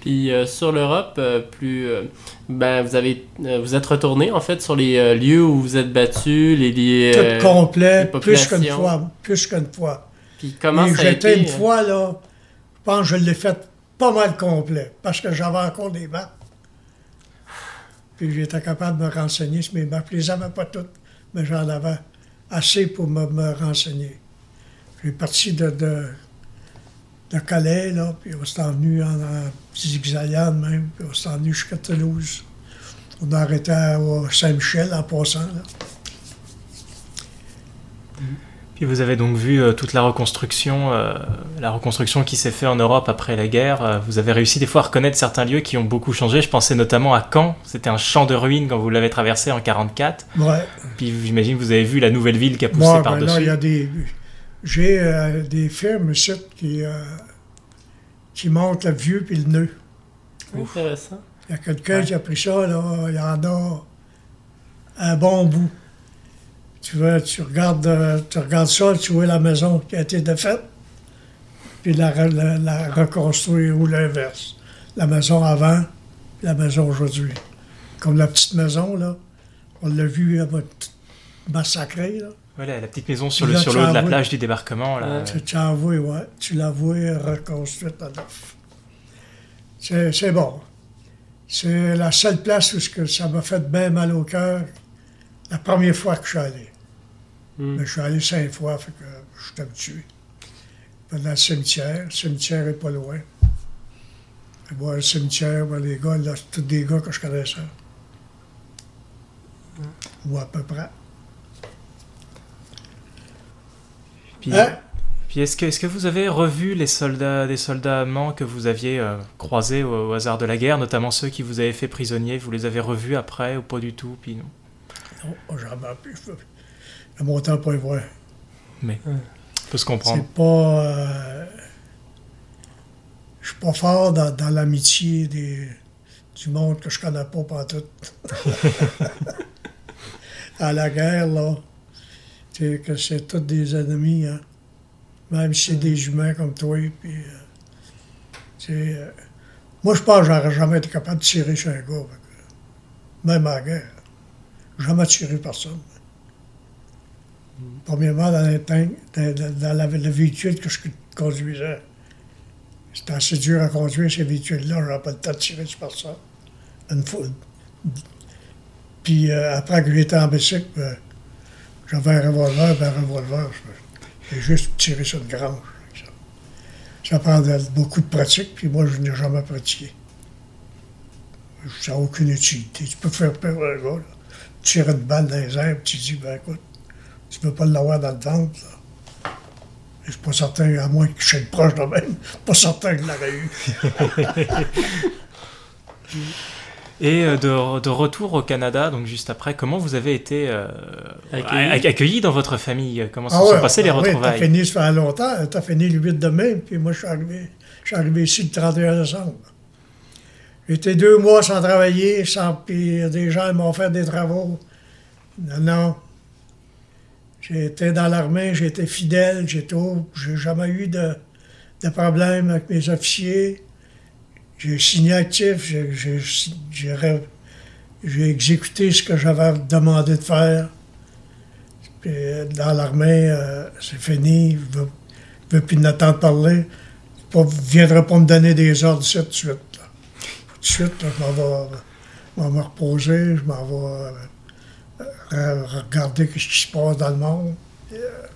Puis euh, sur l'Europe, euh, plus, euh, ben vous avez, vous êtes retourné en fait sur les lieux où vous êtes battus, les lieux. Tout complet, les plus qu'une fois. Plus qu'une fois. Puis comment Et ça a j'étais été? une fois, là, je pense que je l'ai fait pas mal complet, parce que j'avais encore des maps. Puis j'étais capable de me renseigner sur mes maps. Je les avais pas toutes, mais j'en avais assez pour me, me renseigner. J'ai parti de, de, de Calais, là, puis on s'est venu en, en zigzagade même, puis on s'est venu jusqu'à Toulouse. On a arrêté à Saint-Michel en passant, là. Puis vous avez donc vu euh, toute la reconstruction, euh, la reconstruction qui s'est faite en Europe après la guerre. Euh, vous avez réussi des fois à reconnaître certains lieux qui ont beaucoup changé. Je pensais notamment à Caen. C'était un champ de ruines quand vous l'avez traversé en 44. Ouais. Puis j'imagine que vous avez vu la nouvelle ville qui a poussé Moi, ben par-dessus. là, il y a des. J'ai euh, des firmes ici qui, euh, qui montre le vieux puis le nœud. Intéressant. Il y a quelqu'un qui a pris ça, là, il y en a un bon bout. Tu, veux, tu, regardes, euh, tu regardes ça, tu vois la maison qui a été défaite, puis la, re- la- la reconstruire ou l'inverse. La maison avant, puis la maison aujourd'hui. Comme la petite maison, là, on l'a vu elle va t- massacrée, là. Voilà, la petite maison sur le sur de la plage du débarquement. Là. Tu, tu vois, ouais. Tu la vois reconstruite à neuf. C'est c'est bon. C'est la seule place où ça m'a fait bien mal au cœur la première fois que je suis allé. Mais je suis allé cinq fois, fait que je suis habitué. Puis Dans le cimetière, le cimetière est pas loin. Et voir le cimetière, ben, les gars, là, c'est tous des gars que je connaissais. Ou à peu près. Puis, Hein? puis est-ce que, est-ce que vous avez revu les soldats, des soldats allemands que vous aviez euh, croisés au, au hasard de la guerre, notamment ceux qui vous avaient fait prisonnier Vous les avez revus après ou pas du tout? Puis non. Non, jamais. Le montant pas voir. Mais on peut se comprendre. C'est pas. euh, je suis pas fort dans, dans l'amitié des, du monde que je connais pas pantoute. à la guerre, là, tu sais, que c'est tous des ennemis, hein. Même si c'est des humains comme toi, puis. euh, tu sais, euh, moi, je pense que j'aurais jamais été capable de tirer sur un gars. même à la guerre. Jamais tiré personne. Premièrement, dans, les dans, dans- le véhicule que je conduisais, c'était assez dur à conduire ces véhicules-là. J'avais pas le temps de tirer sur personne. Une fois. Puis euh, après que j'étais en bicycle, ben, j'avais un revolver, ben, un revolver, j'ai juste tiré sur une grange. Ça, ça prend de- beaucoup de pratique, puis moi, je n'ai jamais pratiqué. Ça n'a aucune utilité. Tu peux faire peur à un gars, là. Tu tires une balle dans les airs, puis tu dis, ben écoute, tu peux pas l'avoir dans le ventre, là. Je suis pas certain, à moins que je sois proche de même, pas certain que je l'aurais eu. Et euh, de, de retour au Canada, donc juste après, comment vous avez été euh, accueillis dans votre famille? Comment se Ah sont ouais, passées les ben oui, retrouvailles? T'as fini, ça fait longtemps. T'as fini le 8 de mai, puis moi, je suis arrivé, je suis arrivé ici le 31 décembre. J'étais deux mois sans travailler, sans, puis des gens m'ont fait des travaux. Non, non. J'ai été dans l'armée, j'ai été fidèle, j'ai. J'ai jamais eu de, de problème avec mes officiers. J'ai signé actif, j'ai- exécuté ce que j'avais demandé de faire. Euh, dans l'armée, euh, c'est fini, je veux, je veux plus n'attendre parler. Pas, viendra pas me donner des ordres tout de suite. Tout de suite, je m'en vais, m'en vais me reposer, je m'en vais euh, regarder ce qui se passe dans le monde. Euh,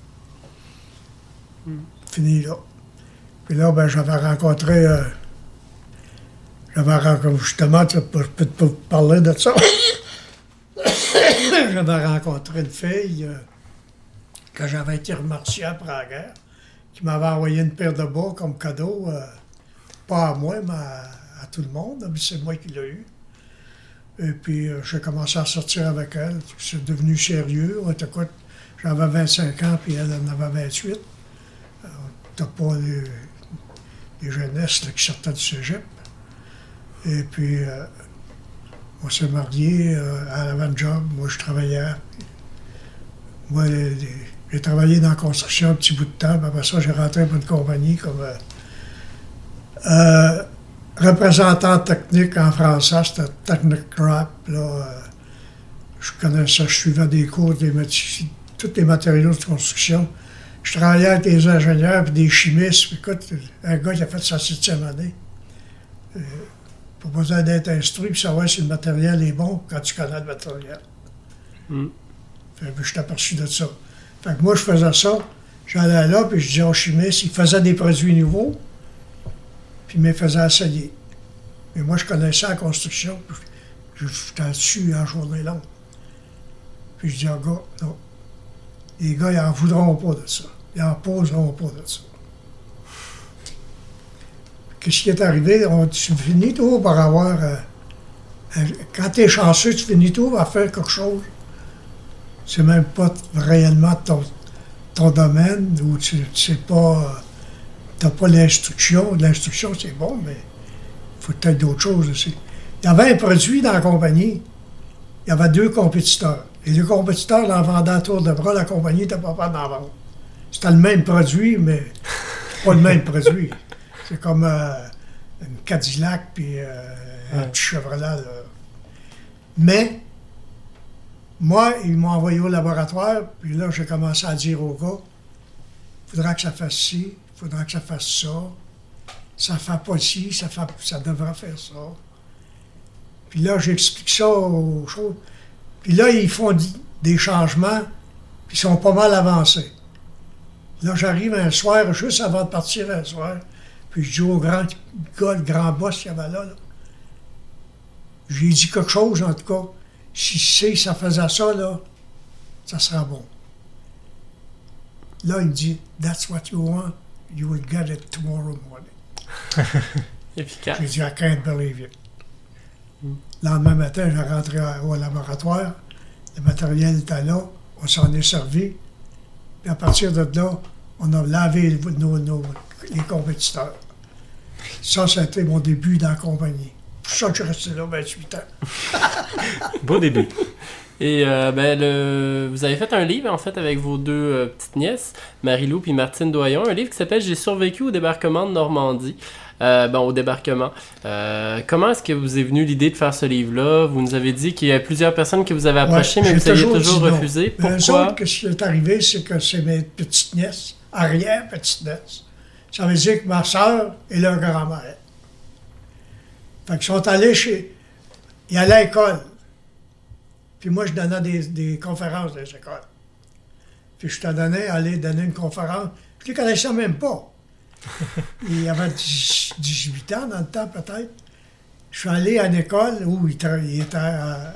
Fini là. Puis là, ben, j'avais rencontré. euh, j'avais rencontré. Justement, je peux te parler de ça. j'avais rencontré une fille euh, que j'avais été remercié après la guerre, qui m'avait envoyé une paire de bas comme cadeau, euh, pas à moi, mais à, à tout le monde, mais c'est moi qui l'ai eu. Et puis, euh, j'ai commencé à sortir avec elle. C'est devenu sérieux. J'avais 25 ans, puis elle en avait 28. Euh, T'as pas les, les jeunesses qui sortaient du cégep. Et puis, euh, on s'est mariés, euh, elle avait un job, moi je travaillais. Moi, j'ai travaillé dans la construction un petit bout de temps, après ça, j'ai rentré pour une compagnie comme représentant technique en français, c'était Technic Rap. Là, euh, je connaissais, je suivais des cours, des tous les matériaux de construction. Je travaillais avec des ingénieurs et des chimistes. Écoute, un gars qui a fait sa septième année. Euh, pas besoin d'être instruit pour savoir si le matériel est bon quand tu connais le matériel. Fait que je suis aperçu de ça. Fait que moi, je faisais ça. J'allais là, puis je disais aux chimistes, ils faisaient des produits nouveaux, puis ils me faisaient essayer. Mais moi, je connaissais la construction, je- j'étais dessus en journée longue. Puis je dis aux gars, non, les gars, ils n'en voudront pas de ça. Ils n'en poseront pas de ça. Qu'est-ce qui est arrivé? On, tu finis tout par avoir. euh, un- quand tu es chanceux, tu finis tout par faire quelque chose. C'est même pas réellement ton, ton domaine, ou tu ne sais pas. T'as pas l'instruction. L'instruction, c'est bon, mais il faut peut-être d'autres choses aussi. Il y avait un produit dans la compagnie. Il y avait deux compétiteurs. Les deux compétiteurs l'en vendaient à tour de bras. La compagnie n'était pas capable d'en vendre. C'était le même produit, mais pas le même produit. C'est comme euh, une Cadillac puis euh, un petit Chevrolet. là. Mais, moi, ils m'ont envoyé au laboratoire, puis là, j'ai commencé à dire au gars faudra que ça fasse ci, faudra que ça fasse ça. Ça fait pas ci, ça, fait, ça devrait faire ça. Puis là, j'explique ça aux choses. Puis là, ils font des changements, puis ils sont pas mal avancés. Là, j'arrive un soir, juste avant de partir un soir, puis je dis au grand gars, le grand boss qu'il y avait là, là j'ai dit quelque chose, en tout cas. Si c'est, ça faisait ça, là, ça sera bon. Là, il me dit, That's what you want, you will get it tomorrow morning. Efficace. J'ai dit, I can't believe it. Le lendemain matin, j'ai rentré à- au laboratoire, le matériel était là, on s'en est servi. Puis à partir de là, on a lavé nos, nos- les compétiteurs. Ça, été mon début dans la compagnie. Pour ça que je suis resté là 28 ans. Beau début. Et euh, ben, le... vous avez fait un livre, en fait, avec vos deux euh, petites nièces, Marie-Lou puis Martine Doyon, un livre qui s'appelle J'ai survécu au débarquement de Normandie. Euh, bon, au débarquement. Euh, comment est-ce que vous est venu l'idée de faire ce livre-là? Vous nous avez dit qu'il y a plusieurs personnes qui vous avaient approché, Ouais, mais vous aviez toujours refusé. Pourquoi? autres, ce qui est arrivé, c'est que c'est mes petites nièces, arrière petites nièces. Ça veut dire que ma soeur et leur grand-mère. Fait qu'ils sont allés chez. Ils allaient à l'école. Puis moi, je donnais des, des conférences dans les écoles. Puis je te donnais aller donner une conférence. Je les connaissais même pas. Il y avait 10 18 ans dans le temps, peut-être. Je suis allé à une école où ils, étaient, euh,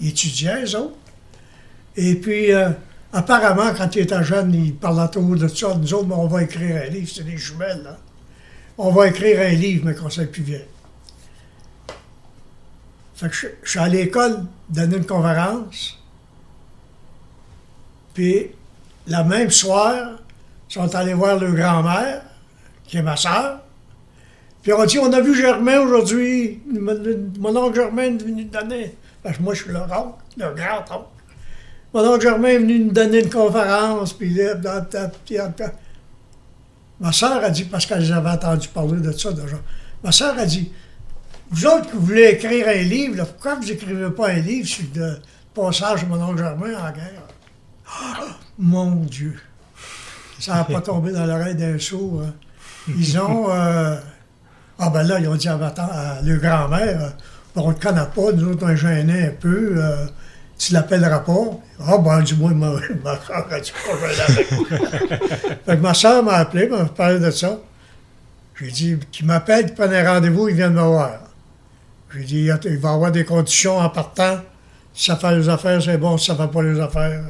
étudiaient, eux autres. Et puis, euh, apparemment, quand ils étaient jeunes, ils parlaient toujours de ça. Nous autres, ben, on va écrire un livre. C'est des jumelles, là. On va écrire un livre, mais qu'on soit plus vieux. Fait que je, suis à l'école donner une conférence. Puis, la même soir, ils sont allés voir leur grand-mère, qui est ma soeur. Puis on dit, on a vu Germain aujourd'hui. Mon, oncle Germain est venu nous donner. Parce que moi, je suis leur oncle, leur grand-oncle. Mon oncle Germain est venu nous donner une conférence. Puis là, bla, bla. ma soeur a dit, parce qu'elle avait entendu parler de ça déjà, ma soeur a dit, vous autres qui voulez écrire un livre, pourquoi vous n'écrivez pas un livre sur le passage de mon oncle Germain en guerre? Ah, mon Dieu! Ça n'a pas tombé dans l'oreille d'un sourd. hein. Ils ont. euh, ah, ben là, ils ont dit à, à grand-mère euh, on ne connaît pas, nous autres, on gênés un peu. euh, tu l'appelleras pas. Ah, ben, dis-moi, ma, ma soeur a dit pas, je vais l'appeler. Fait que ma soeur m'a appelé, m'a parlé de ça. J'ai dit qu'il m'appelle, qu'il prenne un rendez-vous, il vient de me voir. J'ai dit il va y avoir des conditions en partant. Si ça fait les affaires, c'est bon. Si ça ne fait pas les affaires,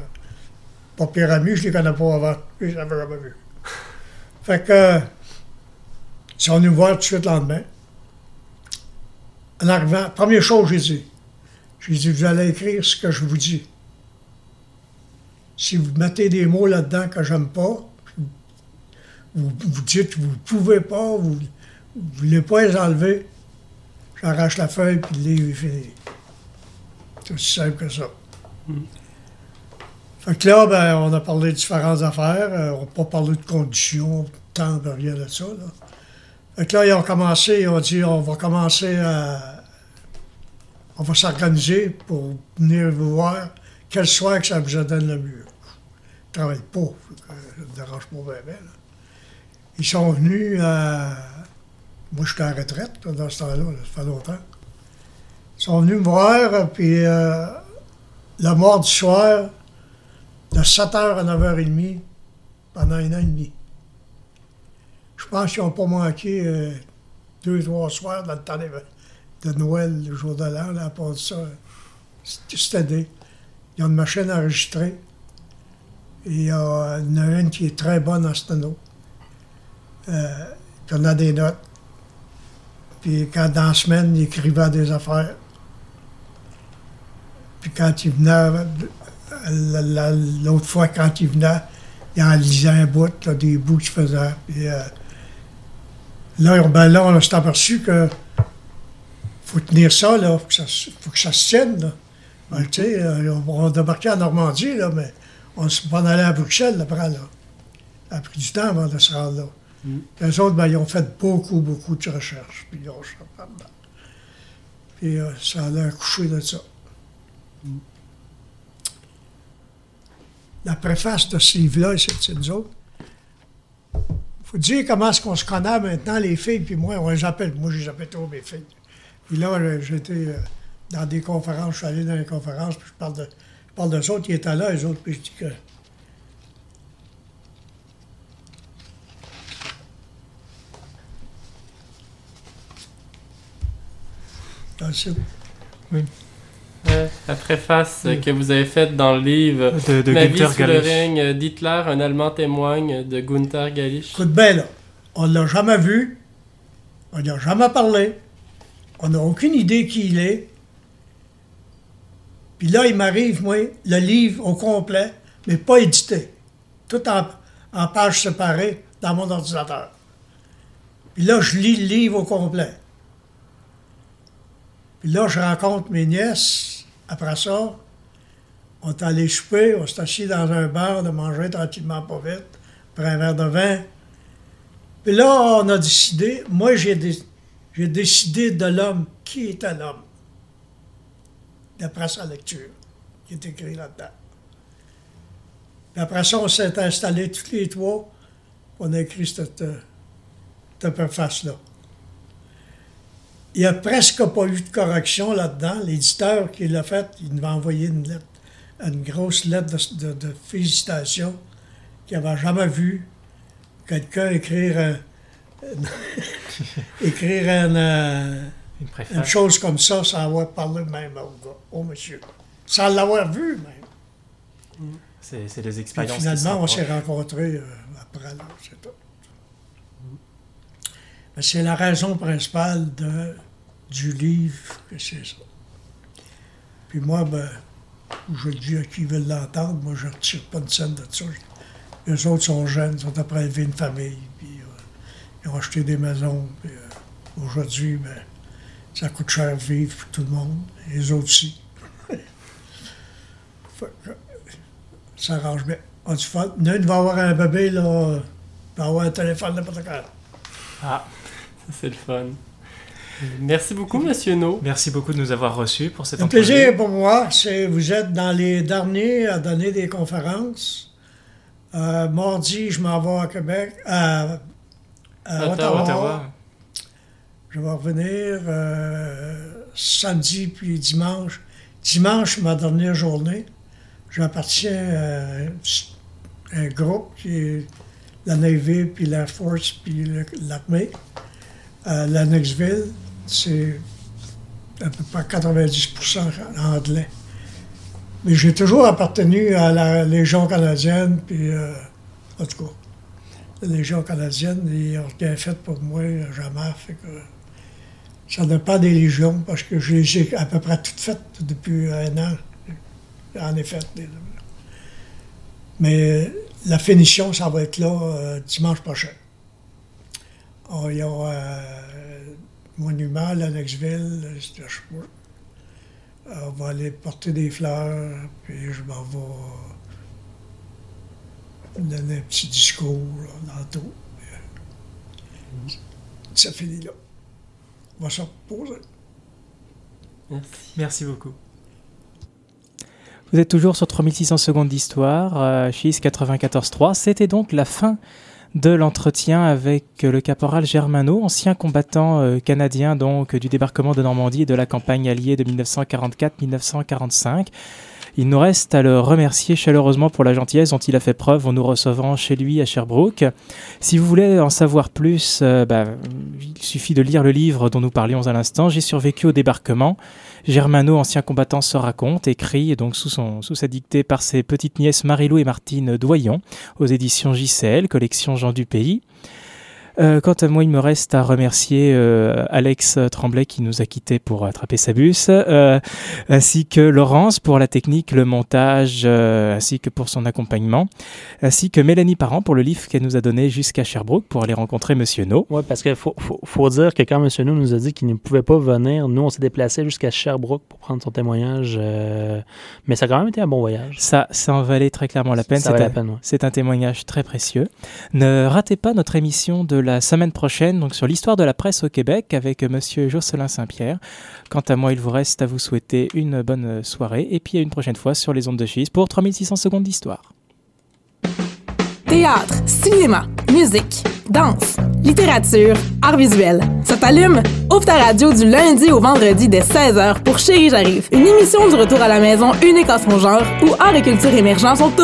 pas pire ami, je les connais pas avant. Je ne les avais jamais vus. Fait que, ils sont venus me voir tout de suite le lendemain. En arrivant, première chose j'ai dit, j'ai dit, vous allez écrire ce que je vous dis. Si vous mettez des mots là-dedans que j'aime pas, vous, vous dites vous ne pouvez pas, vous ne voulez pas les enlever, j'arrache la feuille puis le livre est fini. C'est aussi simple que ça. Fait que là, ben, on a parlé de différentes affaires. euh, on n'a pas parlé de conditions, de temps, de rien de ça. Là. Fait que là, ils ont commencé, ils ont dit on va commencer à. On va s'organiser pour venir vous voir quel soir que ça vous donne le mieux. Je ne travaille pas, ça ne me dérange pas bien. Ils sont venus à. Moi, je suis en retraite dans ce temps-là, là, ça fait longtemps. Ils sont venus me voir, puis euh, le mardi soir, de 7h à 9h30, pendant un an et demi. Je pense qu'ils n'ont pas manqué euh, deux, trois soirs dans le temps de Noël, le jour de l'an, là, à part de ça. C'était. Ils ont une machine enregistrée. Et il y a il y en a une qui est très bonne en sténo. Euh, puis on a des notes. Puis quand dans la semaine, il écrivait des affaires. Puis quand il venait, la- la- l'autre fois, quand il venait, il en lisait un bout, des bouts qu'il faisait. Puis euh, Là, ben là, on s'est aperçu que faut tenir ça, là. Faut que ça, se- faut que ça se tienne. Ben, tu sais, euh, on, on débarquait en Normandie, là, mais on pas allé à Bruxelles, après, là. Ça a pris du temps avant de se rendre là. Les autres, ben, ils ont fait beaucoup, beaucoup de recherches. Puis ils ont. Puis euh, ça a l'air couché de ça. La préface de ce livre-là, c'est nous autres. faut dire comment est-ce qu'on se connaît maintenant, les filles, puis moi, on les appelle. Moi, je les appelle trop mes filles. Puis là, euh, j'étais euh, dans des conférences, je suis allé dans les conférences, puis je parle de, parle d'eux autres qui étaient là, les autres, puis je dis que. Ah, Oui. La préface que vous avez faite dans le livre De- de Ma vie Günther sous le règne d'Hitler, un Allemand témoigne de Gunther Gallich. Écoute bien, là, on ne l'a jamais vu, on n'a jamais parlé, on n'a aucune idée qui il est. Puis là, il m'arrive, moi, le livre au complet, mais pas édité, tout en, en pages séparées dans mon ordinateur. Puis là, je lis le livre au complet. Puis là, je rencontre mes nièces. Après ça, on est allé souper, on s'est assis dans un bar, de manger tranquillement, pas vite, après un verre de vin. Puis là, on a décidé, moi, j'ai j'ai décidé de l'homme. Qui était l'homme? D'après sa lecture, qui est écrit là-dedans. Puis après ça, on s'est installés tous les trois. On a écrit cette, cette préface-là. Il n'y a presque pas eu de correction là-dedans. L'éditeur qui l'a fait, il nous a envoyé une lettre, une grosse lettre de, de- de félicitations qu'il n'avait jamais vu quelqu'un écrire un- écrire un, euh, Une chose comme ça sans avoir parlé même au gars, au monsieur. Sans l'avoir vu même. C'est c'est des expériences. finalement, on se s'est rencontrés euh, après là, c'est tout. C'est la raison principale de, du livre que c'est ça. Puis moi, ben, je dis à qui veut l'entendre, moi je ne retire pas de scène de ça. Les autres sont jeunes, ils sont après élever une famille, puis euh, ils ont acheté des maisons. Puis, euh, aujourd'hui, ben, ça coûte cher vivre pour tout le monde, les autres aussi. Ça arrange bien. On du fun. Il y en a une va avoir un bébé, là, il va avoir un téléphone n'importe quand. Ah, ça c'est le fun. Merci beaucoup, Monsieur No. Merci beaucoup de nous avoir reçus pour cette Un entrevue. plaisir pour moi. C'est, vous êtes dans les derniers à donner des conférences. Euh, mardi, je m'en vais à Québec, à, à Ottawa. Je vais revenir euh, samedi puis dimanche. Dimanche, ma dernière journée. J'appartiens à un groupe qui est la Navy, puis l'Air Force, puis l'armée. À Lennoxville, c'est à peu près 90% anglais. Mais j'ai toujours appartenu à la Légion canadienne, puis euh, en tout cas, la Légion canadienne, ils n'ont rien fait pour moi, jamais. Fait que ça dépend des légions, parce que je les ai à peu près toutes faites depuis un an. En effet. des- Mais la finition, ça va être là euh, dimanche prochain. Oh, il y a un monument à Lennoxville, c'est à Sherbrooke. Euh, On va aller porter des fleurs, puis je m'en vais euh, donner un petit discours là, tantôt. Puis, euh, Ça finit là. On va se reposer. Merci. Beaucoup. Vous êtes toujours sur 3600 secondes d'histoire, euh, Chis 94.3. C'était donc la fin de l'entretien avec euh, le caporal Germano, ancien combattant euh, canadien donc du débarquement de Normandie et de la campagne alliée de 1944-1945. Il nous reste à le remercier chaleureusement pour la gentillesse dont il a fait preuve en nous recevant chez lui à Sherbrooke. Si vous voulez en savoir plus, euh, bah, il suffit de lire le livre dont nous parlions à l'instant, J'ai survécu au débarquement. Germano, ancien combattant, se raconte, écrit donc sous, sa dictée par ses petites nièces Marilou et Martine Doyon, aux éditions JCL, collection Jean du Pays. Euh, quant à moi, il me reste à remercier euh, Alex Tremblay qui nous a quittés pour attraper sa bus, euh, ainsi que Laurence pour la technique, le montage, ainsi que pour son accompagnement, ainsi que Mélanie Parent pour le livre qu'elle nous a donné jusqu'à Sherbrooke pour aller rencontrer Monsieur No. Oui, parce qu'il faut, faut, faut dire que quand M. No nous a dit qu'il ne pouvait pas venir, nous, on s'est déplacé jusqu'à Sherbrooke pour prendre son témoignage. mais ça a quand même été un bon voyage. Ça, ça en valait très clairement la peine. C'est un- ouais. Un témoignage très précieux. Ne ratez pas notre émission de la semaine prochaine, donc sur l'histoire de la presse au Québec avec Monsieur Jocelyn Saint-Pierre. Quant à moi, il vous reste à vous souhaiter une bonne soirée et puis à une prochaine fois sur les ondes de Chise pour 3600 secondes d'histoire. Théâtre, cinéma, musique, danse, littérature, art visuel. Ça t'allume? Ouvre ta radio du lundi au vendredi dès 16h pour Chérie J'arrive. Une émission du retour à la maison unique en son genre où art et culture émergents sont toujours